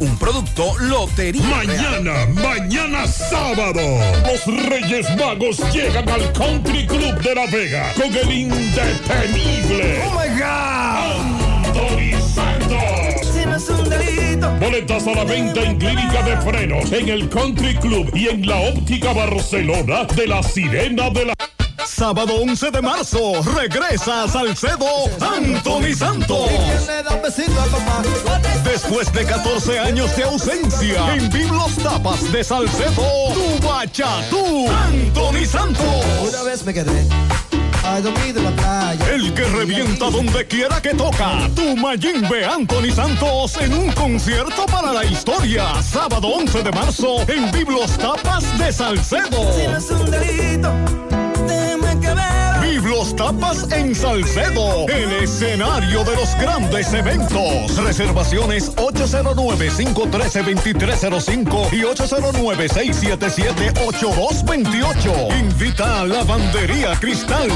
Un producto Lotería. Mañana, mañana sábado, los Reyes Magos llegan al Country Club de La Vega con el indetenible. Oh my God. Anthony Santos. Si no es un delito. Boletas a la venta en Clínica de Frenos, en el Country Club y en la Óptica Barcelona de la Sirena de la... Sábado 11 de marzo, regresa a Salcedo Anthony Santos. Después de 14 años de ausencia, en Biblos Tapas de Salcedo, tu bachatú, Anthony Santos. Una vez me quedé. El que revienta donde quiera que toca. Tu Mayimbe Anthony Santos en un concierto para la historia. Sábado 11 de marzo en Biblos Tapas de Salcedo. Si no es un delito, déjame que Biblos Tapas en Salcedo. El escenario de los grandes eventos. Reservaciones 809-513-2305 y 809-677-8228. Invita a Lavandería Cristal.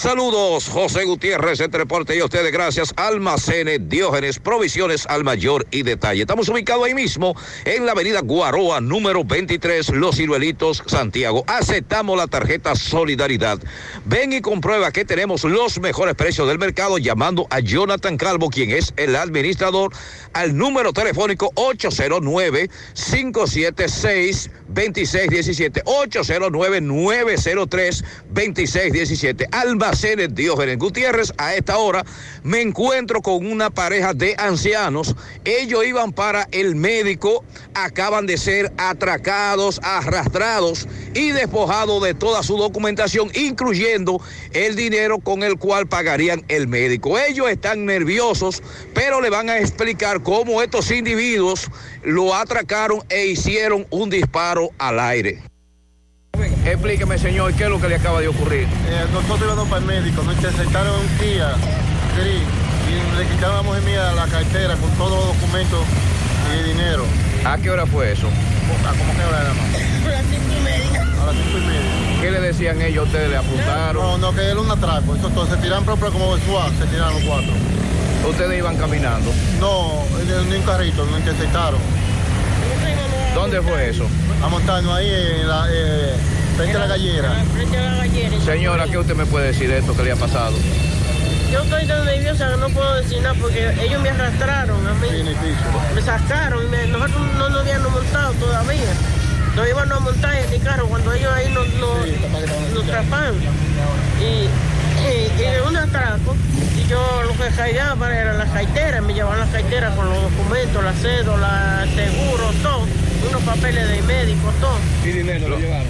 Saludos, José Gutiérrez, entre Porte y ustedes, gracias. Almacenes, Diógenes, provisiones al mayor y detalle. Estamos ubicados ahí mismo en la avenida Guaroa, número 23, Los Ciruelitos, Santiago. Aceptamos la tarjeta Solidaridad. Ven y comprueba que tenemos los mejores precios del mercado llamando a Jonathan Calvo, quien es el administrador, al número telefónico 809-576-2617. 809-903-2617. Almacenes Diógenes Gutiérrez. A esta hora me encuentro con una pareja de ancianos. Ellos iban para el médico, acaban de ser atracados, arrastrados y despojados de toda su documentación, incluyendo el dinero con el cual pagarían el médico. Ellos están nerviosos, pero le van a explicar cómo estos individuos lo atracaron e hicieron un disparo al aire. Explíqueme, señor, ¿qué es lo que le acaba de ocurrir? Eh, nosotros íbamos para el médico, nos interceptaron un Kia gris y le quitaron a la mujer mía la cartera con todos los documentos y dinero. ¿A qué hora fue eso? ¿A cómo que hora era más? A las cinco y media. A las cinco y media. ¿Qué le decían ellos? ¿Ustedes le apuntaron? No, no, que era un atraco. Entonces se tiraron propio como SWAT, se tiraron los cuatro. ¿Ustedes iban caminando? No, en un carrito, nos interceptaron. ¿Dónde fue eso? A montarnos ahí en la, eh, frente a la gallera. Frente a la gallera. Señora, ¿qué usted me puede decir de esto que le ha pasado? Yo estoy tan nerviosa que no puedo decir nada porque ellos me arrastraron a mí. Me sacaron y me- nosotros no nos habíamos montado todavía. Nos íbamos a montar en el carro cuando ellos ahí nos, nos. Y, y, y de un atraco, y yo lo que cargaba eran las carteras, me llevaban las carteras con los documentos, la cédula, seguro, todo, unos papeles de médico, todo. ¿Y dinero lo llevaron?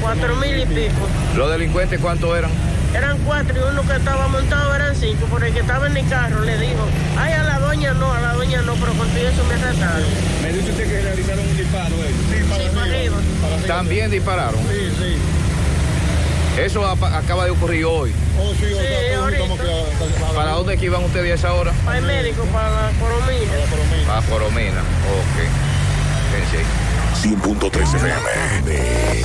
Cuatro mil y pico. ¿Los delincuentes cuántos eran? Eran cuatro y uno que estaba montado eran cinco, por el que estaba en el carro le dijo, ay, a la doña no, a la doña no, pero con todo eso me arrestaron. Me dice usted que realizaron un disparo Sí, para arriba. También dispararon. Sí, sí. Eso acaba de ocurrir hoy. Oh, sí, o sea, todos estamos que- ¿Para dónde que iban ustedes a esa hora? Para el médico, para la coromina. A Foromena. Ok. Pensé. 100.3 FM.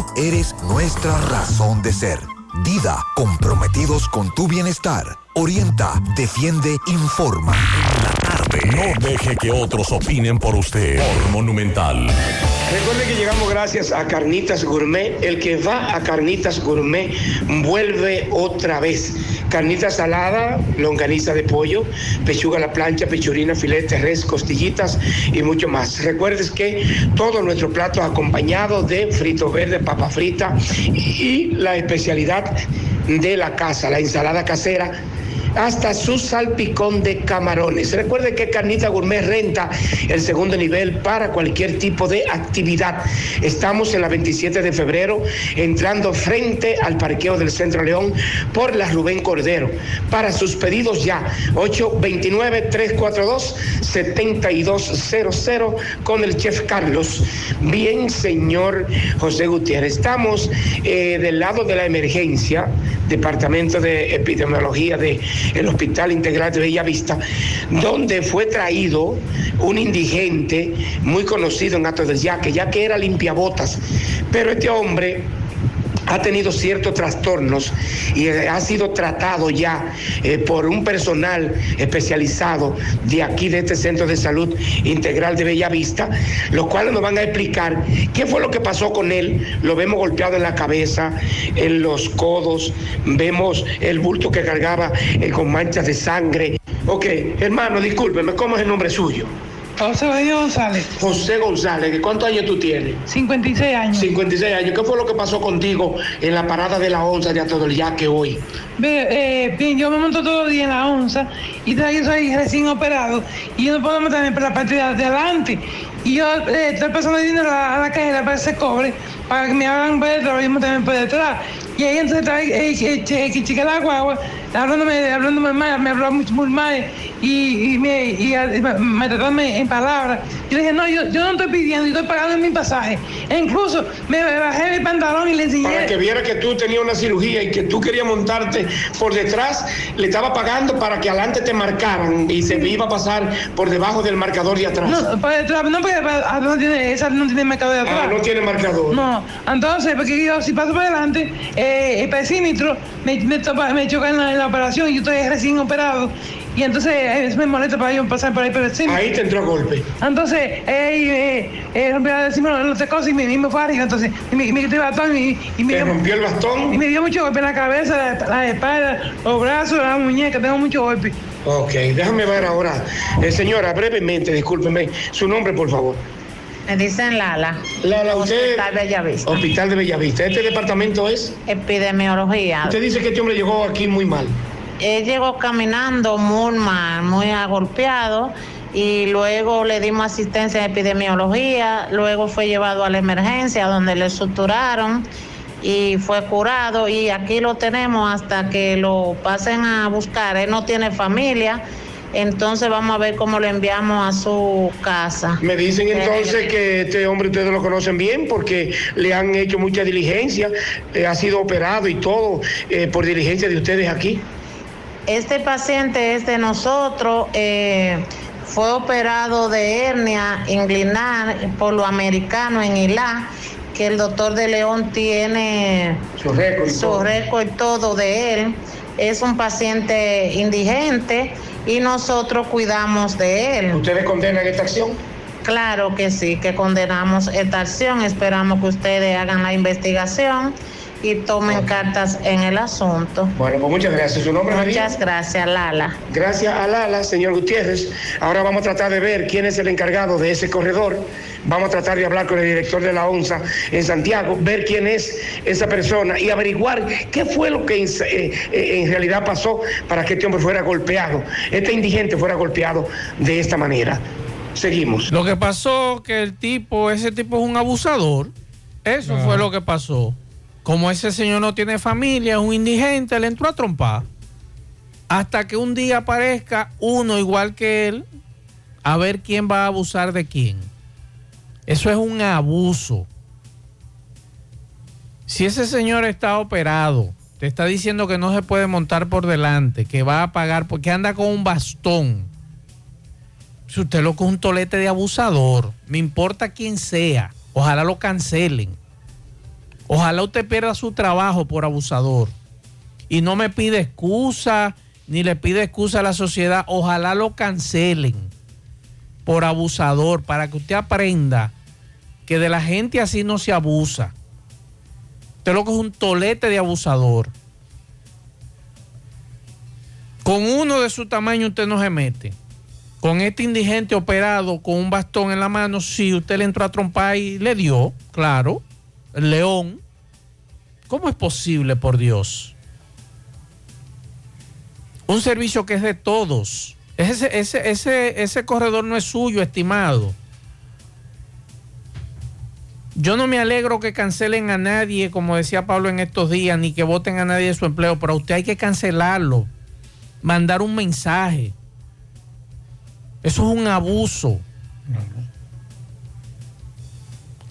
eres nuestra razón de ser. Dida, comprometidos con tu bienestar. Orienta, defiende, informa. No deje que otros opinen por usted. Por Monumental. Recuerde que llegamos gracias a Carnitas Gourmet. El que va a Carnitas Gourmet vuelve otra vez. Carnita salada, longaniza de pollo, pechuga a la plancha, pechurina, filete, res, costillitas y mucho más. Recuerdes que todo nuestro plato acompañado de frito verde, papa frita y la especialidad de la casa, la ensalada casera hasta su salpicón de camarones. Recuerde que Carnita Gourmet renta el segundo nivel para cualquier tipo de actividad. Estamos en la 27 de febrero entrando frente al parqueo del Centro León por la Rubén Cordero. Para sus pedidos ya, 829-342-7200 con el chef Carlos. Bien, señor José Gutiérrez. Estamos eh, del lado de la emergencia, Departamento de Epidemiología de el Hospital Integral de Bellavista, donde fue traído un indigente muy conocido en Ato del Yaque, ya que era limpiabotas. Pero este hombre ha tenido ciertos trastornos y eh, ha sido tratado ya eh, por un personal especializado de aquí, de este Centro de Salud Integral de Bellavista, los cuales nos van a explicar qué fue lo que pasó con él. Lo vemos golpeado en la cabeza, en los codos, vemos el bulto que cargaba eh, con manchas de sangre. Ok, hermano, discúlpeme, ¿cómo es el nombre suyo? José González. José González, ¿cuántos años tú tienes? 56 años. 56 años. ¿Qué fue lo que pasó contigo en la parada de la onza de Ato del Yaque hoy? Ve, eh, bien, yo me monto todo el día en la onza y todavía soy recién operado y yo no puedo meterme por la parte de adelante. Y yo eh, estoy pasando dinero a, la cajera para ese cobre para que me hagan por detrás y meterme por detrás. Y ahí entonces está eh, eh, que chica la guagua, hablándome, hablándome mal, me habló muy, muy mal y, y me, y, me, me trató me- en palabras. Yo le dije, no, yo, yo no estoy pidiendo, yo estoy pagando mi pasaje. E incluso me bajé mi pantalón y le enseñé. Para que viera que tú tenías una cirugía y que tú querías montarte por detrás, le estaba pagando para que adelante te marcaran y se iba a pasar por debajo del marcador de atrás. No, por detrás, no, porque ah, no tiene, esa no tiene marcador de atrás. Ah, no tiene marcador. No, entonces, porque yo si paso por delante, eh, el pesímetro me, me, topa- me choca en la, en la operación y yo estoy recién operado. Y entonces eh, me molesta para yo pasar por ahí por el pesímetro. Ahí te entró a golpe. Entonces, eh, eh, rompió encima los tecos y me, y me fue arriba, entonces, y me, y me quitó el bastón y, y me ¿Te dio- rompió el bastón? Y me dio mucho golpe en la cabeza, la, la espalda, los brazos, la muñeca, tengo mucho golpe. Ok, déjame ver ahora. Eh, señora, brevemente, discúlpeme, su nombre, por favor. Me dicen Lala. Lala, usted. Hospital Bellavista. Hospital de Bellavista. ¿Este departamento es? Epidemiología. Usted dice que este hombre llegó aquí muy mal. Él llegó caminando muy mal, muy agolpeado y luego le dimos asistencia en epidemiología, luego fue llevado a la emergencia donde le suturaron y fue curado y aquí lo tenemos hasta que lo pasen a buscar. Él no tiene familia, entonces vamos a ver cómo lo enviamos a su casa. Me dicen entonces que este hombre ustedes lo conocen bien porque le han hecho mucha diligencia, eh, ha sido operado y todo eh, por diligencia de ustedes aquí. Este paciente es de nosotros, eh, fue operado de hernia inguinal por lo americano en ILA, que el doctor de León tiene Su récord y su récord todo de él. Es un paciente indigente y nosotros cuidamos de él. ¿Ustedes condenan esta acción? Claro que sí, que condenamos esta acción. Esperamos que ustedes hagan la investigación y tomen cartas en el asunto. Bueno, pues muchas gracias. ¿Su nombre, María? Muchas gracias, Lala. Gracias a Lala, señor Gutiérrez. Ahora vamos a tratar de ver quién es el encargado de ese corredor. Vamos a tratar de hablar con el director de la ONSA en Santiago, ver quién es esa persona y averiguar qué fue lo que en, eh, eh, en realidad pasó para que este hombre fuera golpeado, este indigente fuera golpeado de esta manera. Seguimos. Lo que pasó que el tipo, ese tipo es un abusador. Eso fue lo que pasó. Como ese señor no tiene familia, es un indigente, le entró a trompar. Hasta que un día aparezca uno igual que él, a ver quién va a abusar de quién. Eso es un abuso. Si ese señor está operado, te está diciendo que no se puede montar por delante, que va a pagar porque anda con un bastón. Si usted lo coge un tolete de abusador, me importa quién sea, ojalá lo cancelen. Ojalá usted pierda su trabajo por abusador. Y no me pide excusa, ni le pide excusa a la sociedad. Ojalá lo cancelen por abusador, para que usted aprenda que de la gente así no se abusa. Usted lo que es un tolete de abusador. Con uno de su tamaño usted no se mete. Con este indigente operado con un bastón en la mano, sí, usted le entró a trompar y le dio, claro, león. ¿Cómo es posible, por Dios? Un servicio que es de todos. Ese, ese, ese, ese corredor no es suyo, estimado. Yo no me alegro que cancelen a nadie, como decía Pablo en estos días, ni que voten a nadie de su empleo, pero a usted hay que cancelarlo, mandar un mensaje. Eso es un abuso.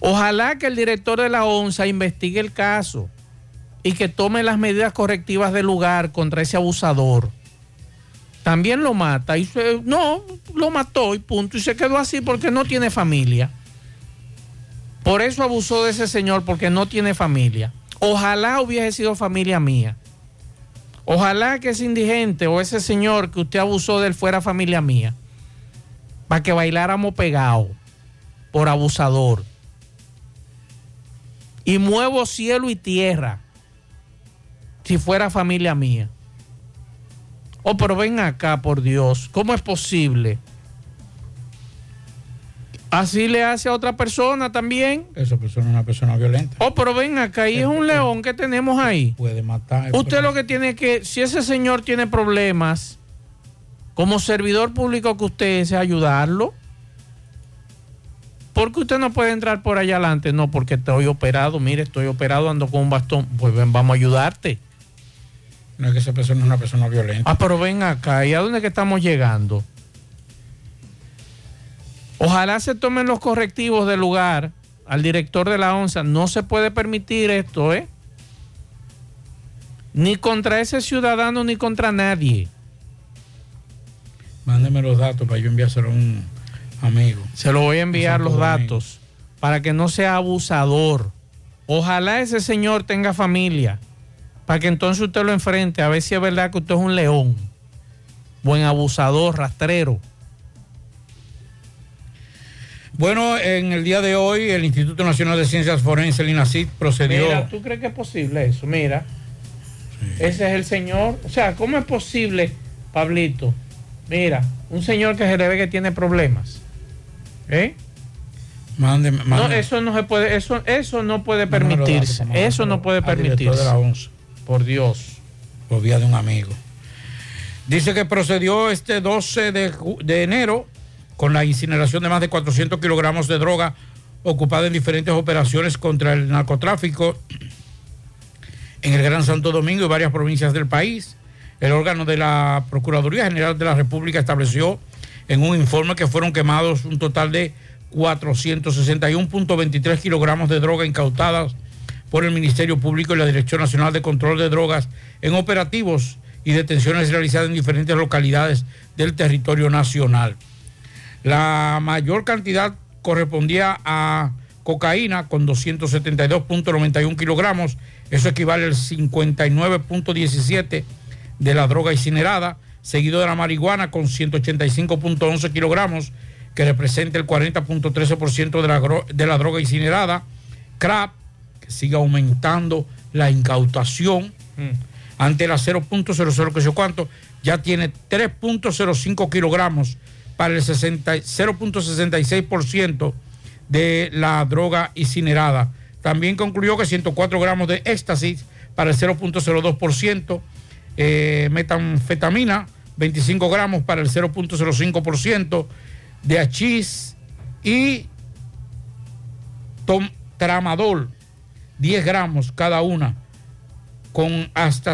Ojalá que el director de la ONSA investigue el caso y que tome las medidas correctivas del lugar contra ese abusador. También lo mata y no, lo mató y punto. Y se quedó así porque no tiene familia. Por eso abusó de ese señor porque no tiene familia. Ojalá hubiese sido familia mía. Ojalá que ese indigente o ese señor que usted abusó de él fuera familia mía. Para que bailáramos pegados por abusador. Y muevo cielo y tierra si fuera familia mía. Oh, pero ven acá, por Dios. ¿Cómo es posible? Así le hace a otra persona también. Esa persona es una persona violenta. Oh, pero ven acá, ahí es un león que tenemos ahí. Puede matar. Usted lo que tiene que, si ese señor tiene problemas, como servidor público que usted es, ayudarlo. Porque usted no puede entrar por allá adelante. No, porque estoy operado. Mire, estoy operado, ando con un bastón. Pues ven, vamos a ayudarte. No es que esa persona es una persona violenta. Ah, pero ven acá. ¿Y a dónde que estamos llegando? Ojalá se tomen los correctivos del lugar al director de la ONSA. No se puede permitir esto, ¿eh? Ni contra ese ciudadano ni contra nadie. Mándeme los datos para yo enviárselo a un amigo. Se lo voy a enviar los datos para que no sea abusador. Ojalá ese señor tenga familia para que entonces usted lo enfrente a ver si es verdad que usted es un león. Buen abusador, rastrero. Bueno, en el día de hoy el Instituto Nacional de Ciencias Forenses, el INACID, procedió. Mira, ¿tú crees que es posible eso? Mira, ese es el señor. O sea, ¿cómo es posible, Pablito? Mira, un señor que se le ve que tiene problemas. ¿Eh? Mándeme, No, eso no se puede, eso, eso no puede permitirse. datos, Eso no puede permitirse. de la ONSA. Por Dios. Por vía de un amigo. Dice que procedió este 12 de, de enero con la incineración de más de 400 kilogramos de droga ocupada en diferentes operaciones contra el narcotráfico en el Gran Santo Domingo y varias provincias del país. El órgano de la Procuraduría General de la República estableció en un informe que fueron quemados un total de 461.23 kilogramos de droga incautadas por el Ministerio Público y la Dirección Nacional de Control de Drogas en operativos y detenciones realizadas en diferentes localidades del territorio nacional. La mayor cantidad correspondía a cocaína con 272.91 kilogramos, eso equivale al 59.17 de la droga incinerada, seguido de la marihuana con 185.11 kilogramos, que representa el 40.13% de la, de la droga incinerada, crack, que sigue aumentando la incautación, ante la 0.00 que sé cuánto, ya tiene 3.05 kilogramos para el 60 0.66% de la droga incinerada. También concluyó que 104 gramos de éxtasis para el 0.02%, eh, metanfetamina 25 gramos para el 0.05%, de hachís y tom- tramadol 10 gramos cada una con hasta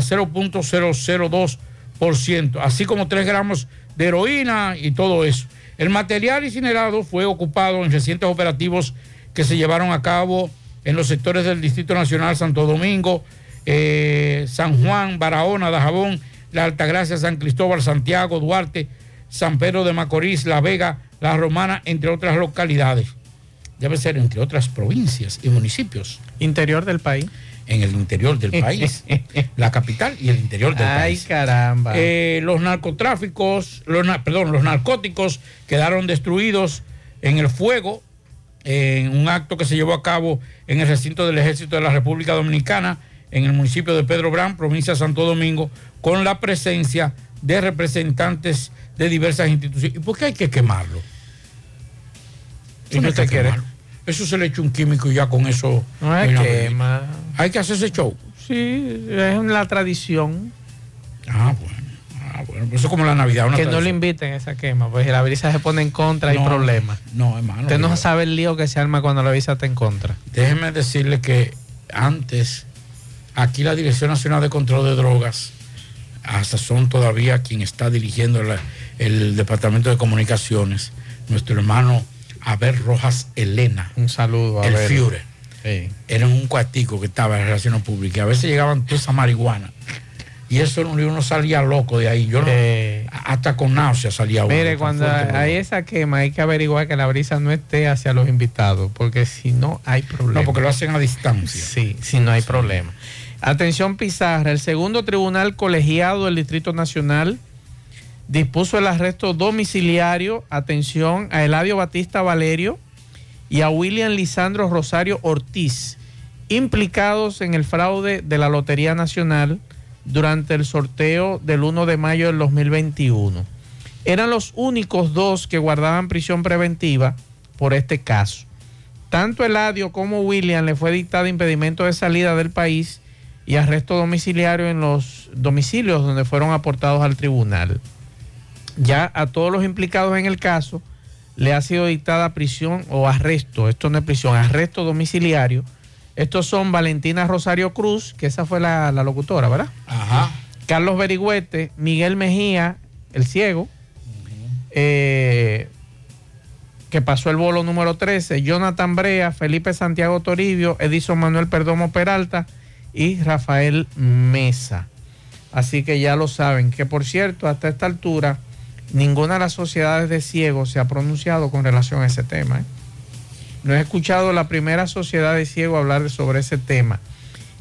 0.002%, así como 3 gramos de heroína y todo eso. El material incinerado fue ocupado en recientes operativos que se llevaron a cabo en los sectores del Distrito Nacional Santo Domingo, eh, San Juan, Barahona, Dajabón, La Altagracia, San Cristóbal, Santiago, Duarte, San Pedro de Macorís, La Vega, La Romana, entre otras localidades. Debe ser entre otras provincias y municipios. Interior del país. En el interior del país. la capital y el interior del Ay, país. caramba. Eh, los narcotráficos, los, perdón, los narcóticos quedaron destruidos en el fuego en un acto que se llevó a cabo en el recinto del Ejército de la República Dominicana, en el municipio de Pedro Brán, provincia de Santo Domingo, con la presencia de representantes de diversas instituciones. ¿Y por qué hay que quemarlo? ¿Y no hay quiere? quemarlo. Eso se le echa un químico y ya con eso. No hay hay quema. Hay que hacer ese show. Sí, es la tradición. Ah, bueno. Ah, bueno. Eso es como la Navidad. Una que no le inviten a esa quema, pues si la brisa se pone en contra, hay No, problemas. No, hermano. Usted no sabe el lío que se arma cuando la brisa está en contra. Déjeme decirle que antes, aquí la Dirección Nacional de Control de Drogas, hasta son todavía quien está dirigiendo la- el Departamento de Comunicaciones, nuestro hermano Abel Rojas Elena. Un saludo a El Abel. Führer. Sí. Era un cuartico que estaba en relaciones públicas. A veces llegaban toda esa marihuana. Y eso uno salía loco de ahí. Yo no- hasta con náusea salía uno. Mire, cuando fuerte hay esa quema hay que averiguar que la brisa no esté hacia los invitados, porque si no hay problema. No, porque lo hacen a distancia. Sí, si no hay problema. Atención Pizarra, el segundo tribunal colegiado del Distrito Nacional dispuso el arresto domiciliario, atención, a Eladio Batista Valerio y a William Lisandro Rosario Ortiz, implicados en el fraude de la Lotería Nacional durante el sorteo del 1 de mayo del 2021. Eran los únicos dos que guardaban prisión preventiva por este caso. Tanto Eladio como William le fue dictado impedimento de salida del país y arresto domiciliario en los domicilios donde fueron aportados al tribunal. Ya a todos los implicados en el caso le ha sido dictada prisión o arresto, esto no es prisión, arresto domiciliario. Estos son Valentina Rosario Cruz, que esa fue la, la locutora, ¿verdad? Ajá. Carlos Berigüete, Miguel Mejía, el ciego, eh, que pasó el bolo número 13, Jonathan Brea, Felipe Santiago Toribio, Edison Manuel Perdomo Peralta y Rafael Mesa. Así que ya lo saben, que por cierto, hasta esta altura, ninguna de las sociedades de ciegos se ha pronunciado con relación a ese tema. ¿eh? No he escuchado la primera sociedad de ciegos hablar sobre ese tema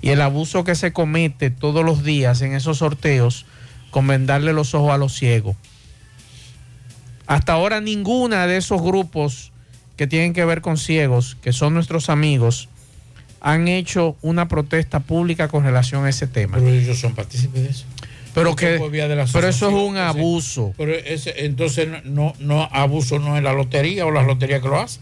y el abuso que se comete todos los días en esos sorteos con vendarle los ojos a los ciegos. Hasta ahora ninguna de esos grupos que tienen que ver con ciegos, que son nuestros amigos, han hecho una protesta pública con relación a ese tema. Pero ellos son partícipes de eso. Pero, que, pero eso es un abuso. Pero ese, entonces no, no abuso no es la lotería o las loterías que lo hacen.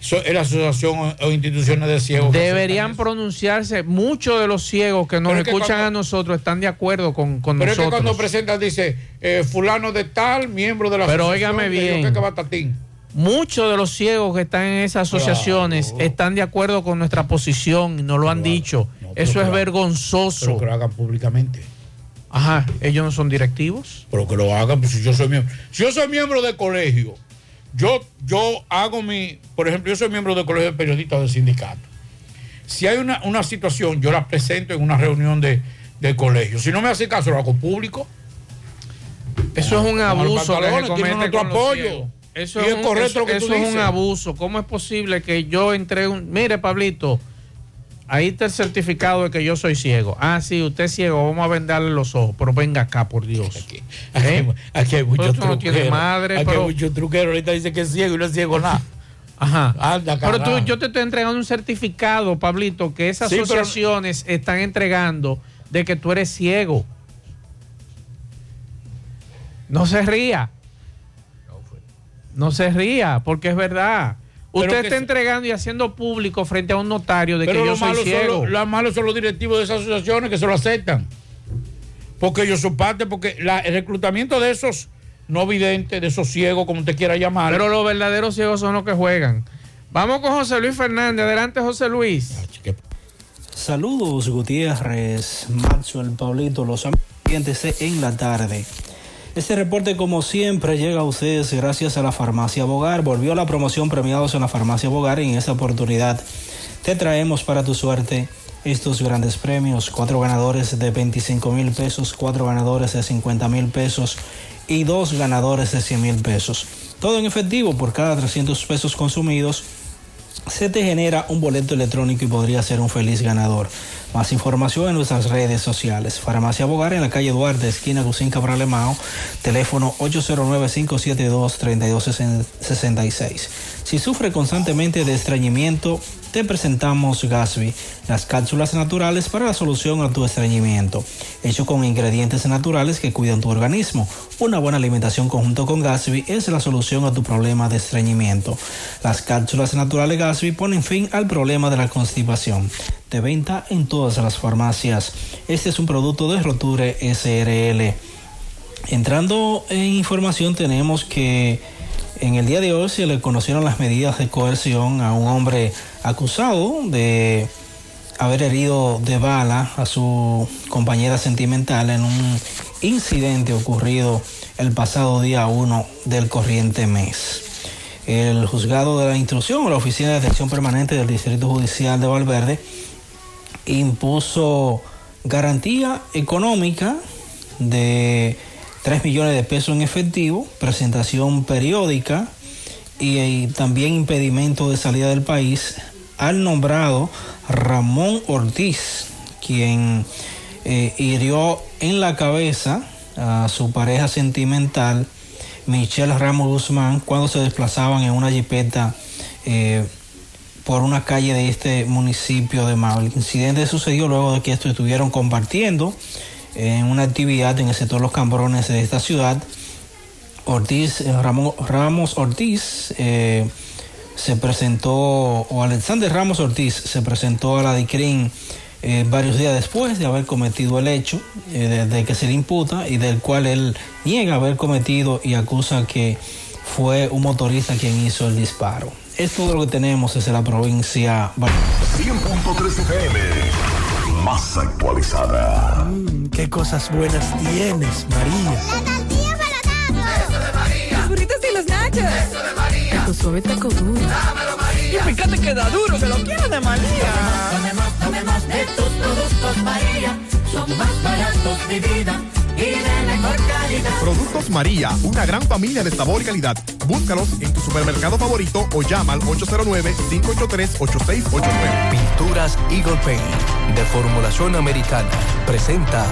Eso es la asociación o, o instituciones de ciegos. Deberían pronunciarse, muchos de los ciegos que nos Pero es que escuchan cuando- a nosotros están de acuerdo con, con Pero es que nosotros. cuando presentan dice eh, fulano de tal, miembro de la Pero asociación, óigame que yo bien. que. Muchos de los ciegos que están en esas asociaciones están de acuerdo con nuestra posición y nos lo han dicho. Eso es vergonzoso. Pero que lo hagan públicamente. Ajá, ellos no son directivos. Pero que lo hagan, pues si yo soy miembro. Si yo soy miembro de colegio, yo, yo hago mi. Por ejemplo, yo soy miembro del colegio de periodistas del sindicato. Si hay una, una situación, yo la presento en una reunión de, de colegio. Si no me hace caso, lo hago público. Eso es un abuso que se comete con apoyo. ciegos. Eso Y es, un, correcto eso- lo que tú eso es un abuso. ¿Cómo es posible que yo entregue un... Mire, Pablito, ahí está el certificado de que yo soy ciego. Ah, sí, usted es ciego, vamos a vendarle los ojos. Pero venga acá, por Dios. Aquí, ¿Eh? aquí hay muchos no tiene truqueros. madre, Aquí pero- hay muchos truqueros. Ahorita dice que es ciego y no es ciego nada. Ajá. Anda, Pero tú, yo te estoy entregando un certificado, Pablito, que esas Sí, pero- asociaciones están entregando de que tú eres ciego. No se ría. No se ría, porque es verdad. Usted está se- entregando y haciendo público frente a un notario de Pero que yo lo soy malo, son ciego. los, lo malo son los directivos de esas asociaciones que se lo aceptan. Porque ellos son parte, porque la- el reclutamiento de esos no videntes, de esos ciegos, como usted quiera llamar. Pero los verdaderos ciegos son los que juegan. Vamos con José Luis Fernández. Adelante, José Luis. Saludos Gutiérrez, Maxwell, Pablito, los ambientes en la tarde. Este reporte como siempre llega a ustedes gracias a la farmacia Bogar. Volvió la promoción premiados en la farmacia Bogar y en esta oportunidad te traemos para tu suerte estos grandes premios. Cuatro ganadores de 25 mil pesos, cuatro ganadores de 50 mil pesos y dos ganadores de 100 mil pesos. Todo en efectivo por cada 300 pesos consumidos se te genera un boleto electrónico y podría ser un feliz ganador. Más información en nuestras redes sociales. Farmacia Bogar en la calle Duarte, esquina Gusín Cabral Mao, teléfono 809-572-3266. Si sufre constantemente de estreñimiento, te presentamos Gasby, las cápsulas naturales para la solución a tu estreñimiento, hecho con ingredientes naturales que cuidan tu organismo. Una buena alimentación conjunto con Gasby es la solución a tu problema de estreñimiento. Las cápsulas naturales Gasby ponen fin al problema de la constipación. De venta en todas las farmacias. Este es un producto de Roture SRL. Entrando en información tenemos que en el día de hoy se le conocieron las medidas de coerción a un hombre acusado de haber herido de bala a su compañera sentimental en un incidente ocurrido el pasado día 1 del corriente mes. El juzgado de la instrucción o la Oficina de Atención Permanente del Distrito Judicial de Valverde impuso garantía económica de 3 millones de pesos en efectivo, presentación periódica y, también impedimento de salida del país al nombrado Ramón Ortiz, quien eh, hirió en la cabeza a su pareja sentimental, Michelle Ramos Guzmán, cuando se desplazaban en una jipeta eh, por una calle de este municipio de Mao. El incidente sucedió luego de que estuvieron compartiendo en una actividad en el sector Los Cambrones de esta ciudad. Ortiz, eh, Ramón, Ramos Ortiz eh, se presentó, o Alexander Ramos Ortiz se presentó a la DICRIN eh, varios días después de haber cometido el hecho de, de, que se le imputa y del cual él niega haber cometido y acusa que fue un motorista quien hizo el disparo. Es todo lo que tenemos desde la provincia. 100.3 FM, más actualizada. Mm, qué cosas buenas tienes, María. La tortilla para Eso de María. Los burritos y los nachos. Eso de María. Tu suave taco duro. Dámelo, María. Y fíjate que da duro, que lo quiero de María. Tomemos, tomemos de tus productos, María. Son más baratos de vida y de mejor calidad. Productos María, una gran familia de sabor y calidad. Búscalos en tu supermercado favorito o llama al 809-583-8689. Pinturas Eagle Paint de formulación americana presenta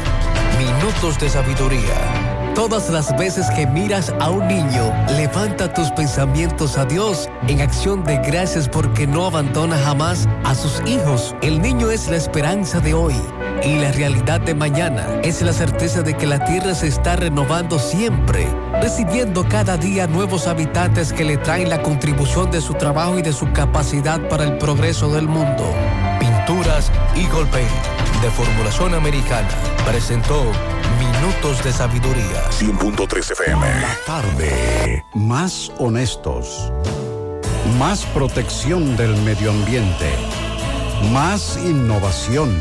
Minutos de Sabiduría. Todas las veces que miras a un niño, levanta tus pensamientos a Dios en acción de gracias porque no abandona jamás a sus hijos. El niño es la esperanza de hoy y la realidad de mañana es la certeza de que la tierra se está renovando siempre, recibiendo cada día nuevos habitantes que le traen la contribución de su trabajo y de su capacidad para el progreso del mundo. Pinturas Eagle Paint de formulación americana presentó Minutos de Sabiduría. 100.3 FM. La tarde. Más honestos. Más protección del medio ambiente. Más innovación.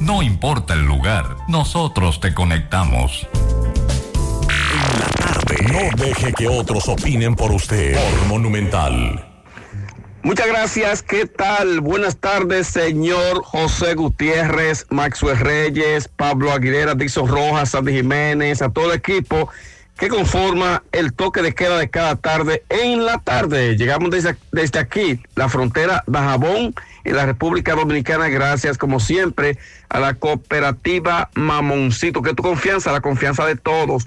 No importa el lugar, nosotros te conectamos. No deje que otros opinen por usted. Por Monumental. Muchas gracias. ¿Qué tal? Buenas tardes, señor José Gutiérrez, Maxwell Reyes, Pablo Aguilera, Dixon Rojas, Sandy Jiménez, a todo el equipo que conforma el toque de queda de cada tarde en la tarde. Llegamos desde, desde aquí, la frontera de Jabón, en la República Dominicana, gracias como siempre a la cooperativa Mamoncito, que tu confianza, la confianza de todos.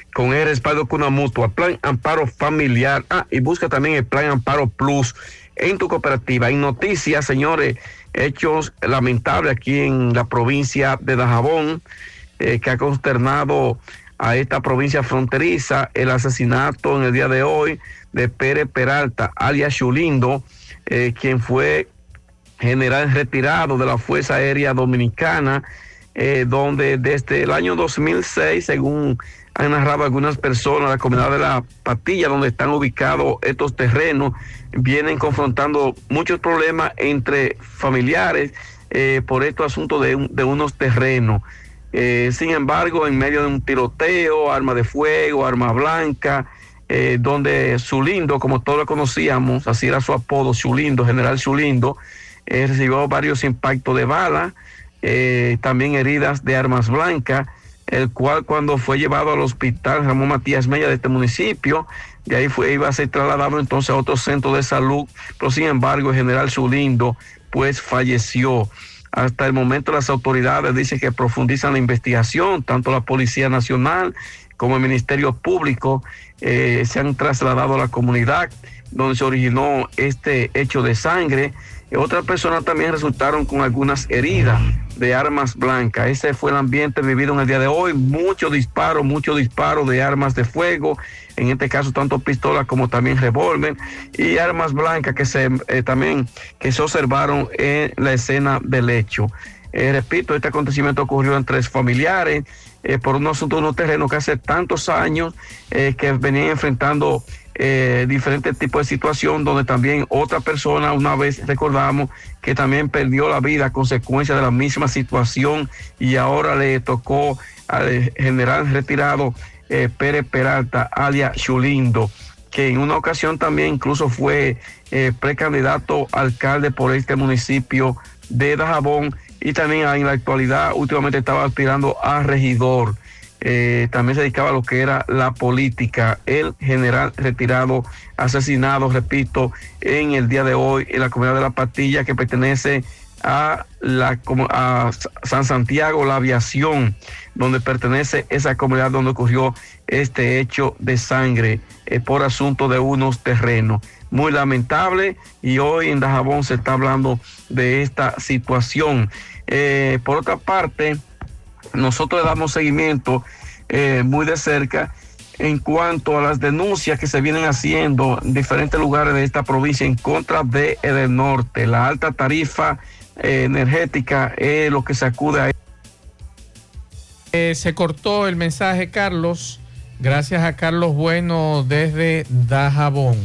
con el respaldo con una mutua, plan amparo familiar. Ah, y busca también el plan amparo plus en tu cooperativa. En noticias, señores, hechos lamentables aquí en la provincia de Dajabón, eh, que ha consternado a esta provincia fronteriza el asesinato en el día de hoy de Pérez Peralta, alias Chulindo, eh, quien fue general retirado de la Fuerza Aérea Dominicana, eh, donde desde el año 2006, según han narrado algunas personas, la comunidad de la Patilla, donde están ubicados estos terrenos, vienen confrontando muchos problemas entre familiares eh, por estos asuntos de, un- de unos terrenos. Eh, sin embargo, en medio de un tiroteo, arma de fuego, arma blanca, eh, donde Zulindo, como todos lo conocíamos, así era su apodo, Zulindo, general Zulindo, eh, recibió varios impactos de bala, también heridas de armas blancas, el cual cuando fue llevado al hospital Ramón Matías Mella de este municipio, de ahí fue, iba a ser trasladado entonces a otro centro de salud, pero sin embargo el general Zulindo pues falleció. Hasta el momento las autoridades dicen que profundizan la investigación, tanto la Policía Nacional como el Ministerio Público eh, se han trasladado a la comunidad donde se originó este hecho de sangre. Otras personas también resultaron con algunas heridas de armas blancas. Ese fue el ambiente vivido en el día de hoy. Muchos disparos, muchos disparos de armas de fuego. En este caso, tanto pistolas como también revólver y armas blancas que se eh, también que se observaron en la escena del hecho. Eh, repito, este acontecimiento ocurrió entre familiares eh, por un asunto de unos terrenos que hace tantos años eh, que venían enfrentando eh, diferentes tipos de situación donde también otra persona, una vez recordamos que también perdió la vida a consecuencia de la misma situación y ahora le tocó al general retirado eh, Pérez Peralta, alias Chulindo, que en una ocasión también incluso fue eh, precandidato alcalde por este municipio de Dajabón y también en la actualidad últimamente estaba aspirando a regidor. Eh, también se dedicaba a lo que era la política. El general retirado, asesinado, repito, en el día de hoy en la comunidad de La Patilla que pertenece a la San Santiago, la aviación, donde pertenece esa comunidad donde ocurrió este hecho de sangre eh, por asunto de unos terrenos. Muy lamentable y hoy en Dajabón se está hablando de esta situación. Eh, por otra parte, nosotros le damos seguimiento eh, muy de cerca en cuanto a las denuncias que se vienen haciendo en diferentes lugares de esta provincia en contra de el norte. La alta tarifa eh, energética es lo que se acude a Eh, se cortó el mensaje, Carlos. Gracias a Carlos Bueno desde Dajabón.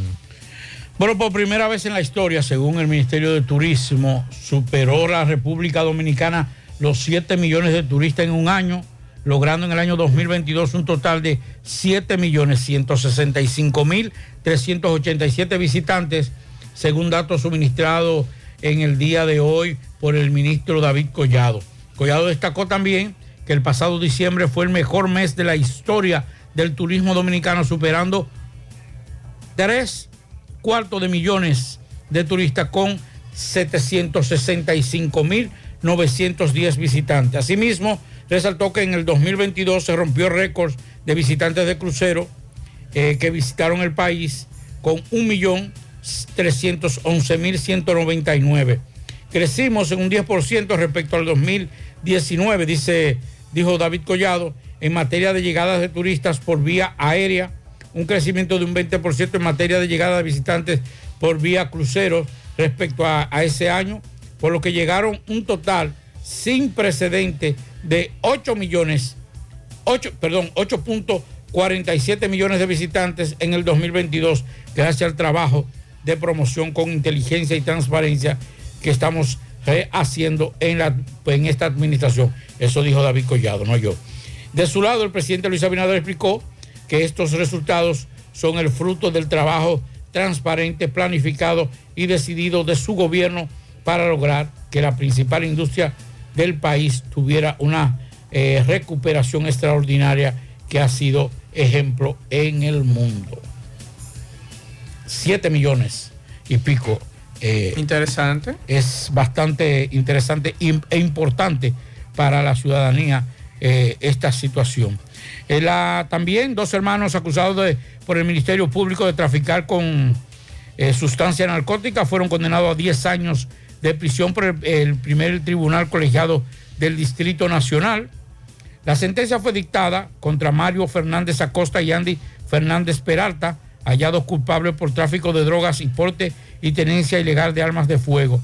Bueno, por primera vez en la historia, según el Ministerio de Turismo, superó la República Dominicana los 7 millones de turistas en un año, logrando en el año 2022 un total de 7 millones 165 mil 387 visitantes, según datos suministrados en el día de hoy por el ministro David Collado. Collado destacó también que el pasado diciembre fue el mejor mes de la historia del turismo dominicano, superando tres cuartos de millones de turistas con 765 mil 910 visitantes. Asimismo, resaltó que en el 2022 se rompió récord de visitantes de crucero eh, que visitaron el país con 1.311.199. Crecimos en un 10% respecto al 2019, dice, dijo David Collado, en materia de llegadas de turistas por vía aérea, un crecimiento de un 20% en materia de llegada de visitantes por vía cruceros respecto a ese año, por lo que llegaron un total sin precedente de 8 millones, 8, perdón, 8.47 millones de visitantes en el 2022, gracias al trabajo de promoción con inteligencia y transparencia que estamos haciendo en, la, en esta administración. Eso dijo David Collado, no yo. De su lado, el presidente Luis Abinader explicó que estos resultados son el fruto del trabajo transparente, planificado y decidido de su gobierno para lograr que la principal industria del país tuviera una eh, recuperación extraordinaria que ha sido ejemplo en el mundo. Siete millones y pico. eh, interesante. Es bastante interesante e importante para la ciudadanía eh, esta situación. La- también dos hermanos acusados de- por el Ministerio Público de traficar con eh, sustancia narcótica fueron condenados a 10 años de prisión por el, primer tribunal colegiado del Distrito Nacional. La sentencia fue dictada contra Mario Fernández Acosta y Andy Fernández Peralta, hallados culpables por tráfico de drogas y porte y tenencia ilegal de armas de fuego.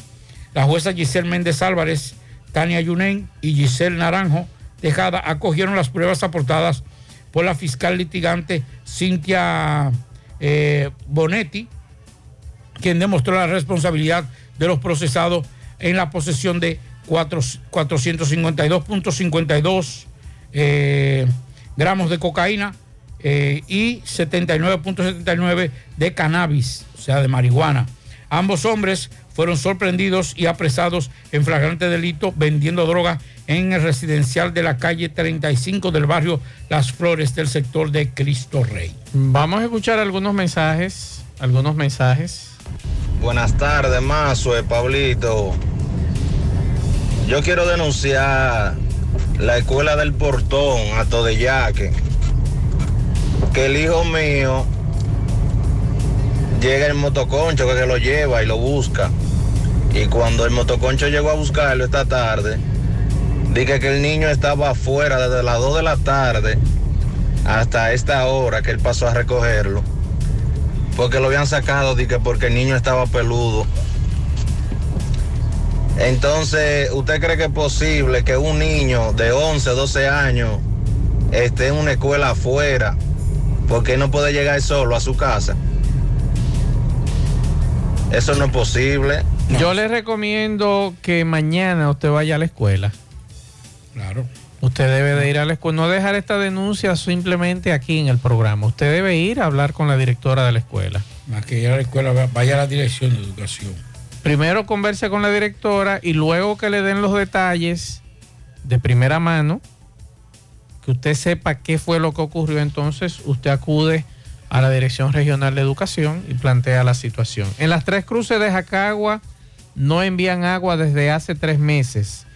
La jueza Giselle Méndez Álvarez, Tania Yunen y Giselle Naranjo Tejada acogieron las pruebas aportadas por la fiscal litigante Cintia eh, Bonetti, quien demostró la responsabilidad de los procesados en la posesión de cuatro- 452.52 eh, gramos de cocaína eh, y 79.79 de cannabis, o sea, de marihuana. Ambos hombres fueron sorprendidos y apresados en flagrante delito vendiendo droga en el residencial de la calle 35 del barrio Las Flores del sector de Cristo Rey. Vamos a escuchar algunos mensajes, algunos mensajes. Buenas tardes, Mazue, Pablito. Yo quiero denunciar la escuela del portón a Todeyaque. Que el hijo mío llega el motoconcho que lo lleva y lo busca. Y cuando el motoconcho llegó a buscarlo esta tarde, dije que el niño estaba afuera desde las 2 de la tarde hasta esta hora que él pasó a recogerlo. Porque lo habían sacado, dije, porque el niño estaba peludo. Entonces, ¿usted cree que es posible que un niño de 11, 12 años esté en una escuela afuera porque no puede llegar solo a su casa? Eso no es posible. Yo le recomiendo que mañana usted vaya a la escuela. Claro. Usted debe de ir a la escuela, no dejar esta denuncia simplemente aquí en el programa. Usted debe ir a hablar con la directora de la escuela. Más que ir a la escuela, vaya a la dirección de educación. Primero converse con la directora y luego que le den los detalles de primera mano, que usted sepa qué fue lo que ocurrió, entonces usted acude a la Dirección Regional de Educación y plantea la situación. En las tres cruces de Jacagua no envían agua desde hace tres meses.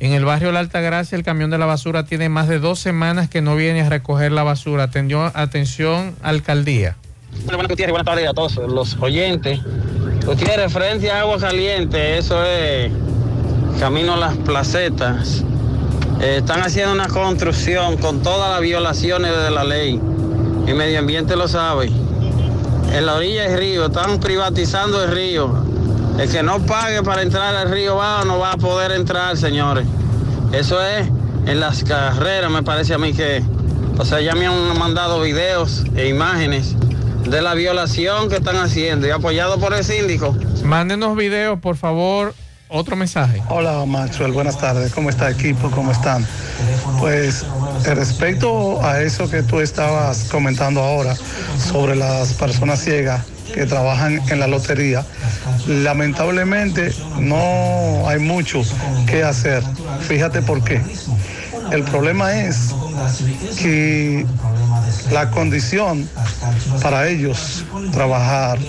En el barrio La Altagracia el camión de la basura tiene más de dos semanas que no viene a recoger la basura. Atendió, atención, alcaldía. Bueno, buenas Gutiérrez, buenas tardes a todos los oyentes. Gutiérrez, referencia a agua caliente, eso es camino a las placetas. Eh, están haciendo una construcción con todas las violaciones de la ley. Y medio ambiente lo sabe. En la orilla del río, están privatizando el río. El que no pague para entrar al río va no va a poder entrar, señores. Eso es en las carreras, me parece a mí que. O sea, ya me han mandado videos e imágenes de la violación que están haciendo y apoyado por el síndico. Mándenos videos, por favor. Otro mensaje. Hola Maxwell, buenas tardes. ¿Cómo está equipo? ¿Cómo están? Pues eh, respecto a eso que tú estabas comentando ahora sobre las personas ciegas que trabajan en la lotería, lamentablemente no hay mucho que hacer. Fíjate por qué. El problema es que la condición para ellos trabajar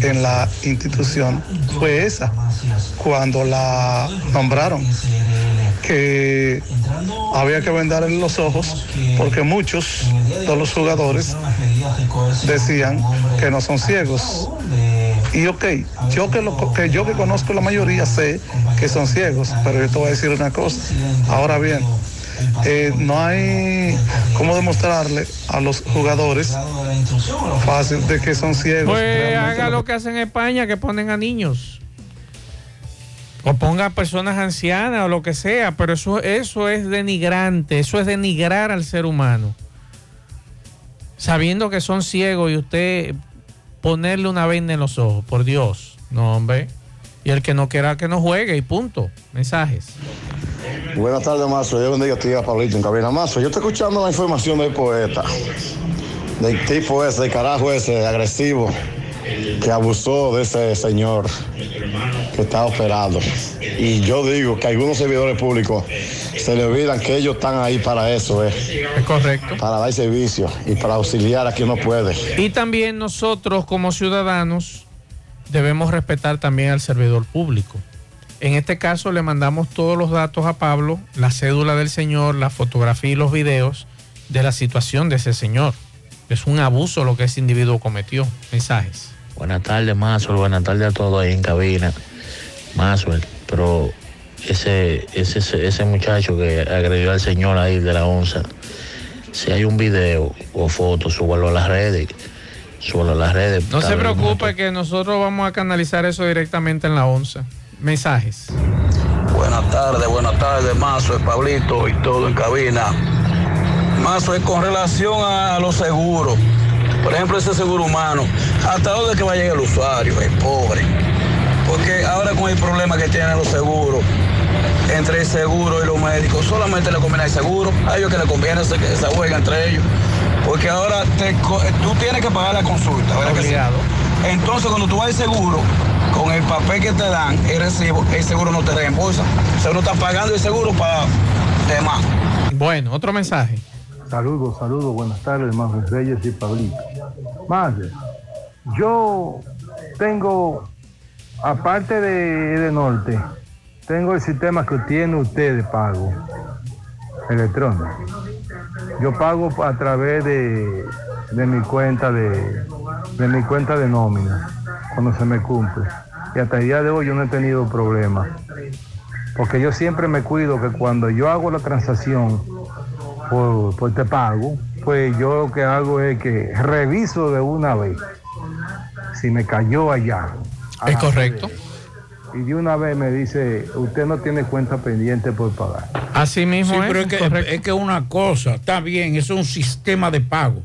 en la institución fue esa. cuando la nombraron, que había que vendarle los ojos porque muchos de los jugadores decían que no son ciegos. Y ok, yo que, lo, que yo que conozco la mayoría sé que son ciegos, pero yo te voy a decir una cosa. Ahora bien, eh, no hay cómo demostrarle a los jugadores fácil de que son ciegos. Pues Realmente haga lo lo que hacen en España, que ponen a niños. O ponga a personas ancianas o lo que sea, pero eso, eso es denigrante, eso es denigrar al ser humano. Sabiendo que son ciegos y usted ponerle una venda en los ojos, por Dios, no hombre. Y el que no quiera que no juegue y punto. Mensajes. Buenas tardes, Mazo. Yo bendiga a ti, a Pablito en cabina. Mazo, yo estoy escuchando la información del poeta, del tipo ese, del carajo ese, agresivo, que abusó de ese señor que está operado. Y yo digo que algunos servidores públicos se le olvidan que ellos están ahí para eso, eh, Es correcto. para dar servicio y para auxiliar a quien no puede. Y también nosotros como ciudadanos debemos respetar también al servidor público. En este caso le mandamos todos los datos a Pablo, la cédula del señor, la fotografía y los videos de la situación de ese señor. Es un abuso lo que ese individuo cometió. Mensajes. Buenas tardes, Maxwell. Buenas tardes a todos ahí en cabina. Maxwell, pero ese, ese, ese, muchacho que agredió al señor ahí de la onza, si hay un video o foto, súbalo a las redes. Súbalo a las redes. No se preocupe que nosotros vamos a canalizar eso directamente en la onza. Mensajes. Buenas tardes, buenas tardes, Mazo, es Pablito y todo en cabina. Mazo, es con relación a los seguros. Por ejemplo, ese seguro humano. ¿Hasta dónde que va a llegar el usuario? Es pobre. Porque ahora con el problema que tienen los seguros, entre el seguro y los médicos, solamente le conviene el seguro. A ellos que le conviene esa, esa huelga entre ellos. Porque ahora te tú tienes que pagar la consulta, ¿verdad que sí? Entonces, cuando tú vas al seguro, con el papel que te dan, el recibo, el seguro no te reembolsa. O sea, uno está pagando el seguro para demás. Bueno, otro mensaje. Saludos, saludos, buenas tardes, Manuel Reyes y Pablito. Madre, yo tengo, aparte de, de Norte, tengo el sistema que tiene usted de pago electrónico. Yo pago a través de, de mi cuenta de, de mi cuenta de nómina cuando se me cumple. Y hasta el día de hoy yo no he tenido problemas. Porque yo siempre me cuido que cuando yo hago la transacción por, por te pago, pues yo lo que hago es que reviso de una vez si me cayó allá. Es correcto. Y de una vez me dice, usted no tiene cuenta pendiente por pagar. Así mismo Sí, es, pero es que, es que una cosa, está bien, eso es un sistema de pago.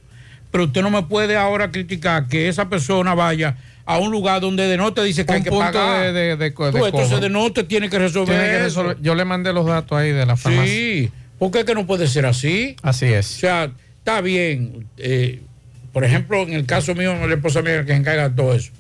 Pero usted no me puede ahora criticar que esa persona vaya a un lugar donde de no te dice que Un hay que punto pagar. de- de- de- Tú, entonces de no te tiene que resolver. Tiene que eso. resolver- Yo le mandé los datos ahí de la farmacia. Sí, porque es que no puede ser así. Así es. O sea, está bien. eh, por ejemplo, en el caso mío, la esposa mía que se encarga de todo eso.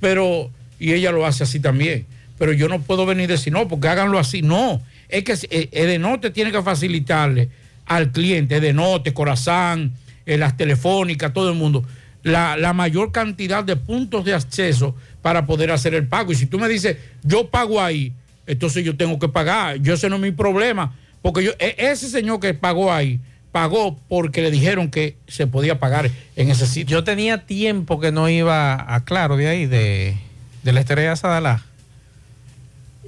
Pero, y ella lo hace así también. Pero yo no puedo venir y decir, no, porque háganlo así. No, es que eh, Edenote tiene que facilitarle al cliente, Edenote, Corazán, eh, las telefónicas, todo el mundo, la, la mayor cantidad de puntos de acceso para poder hacer el pago. Y si tú me dices, yo pago ahí, entonces yo tengo que pagar. Yo ese no es mi problema. Porque yo, e- ese señor que pagó ahí, pagó porque le dijeron que se podía pagar en ese sitio. Yo tenía tiempo que no iba a Claro de ahí, de, de la estrella Sadalá.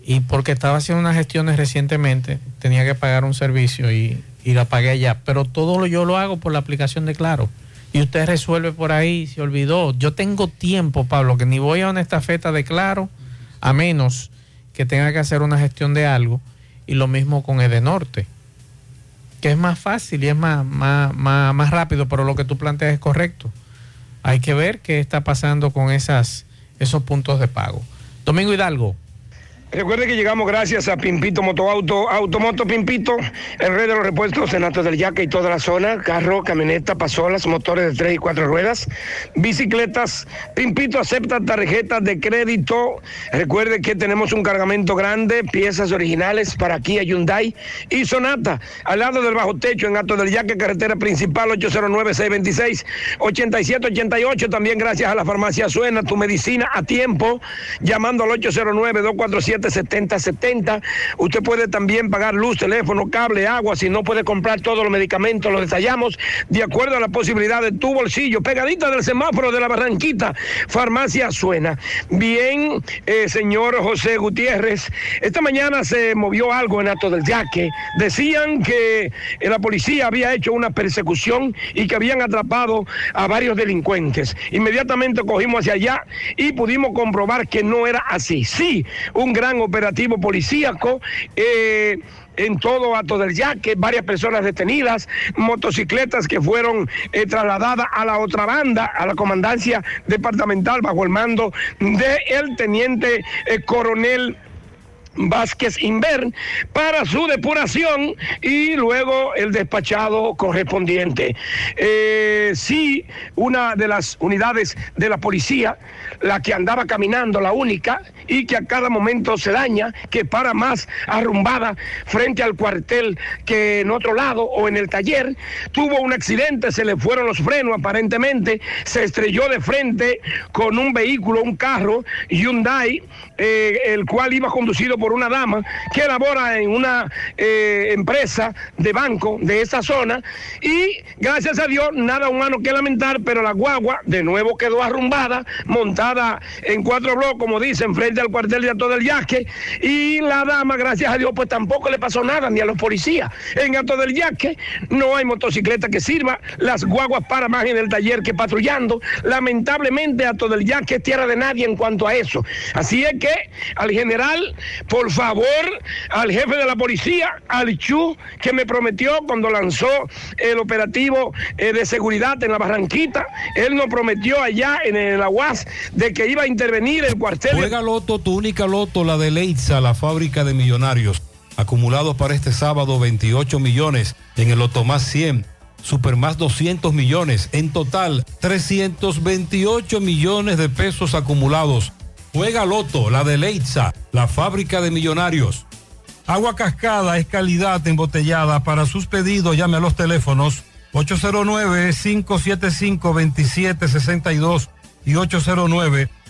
Y porque estaba haciendo unas gestiones recientemente, tenía que pagar un servicio y, y la pagué allá. Pero todo lo, yo lo hago por la aplicación de Claro. Y usted resuelve por ahí, se olvidó. Yo tengo tiempo, Pablo, que ni voy a una estafeta de Claro, a menos que tenga que hacer una gestión de algo. Y lo mismo con Edenorte que es más fácil y es más, más, más, más rápido, pero lo que tú planteas es correcto. Hay que ver qué está pasando con esas, esos puntos de pago. Domingo Hidalgo. Recuerde que llegamos gracias a Pimpito Motoauto, Automoto Pimpito, el rey de los repuestos en Alto del Yaque y toda la zona, carro, camioneta, pasolas, motores de tres y cuatro ruedas, bicicletas. Pimpito acepta tarjetas de crédito. Recuerde que tenemos un cargamento grande, piezas originales para Kia Hyundai y Sonata, al lado del bajo techo en Alto del Yaque, carretera principal 809-626-8788. También gracias a la farmacia Suena, tu medicina a tiempo, llamando al 809-247 809-577-7070. Usted puede también pagar luz, teléfono, cable, agua. Si no puede comprar todos los medicamentos, los detallamos de acuerdo a la posibilidad de tu bolsillo. Pegadita del semáforo de la Barranquita, Farmacia Suena. Bien, eh, señor José Gutiérrez, esta mañana se movió algo en Ato del Yaque. Decían que eh, la policía había hecho una persecución y que habían atrapado a varios delincuentes. Inmediatamente cogimos hacia allá y pudimos comprobar que no era así. Sí, un gran operativo policíaco. eh, en todo Ato del Yaque, varias personas detenidas, motocicletas que fueron eh, trasladadas a la otra banda, a la comandancia departamental bajo el mando del el teniente eh, coronel Vázquez Invern para su depuración y luego el despachado correspondiente. Eh, sí, una de las unidades de la policía, la que andaba caminando, la única, y que a cada momento se daña, que para más arrumbada frente al cuartel que en otro lado o en el taller, tuvo un accidente, se le fueron los frenos aparentemente, se estrelló de frente con un vehículo, un carro Hyundai, eh, el cual iba conducido por una dama que labora en una eh, empresa de banco de esa zona. Y gracias a Dios nada humano que lamentar, pero la guagua de nuevo quedó arrumbada, montada en cuatro bloques, como dicen, frente al cuartel de Ato del Yaque y la dama, gracias a Dios, pues tampoco le pasó nada ni a los policías. En Ato del Yaque no hay motocicleta que sirva, las guaguas para más en el taller que patrullando. Lamentablemente Ato del Yaque es tierra de nadie en cuanto a eso. Así es que al general, por favor, al jefe de la policía, al Chu, que me prometió cuando lanzó el operativo eh, de seguridad en la Barranquita, él nos prometió allá en el Aguas de que iba a intervenir el cuartel. Loto, tu única Loto, la de Leitza, la fábrica de millonarios. Acumulados para este sábado 28 millones, en el Loto más 100, Super más 200 millones, en total 328 millones de pesos acumulados. Juega Loto, la de Leitza, la fábrica de millonarios. Agua Cascada es calidad embotellada. Para sus pedidos llame a los teléfonos 809-575-2762 y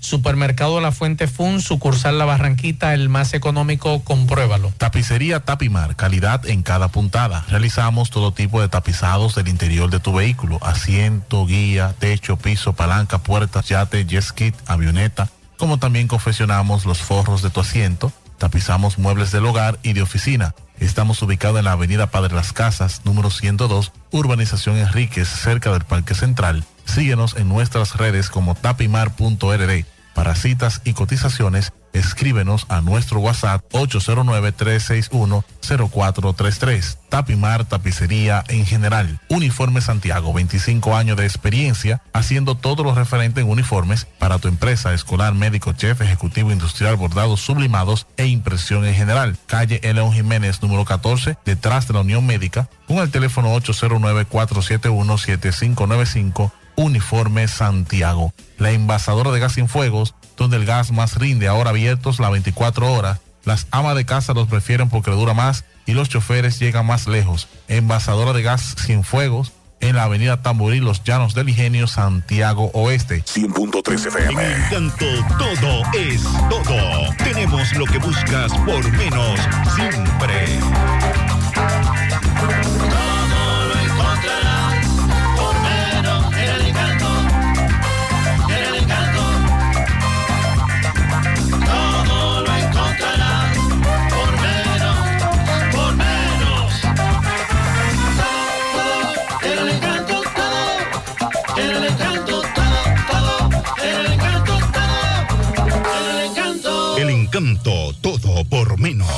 Supermercado La Fuente Fun, sucursal La Barranquita, el más económico, compruébalo. Tapicería Tapimar, calidad en cada puntada. Realizamos todo tipo de tapizados del interior de tu vehículo, asiento, guía, techo, piso, palanca, puertas, yate, jet ski, avioneta, como también confeccionamos los forros de tu asiento, tapizamos muebles del hogar y de oficina. Estamos ubicados en la avenida Padre Las Casas, número 102, Urbanización Enríquez, cerca del Parque Central. Síguenos en nuestras redes como tapimar.rd. Para citas y cotizaciones, escríbenos a nuestro WhatsApp 809-361-0433. Tapimar Tapicería en general. Uniforme Santiago, 25 años de experiencia haciendo todo lo referente en uniformes para tu empresa, escolar, médico, chef, ejecutivo, industrial, bordados, sublimados e impresión en general. Calle León Jiménez, número 14, detrás de la Unión Médica, con el teléfono 809-471-7595. Uniforme Santiago. La envasadora de gas sin fuegos, donde el gas más rinde, ahora abiertos las 24 horas. Las amas de casa los prefieren porque dura más y los choferes llegan más lejos. Envasadora de gas sin fuegos en la avenida Tamboril, Los Llanos del Ingenio, Santiago Oeste. 100.3 FM. En Encanto todo es todo. Tenemos lo que buscas por menos siempre. Encanto, todo por menos.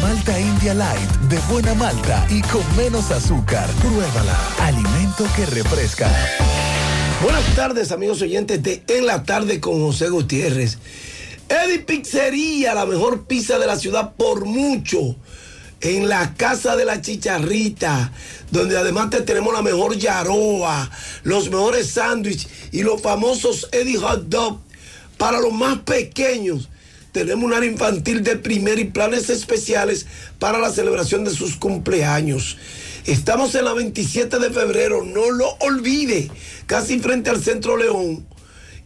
Malta India Light de buena malta y con menos azúcar. Pruébala. Alimento que refresca. Buenas tardes, amigos oyentes de En la Tarde con José Gutiérrez. Eddie Pizzería, la mejor pizza de la ciudad por mucho. En la casa de la chicharrita, donde además te tenemos la mejor yaroa, los mejores sándwiches y los famosos Eddie Hot Dog. Para los más pequeños, tenemos un área infantil de primer y planes especiales para la celebración de sus cumpleaños. Estamos en la 27 de febrero, no lo olvide, casi frente al Centro León.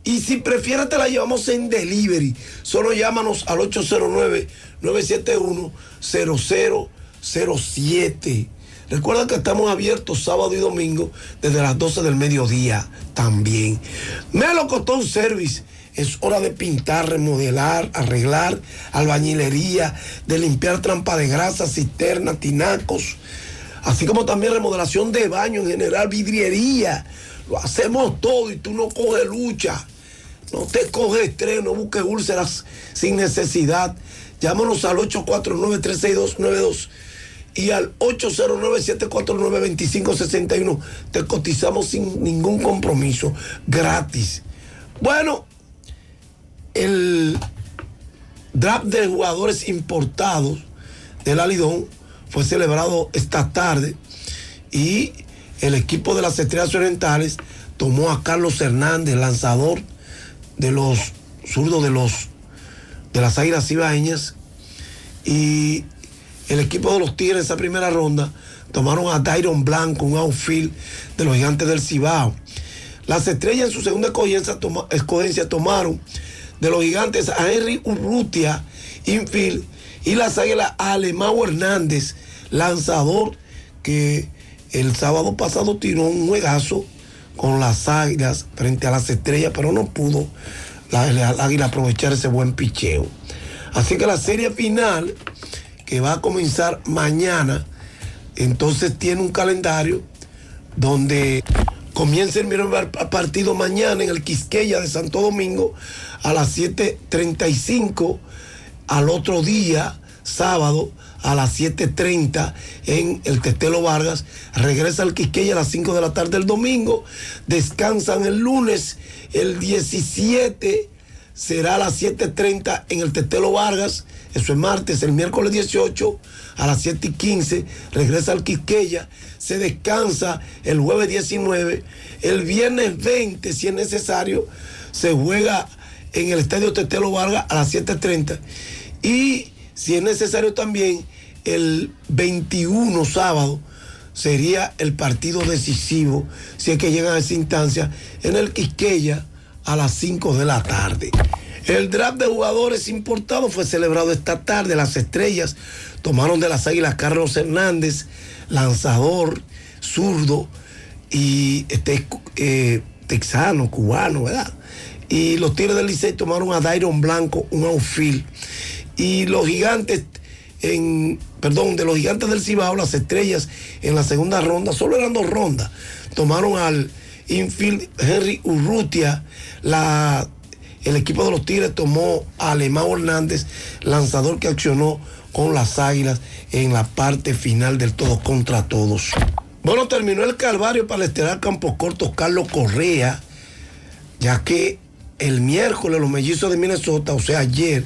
Y si prefieres te la llevamos en delivery. Solo llámanos al 809-971-0007. Recuerda que estamos abiertos sábado y domingo desde las 12 del mediodía también. Melocotón Service. Es hora de pintar, remodelar, arreglar, albañilería, de limpiar trampa de grasa, cisternas, tinacos, así como también remodelación de baño en general, vidriería. Lo hacemos todo y tú no coges lucha. No te coges estrés, no busques úlceras sin necesidad. Llámanos al 849-36292 y al 809-749-2561. Te cotizamos sin ningún compromiso, gratis. Bueno, el draft de jugadores importados del Alidón fue celebrado esta tarde y el equipo de las Estrellas Orientales tomó a Carlos Hernández, lanzador de los zurdos de los de las Águilas Ibaeñas y el equipo de los Tigres en esa primera ronda tomaron a Dairon Blanco, un outfield de los gigantes del Cibao. Las estrellas en su segunda escogencia, escogencia tomaron de los gigantes a Henry Urrutia, infield, y las águilas a Alemão Hernández, lanzador que el sábado pasado tiró un juegazo con las águilas frente a las estrellas, pero no pudo aprovechar ese buen picheo. Así que la serie final, que va a comenzar mañana, entonces tiene un calendario donde comienza el primer partido mañana en el Quisqueya de Santo Domingo a las 7.35, al otro día, sábado, a las 7.30 en el Tetelo Vargas, regresa al Quisqueya a las 5 de la tarde el domingo, descansan el lunes, el 17 será a las 7.30 en el Tetelo Vargas, eso es martes, el miércoles 18 a las 7 y 15 regresa al Quisqueya, se descansa el jueves 19, el viernes 20 si es necesario, se juega en el Estadio Tetelo Vargas a las 7.30 y si es necesario también el 21 sábado sería el partido decisivo si es que llegan a esa instancia en el Quisqueya a las 5 de la tarde. El draft de jugadores importados fue celebrado esta tarde. Las estrellas tomaron de las águilas Carlos Hernández, lanzador, zurdo y este eh, texano, cubano, ¿verdad? Y los Tigres del Licey tomaron a Dairon Blanco, un outfield. Y los gigantes, en, perdón, de los gigantes del Cibao, las estrellas en la segunda ronda, solo eran dos rondas, tomaron al infield Henry Urrutia, la, el equipo de los Tigres tomó a Alemão Hernández, lanzador que accionó con las águilas en la parte final del todos contra todos. Bueno, terminó el calvario para el estelar Campos Cortos Carlos Correa, ya que el miércoles los mellizos de Minnesota, o sea, ayer,